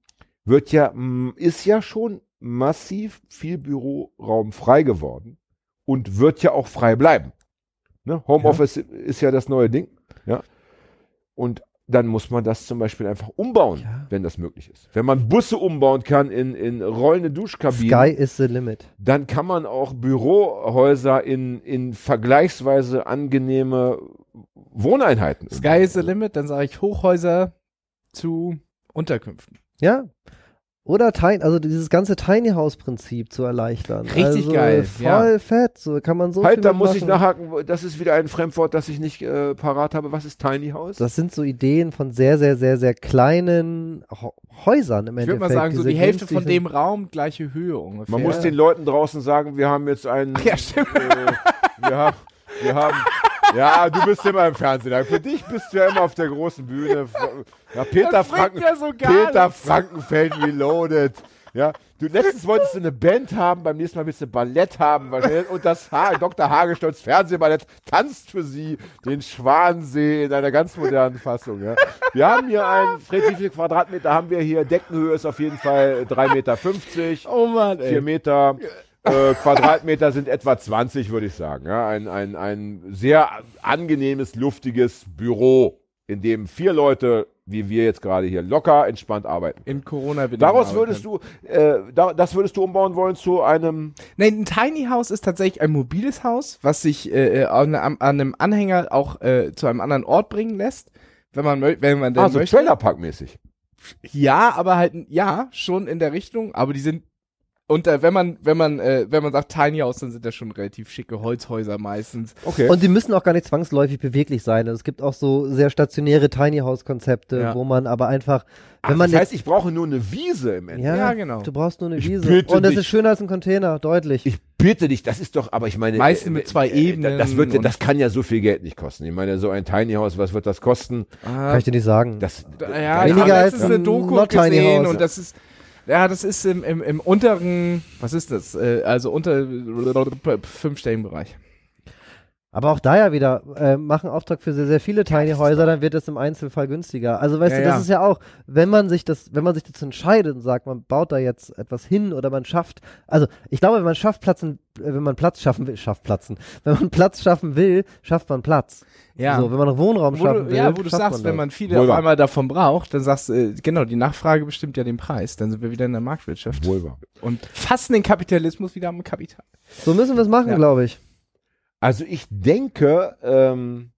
Speaker 3: wird ja, ist ja schon massiv viel Büroraum frei geworden und wird ja auch frei bleiben. Ne? Homeoffice ist ja das neue Ding. Ja. Und dann muss man das zum Beispiel einfach umbauen,
Speaker 5: Ja.
Speaker 3: wenn das möglich ist. Wenn man Busse umbauen kann in, in rollende Duschkabinen,
Speaker 5: Sky is the limit.
Speaker 3: dann kann man auch Bürohäuser in, in vergleichsweise angenehme Wohneinheiten.
Speaker 4: Sky is the limit, dann sage ich Hochhäuser zu Unterkünften.
Speaker 5: Ja. Oder Tiny, also dieses ganze Tiny House Prinzip zu erleichtern.
Speaker 4: Richtig
Speaker 5: also
Speaker 4: geil,
Speaker 5: Voll
Speaker 4: ja.
Speaker 5: fett, so kann man so viel
Speaker 3: Halt, da muss ich
Speaker 5: mitmachen.
Speaker 3: nachhaken, das ist wieder ein Fremdwort, das ich nicht äh, parat habe. Was ist Tiny House?
Speaker 5: Das sind so Ideen von sehr, sehr, sehr, sehr kleinen Häusern im
Speaker 4: Ich
Speaker 5: Endeffekt.
Speaker 4: würde mal sagen, so die Hälfte von dem Raum, gleiche Höhe ungefähr.
Speaker 3: Man muss den Leuten draußen sagen, wir haben jetzt einen.
Speaker 4: Ja, stimmt.
Speaker 3: Äh, wir, haben, wir haben. Ja, du bist immer im Fernsehen. Für dich bist du ja immer auf der großen Bühne. Ja, Peter, Franken,
Speaker 4: ja so
Speaker 3: Peter. Frankenfeld Reloaded. Ja, du letztens wolltest du eine Band haben, beim nächsten Mal willst du Ballett haben und das ha Dr. Hagestolz Fernsehballett tanzt für sie den Schwansee in einer ganz modernen Fassung. Ja. Wir haben hier ein, Fred, wie viele Quadratmeter haben wir hier? Deckenhöhe ist auf jeden Fall 3,50 Meter.
Speaker 4: Oh Mann, ey.
Speaker 3: Vier Meter äh, Quadratmeter sind etwa 20, würde ich sagen. Ja, ein, ein, ein sehr angenehmes, luftiges Büro, in dem vier Leute, wie wir jetzt gerade hier, locker entspannt arbeiten.
Speaker 4: In Corona bin
Speaker 3: Daraus würdest du, äh, da, das würdest du umbauen wollen zu einem.
Speaker 4: Nein, ein Tiny House ist tatsächlich ein mobiles Haus, was sich äh, äh, an, an einem Anhänger auch äh, zu einem anderen Ort bringen lässt, wenn man wenn man denn
Speaker 3: Ah, so
Speaker 4: möchte.
Speaker 3: Trailerpark-mäßig.
Speaker 4: Ja, aber halt ja, schon in der Richtung, aber die sind Und äh, wenn man, wenn man, äh, wenn man sagt Tiny House, dann sind das schon relativ schicke Holzhäuser meistens.
Speaker 3: Okay.
Speaker 5: Und die müssen auch gar nicht zwangsläufig beweglich sein. Also es gibt auch so sehr stationäre Tiny House Konzepte,
Speaker 4: Ja.
Speaker 5: wo man aber einfach, wenn
Speaker 3: Ach,
Speaker 5: man
Speaker 3: das heißt, ich brauche nur eine Wiese im Endeffekt.
Speaker 5: Ja,
Speaker 4: Ja, genau.
Speaker 5: Du brauchst nur eine
Speaker 3: Ich
Speaker 5: Wiese. Und das
Speaker 3: dich.
Speaker 5: ist schöner als ein Container, deutlich.
Speaker 3: Ich bitte dich, das ist doch, aber ich meine.
Speaker 4: Meistens mit zwei Ebenen
Speaker 3: Das, wird, das kann ja so viel Geld nicht kosten. Ich meine, so ein Tiny House, was wird das kosten?
Speaker 5: Kann ich dir nicht sagen.
Speaker 3: Das,
Speaker 4: Ja,
Speaker 5: Weniger als
Speaker 4: eine
Speaker 5: ein
Speaker 4: Doku
Speaker 5: Not Tiny
Speaker 4: gesehen
Speaker 5: House.
Speaker 4: und das ist, ja, das ist im, im, im unteren, was ist das? Äh, also unter fünfstelligen Bereich.
Speaker 5: Aber auch da ja wieder, äh, machen Auftrag für sehr, sehr viele Tiny Häuser, dann wird es im Einzelfall günstiger. Also weißt
Speaker 4: Ja,
Speaker 5: du, das
Speaker 4: ja.
Speaker 5: ist ja auch, wenn man sich das, wenn man sich dazu entscheidet und sagt, man baut da jetzt etwas hin oder man schafft, also ich glaube, wenn man schafft Platzen, äh, wenn man Platz schaffen will, schafft Platzen. Wenn man Platz schaffen will, schafft man Platz.
Speaker 4: Ja.
Speaker 5: So, wenn man noch Wohnraum
Speaker 4: Wo
Speaker 5: schaffen
Speaker 4: du,
Speaker 5: will,
Speaker 4: ja, wo du sagst,
Speaker 5: man
Speaker 4: wenn man viele
Speaker 3: Wohl
Speaker 4: auf einmal davon braucht, dann sagst du, äh, genau, die Nachfrage bestimmt ja den Preis. Dann sind wir wieder in der Marktwirtschaft
Speaker 3: wohl wahr.
Speaker 4: und fassen den Kapitalismus wieder am Kapital.
Speaker 5: So müssen wir es machen,
Speaker 4: Ja.
Speaker 5: glaube ich.
Speaker 3: Also ich denke, ähm,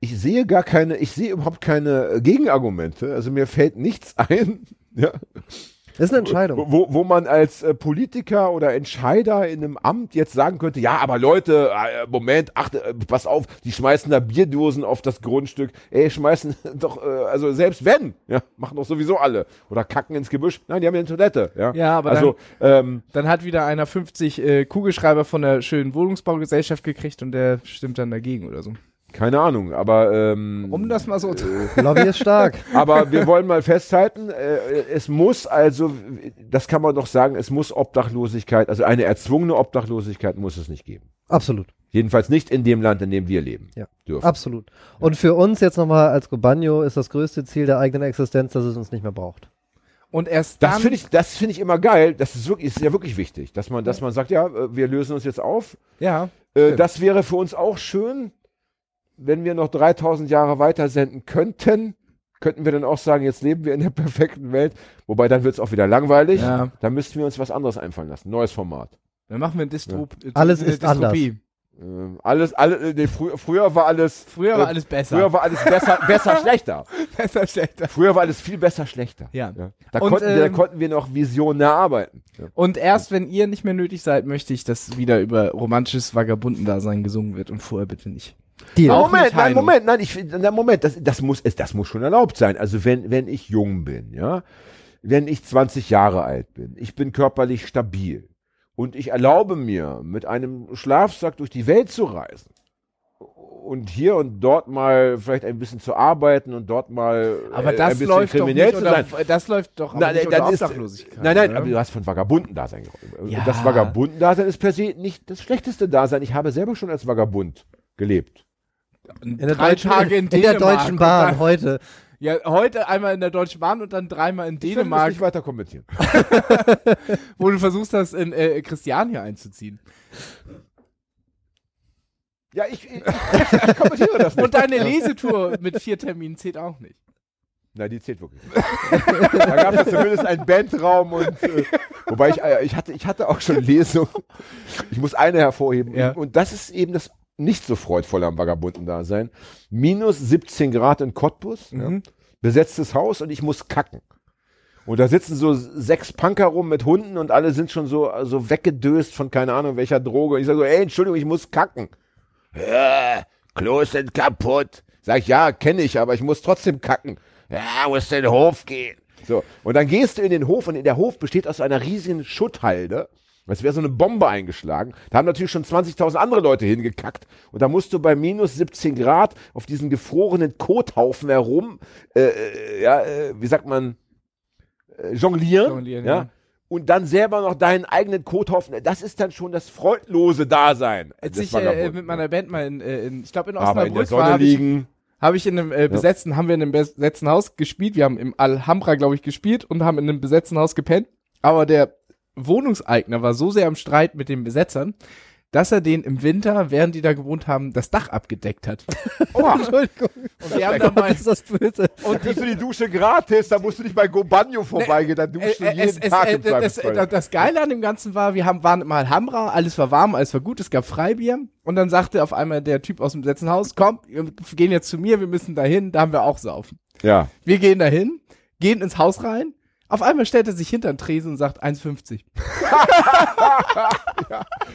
Speaker 3: ich sehe gar keine, ich sehe überhaupt keine äh, Gegenargumente. Also mir fällt nichts ein, ja,
Speaker 5: Das ist eine Entscheidung.
Speaker 3: wo, wo man als äh, Politiker oder Entscheider in einem Amt jetzt sagen könnte, ja, aber Leute, äh, Moment, achte, äh, pass auf, die schmeißen da Bierdosen auf das Grundstück. Ey, schmeißen doch, äh, also selbst wenn, ja, machen doch sowieso alle. Oder kacken ins Gebüsch. Nein, die haben ja eine Toilette, ja.
Speaker 4: Ja, aber
Speaker 3: also, ähm,
Speaker 4: Dann hat wieder einer 50 äh, Kugelschreiber von der schönen Wohnungsbaugesellschaft gekriegt und der stimmt dann dagegen oder so.
Speaker 3: Keine Ahnung, aber ähm,
Speaker 4: Um das mal so zu.
Speaker 5: Lobby ist stark.
Speaker 3: Aber wir wollen mal festhalten, äh, es muss also, das kann man doch sagen, es muss Obdachlosigkeit, also eine erzwungene Obdachlosigkeit muss es nicht geben.
Speaker 5: Absolut.
Speaker 3: Jedenfalls nicht in dem Land, in dem wir leben.
Speaker 5: Ja.
Speaker 3: Dürfen.
Speaker 5: Absolut. Und für uns jetzt nochmal als Gobanio ist das größte Ziel der eigenen Existenz, dass es uns nicht mehr braucht.
Speaker 4: Und erst dann.
Speaker 3: Das finde ich, das finde ich immer geil. Das ist wirklich, ist ja wirklich wichtig, dass man, dass man sagt, ja, äh, wir lösen uns jetzt auf.
Speaker 4: ja.
Speaker 3: Äh, das wäre für uns auch schön, wenn wir noch 3000 Jahre weiter senden könnten. Könnten wir dann auch sagen, jetzt leben wir in der perfekten Welt. Wobei dann wird es auch wieder langweilig.
Speaker 4: Ja.
Speaker 3: Dann müssten wir uns was anderes einfallen lassen. Neues Format.
Speaker 4: Dann machen wir ein Distrop äh,
Speaker 5: Alles ist anders.
Speaker 4: Dystopie.
Speaker 3: Ähm, alles, alle, nee, frü früher war alles.
Speaker 4: Früher war
Speaker 3: äh,
Speaker 4: alles besser.
Speaker 3: Früher war alles besser, besser, schlechter.
Speaker 4: besser, schlechter.
Speaker 3: Früher war alles viel besser, schlechter.
Speaker 4: Ja.
Speaker 3: Da,
Speaker 4: Und,
Speaker 3: konnten wir, da
Speaker 4: ähm,
Speaker 3: konnten wir noch visionär arbeiten. Ja.
Speaker 4: Und erst wenn ihr nicht mehr nötig seid, möchte ich, dass wieder über romantisches Vagabundendasein gesungen wird und vorher bitte nicht.
Speaker 5: Deal.
Speaker 4: Auch
Speaker 3: Moment, nein. Moment, nein, ich nein, Moment, das, das muss, es, das muss schon erlaubt sein. Also wenn, wenn ich jung bin, ja, wenn ich 20 Jahre alt bin, ich bin körperlich stabil und ich erlaube mir, mit einem Schlafsack durch die Welt zu reisen und hier und dort mal vielleicht ein bisschen zu arbeiten und dort mal
Speaker 4: Aber
Speaker 3: äh,
Speaker 4: das
Speaker 3: ein bisschen
Speaker 4: läuft doch
Speaker 3: kriminell
Speaker 4: nicht
Speaker 3: zu sein.
Speaker 4: das läuft doch aber
Speaker 3: Nein,
Speaker 4: nicht
Speaker 3: nein, dann ist,
Speaker 4: Obdachlosigkeit.
Speaker 3: nein, nein,
Speaker 4: oder?
Speaker 3: aber du hast von Vagabundendasein gesprochen.
Speaker 4: Ja.
Speaker 3: Das Vagabundendasein ist per se nicht das schlechteste Dasein. Ich habe selber schon als Vagabund gelebt.
Speaker 5: In der,
Speaker 4: Drei
Speaker 5: deutschen,
Speaker 4: Tage in,
Speaker 5: in der
Speaker 4: Dänemark
Speaker 5: Deutschen
Speaker 4: und
Speaker 5: Bahn
Speaker 4: dann-
Speaker 5: heute.
Speaker 4: Ja, heute einmal in der Deutschen Bahn und dann dreimal in
Speaker 3: Ich
Speaker 4: Dänemark,
Speaker 3: nicht weiter kommentieren.
Speaker 4: wo du versuchst hast, in äh, Christiania einzuziehen.
Speaker 3: Ja, ich, ich, ich kommentiere das nicht.
Speaker 4: Und deine Lesetour mit vier Terminen zählt auch nicht.
Speaker 3: Nein, die zählt wirklich. nicht. da gab es zumindest einen Bandraum und äh, wobei ich, äh, ich hatte, ich hatte auch schon Lesungen. Ich muss eine hervorheben.
Speaker 4: Ja.
Speaker 3: Und das ist eben das nicht so freudvolle am Vagabunden-Dasein. Minus 17 Grad in Cottbus, ja,
Speaker 4: Mhm.
Speaker 3: besetztes Haus und ich muss kacken. Und da sitzen so sechs Punker rum mit Hunden und alle sind schon so, so weggedöst von keine Ahnung welcher Droge. Und ich sage so, ey, Entschuldigung, ich muss kacken. Ja, Klos sind kaputt. Sag ich, ja, kenne ich, aber ich muss trotzdem kacken. Ja, muss in den Hof gehen. So, und dann gehst du in den Hof und in der Hof besteht aus einer riesigen Schutthalde. Es wäre so eine Bombe eingeschlagen. Da haben natürlich schon 20.000 andere Leute hingekackt. Und da musst du bei minus 17 Grad auf diesen gefrorenen Kothaufen herum, äh, äh, ja, äh, wie sagt man, äh, jonglieren.
Speaker 4: Jonglieren,
Speaker 3: ja.
Speaker 4: ja.
Speaker 3: Und dann selber noch deinen eigenen Kothaufen. Das ist dann schon das freudlose Dasein.
Speaker 4: Als ich äh, mit meiner Band mal in, äh, in ich glaube in
Speaker 3: aber in
Speaker 4: Osnabrück war,
Speaker 3: Sonne
Speaker 4: habe ich,
Speaker 3: liegen.
Speaker 4: in einem äh, besetzten, haben wir in einem besetzten Haus gespielt. Wir haben im Alhambra, glaube ich, gespielt und haben in einem besetzten Haus gepennt. Aber der Wohnungseigner war so sehr am Streit mit den Besetzern, dass er den im Winter, während die da gewohnt haben, das Dach abgedeckt hat.
Speaker 5: Entschuldigung.
Speaker 4: Und wir haben dann mal,
Speaker 5: ist das böse.
Speaker 3: Und kriegst du die Dusche gratis, da musst du nicht bei Gobanio vorbeigehen, da duschst du
Speaker 4: Äh, äh,
Speaker 3: jeden
Speaker 4: es, es,
Speaker 3: Tag
Speaker 4: äh,
Speaker 3: im
Speaker 4: das, äh, das Geile an dem Ganzen war, wir haben, waren im Alhambra, alles war warm, alles war gut, es gab Freibier. Und dann sagte auf einmal der Typ aus dem besetzten Haus, komm, wir gehen jetzt zu mir, wir müssen dahin, da haben wir auch saufen.
Speaker 3: Ja.
Speaker 4: Wir gehen dahin, gehen ins Haus rein, Auf einmal stellt er sich hinter den Tresen und sagt 1,50.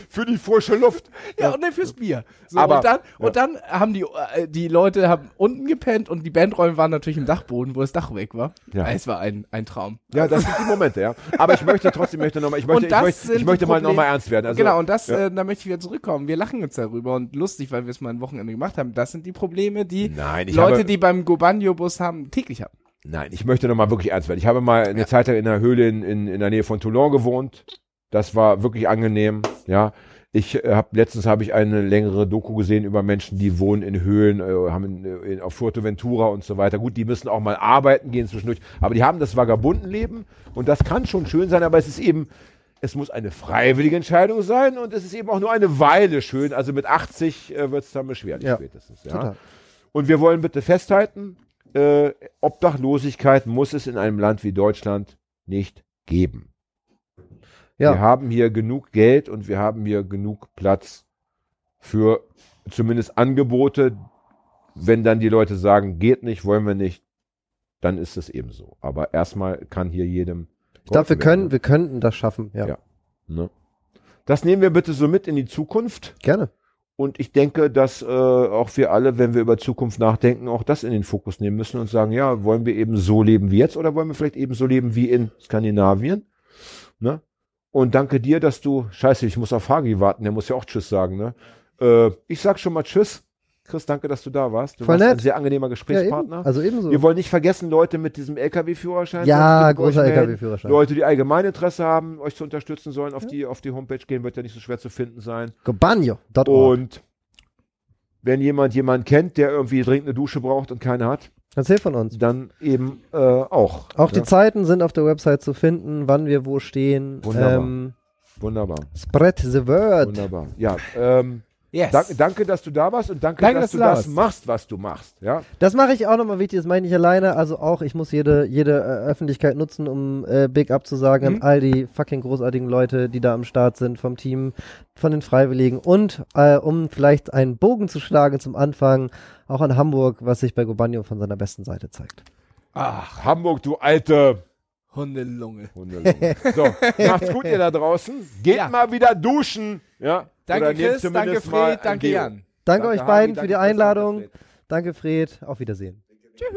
Speaker 3: Für die frische Luft.
Speaker 4: Ja, und dann fürs Bier. So,
Speaker 3: Aber-
Speaker 4: und dann, und dann haben die, äh, die Leute haben unten gepennt und die Bandräume waren natürlich im Dachboden, wo das Dach weg war.
Speaker 3: Ja.
Speaker 4: Es war ein, ein Traum.
Speaker 3: Ja, das sind die Momente, ja. Aber ich möchte trotzdem, möchte noch mal, ich möchte, ich möchte, ich möchte mal nochmal ernst werden. Also,
Speaker 4: genau, und das,
Speaker 3: ja.
Speaker 4: äh, da möchte ich wieder zurückkommen. Wir lachen jetzt darüber und lustig, weil wir es mal ein Wochenende gemacht haben. Das sind die Probleme, die
Speaker 3: Nein,
Speaker 4: Leute,
Speaker 3: habe-
Speaker 4: die beim Gobanio-Bus haben, täglich haben.
Speaker 3: Nein, ich möchte noch mal wirklich ernst werden. Ich habe mal eine Zeit lang in einer Höhle in, in, in der Nähe von Toulon gewohnt. Das war wirklich angenehm, ja. Ich äh, habe letztens habe ich eine längere Doku gesehen über Menschen, die wohnen in Höhlen, äh, haben in, in, auf Fuerteventura und so weiter. Gut, die müssen auch mal arbeiten gehen zwischendurch, aber die haben das Vagabundenleben und das kann schon schön sein, aber es ist eben es muss eine freiwillige Entscheidung sein und es ist eben auch nur eine Weile schön. Also mit 80 äh, wird es dann beschwerlich
Speaker 5: Ja,
Speaker 3: spätestens. Ja?
Speaker 5: total.
Speaker 3: Und wir wollen bitte festhalten, äh, Obdachlosigkeit muss es in einem Land wie Deutschland nicht geben.
Speaker 5: Ja.
Speaker 3: Wir haben hier genug Geld und wir haben hier genug Platz für zumindest Angebote. Wenn dann die Leute sagen, geht nicht, wollen wir nicht, dann ist es eben so. Aber erstmal kann hier jedem.
Speaker 5: Ich glaube, wir können,
Speaker 3: werden,
Speaker 5: wir könnten das schaffen. Ja,
Speaker 3: Ja. ne? Das nehmen wir bitte so mit in die Zukunft.
Speaker 5: gerne.
Speaker 3: Und ich denke, dass äh, auch wir alle, wenn wir über Zukunft nachdenken, auch das in den Fokus nehmen müssen und sagen, ja, wollen wir eben so leben wie jetzt oder wollen wir vielleicht eben so leben wie in Skandinavien? Ne? Und danke dir, dass du, scheiße, ich muss auf Hagi warten, der muss ja auch Tschüss sagen, ne? Äh, ich sag schon mal Tschüss. Chris, danke, dass du da warst. Du
Speaker 5: Voll
Speaker 3: warst ein
Speaker 5: nett.
Speaker 3: sehr angenehmer
Speaker 5: Ja,
Speaker 3: Gesprächspartner.
Speaker 5: eben. Also ebenso.
Speaker 3: wir wollen nicht vergessen, Leute mit diesem LKW-Führerschein.
Speaker 5: ja, großer. LKW-Führerschein.
Speaker 3: Leute, die allgemein Interesse haben, euch zu unterstützen sollen, auf, die, auf die Homepage gehen, wird ja nicht so schwer zu finden sein.
Speaker 5: Gobanio.org.
Speaker 3: Und wenn jemand jemanden kennt, der irgendwie dringend eine Dusche braucht und keine hat,
Speaker 5: Erzähl von uns.
Speaker 3: dann eben äh, auch.
Speaker 5: Auch die
Speaker 3: Ja,
Speaker 5: Zeiten sind auf der Website zu finden, wann wir wo stehen.
Speaker 3: Wunderbar.
Speaker 5: Ähm,
Speaker 3: Wunderbar.
Speaker 5: spread the word.
Speaker 3: Wunderbar. Ja, ähm,
Speaker 4: Yes.
Speaker 3: danke, danke, dass du da warst und danke,
Speaker 4: Danke,
Speaker 3: dass,
Speaker 4: dass
Speaker 3: du
Speaker 4: du da
Speaker 3: das
Speaker 4: warst.
Speaker 3: machst, was du machst. Ja,
Speaker 5: Das mache ich auch nochmal wichtig, das mache ich nicht alleine. Also auch, ich muss jede, jede äh, Öffentlichkeit nutzen, um äh, Big Up zu sagen
Speaker 4: Mhm.
Speaker 5: an all die fucking großartigen Leute, die da am Start sind, vom Team, von den Freiwilligen und äh, um vielleicht einen Bogen zu schlagen zum Anfang, auch an Hamburg, was sich bei Gobanio von seiner besten Seite zeigt.
Speaker 4: Ach,
Speaker 3: Hamburg, du alte
Speaker 4: Hundelunge.
Speaker 3: Hundelunge. So, macht's gut, ihr da draußen. Geht
Speaker 4: Ja.
Speaker 3: mal wieder duschen. Ja.
Speaker 4: Danke Chris, danke Fred, danke. Jan.
Speaker 5: Danke, euch
Speaker 3: Hagi,
Speaker 5: beiden
Speaker 3: danke
Speaker 5: für die
Speaker 3: danke
Speaker 5: Einladung. Danke Fred, auf Wiedersehen.
Speaker 4: Tschüss.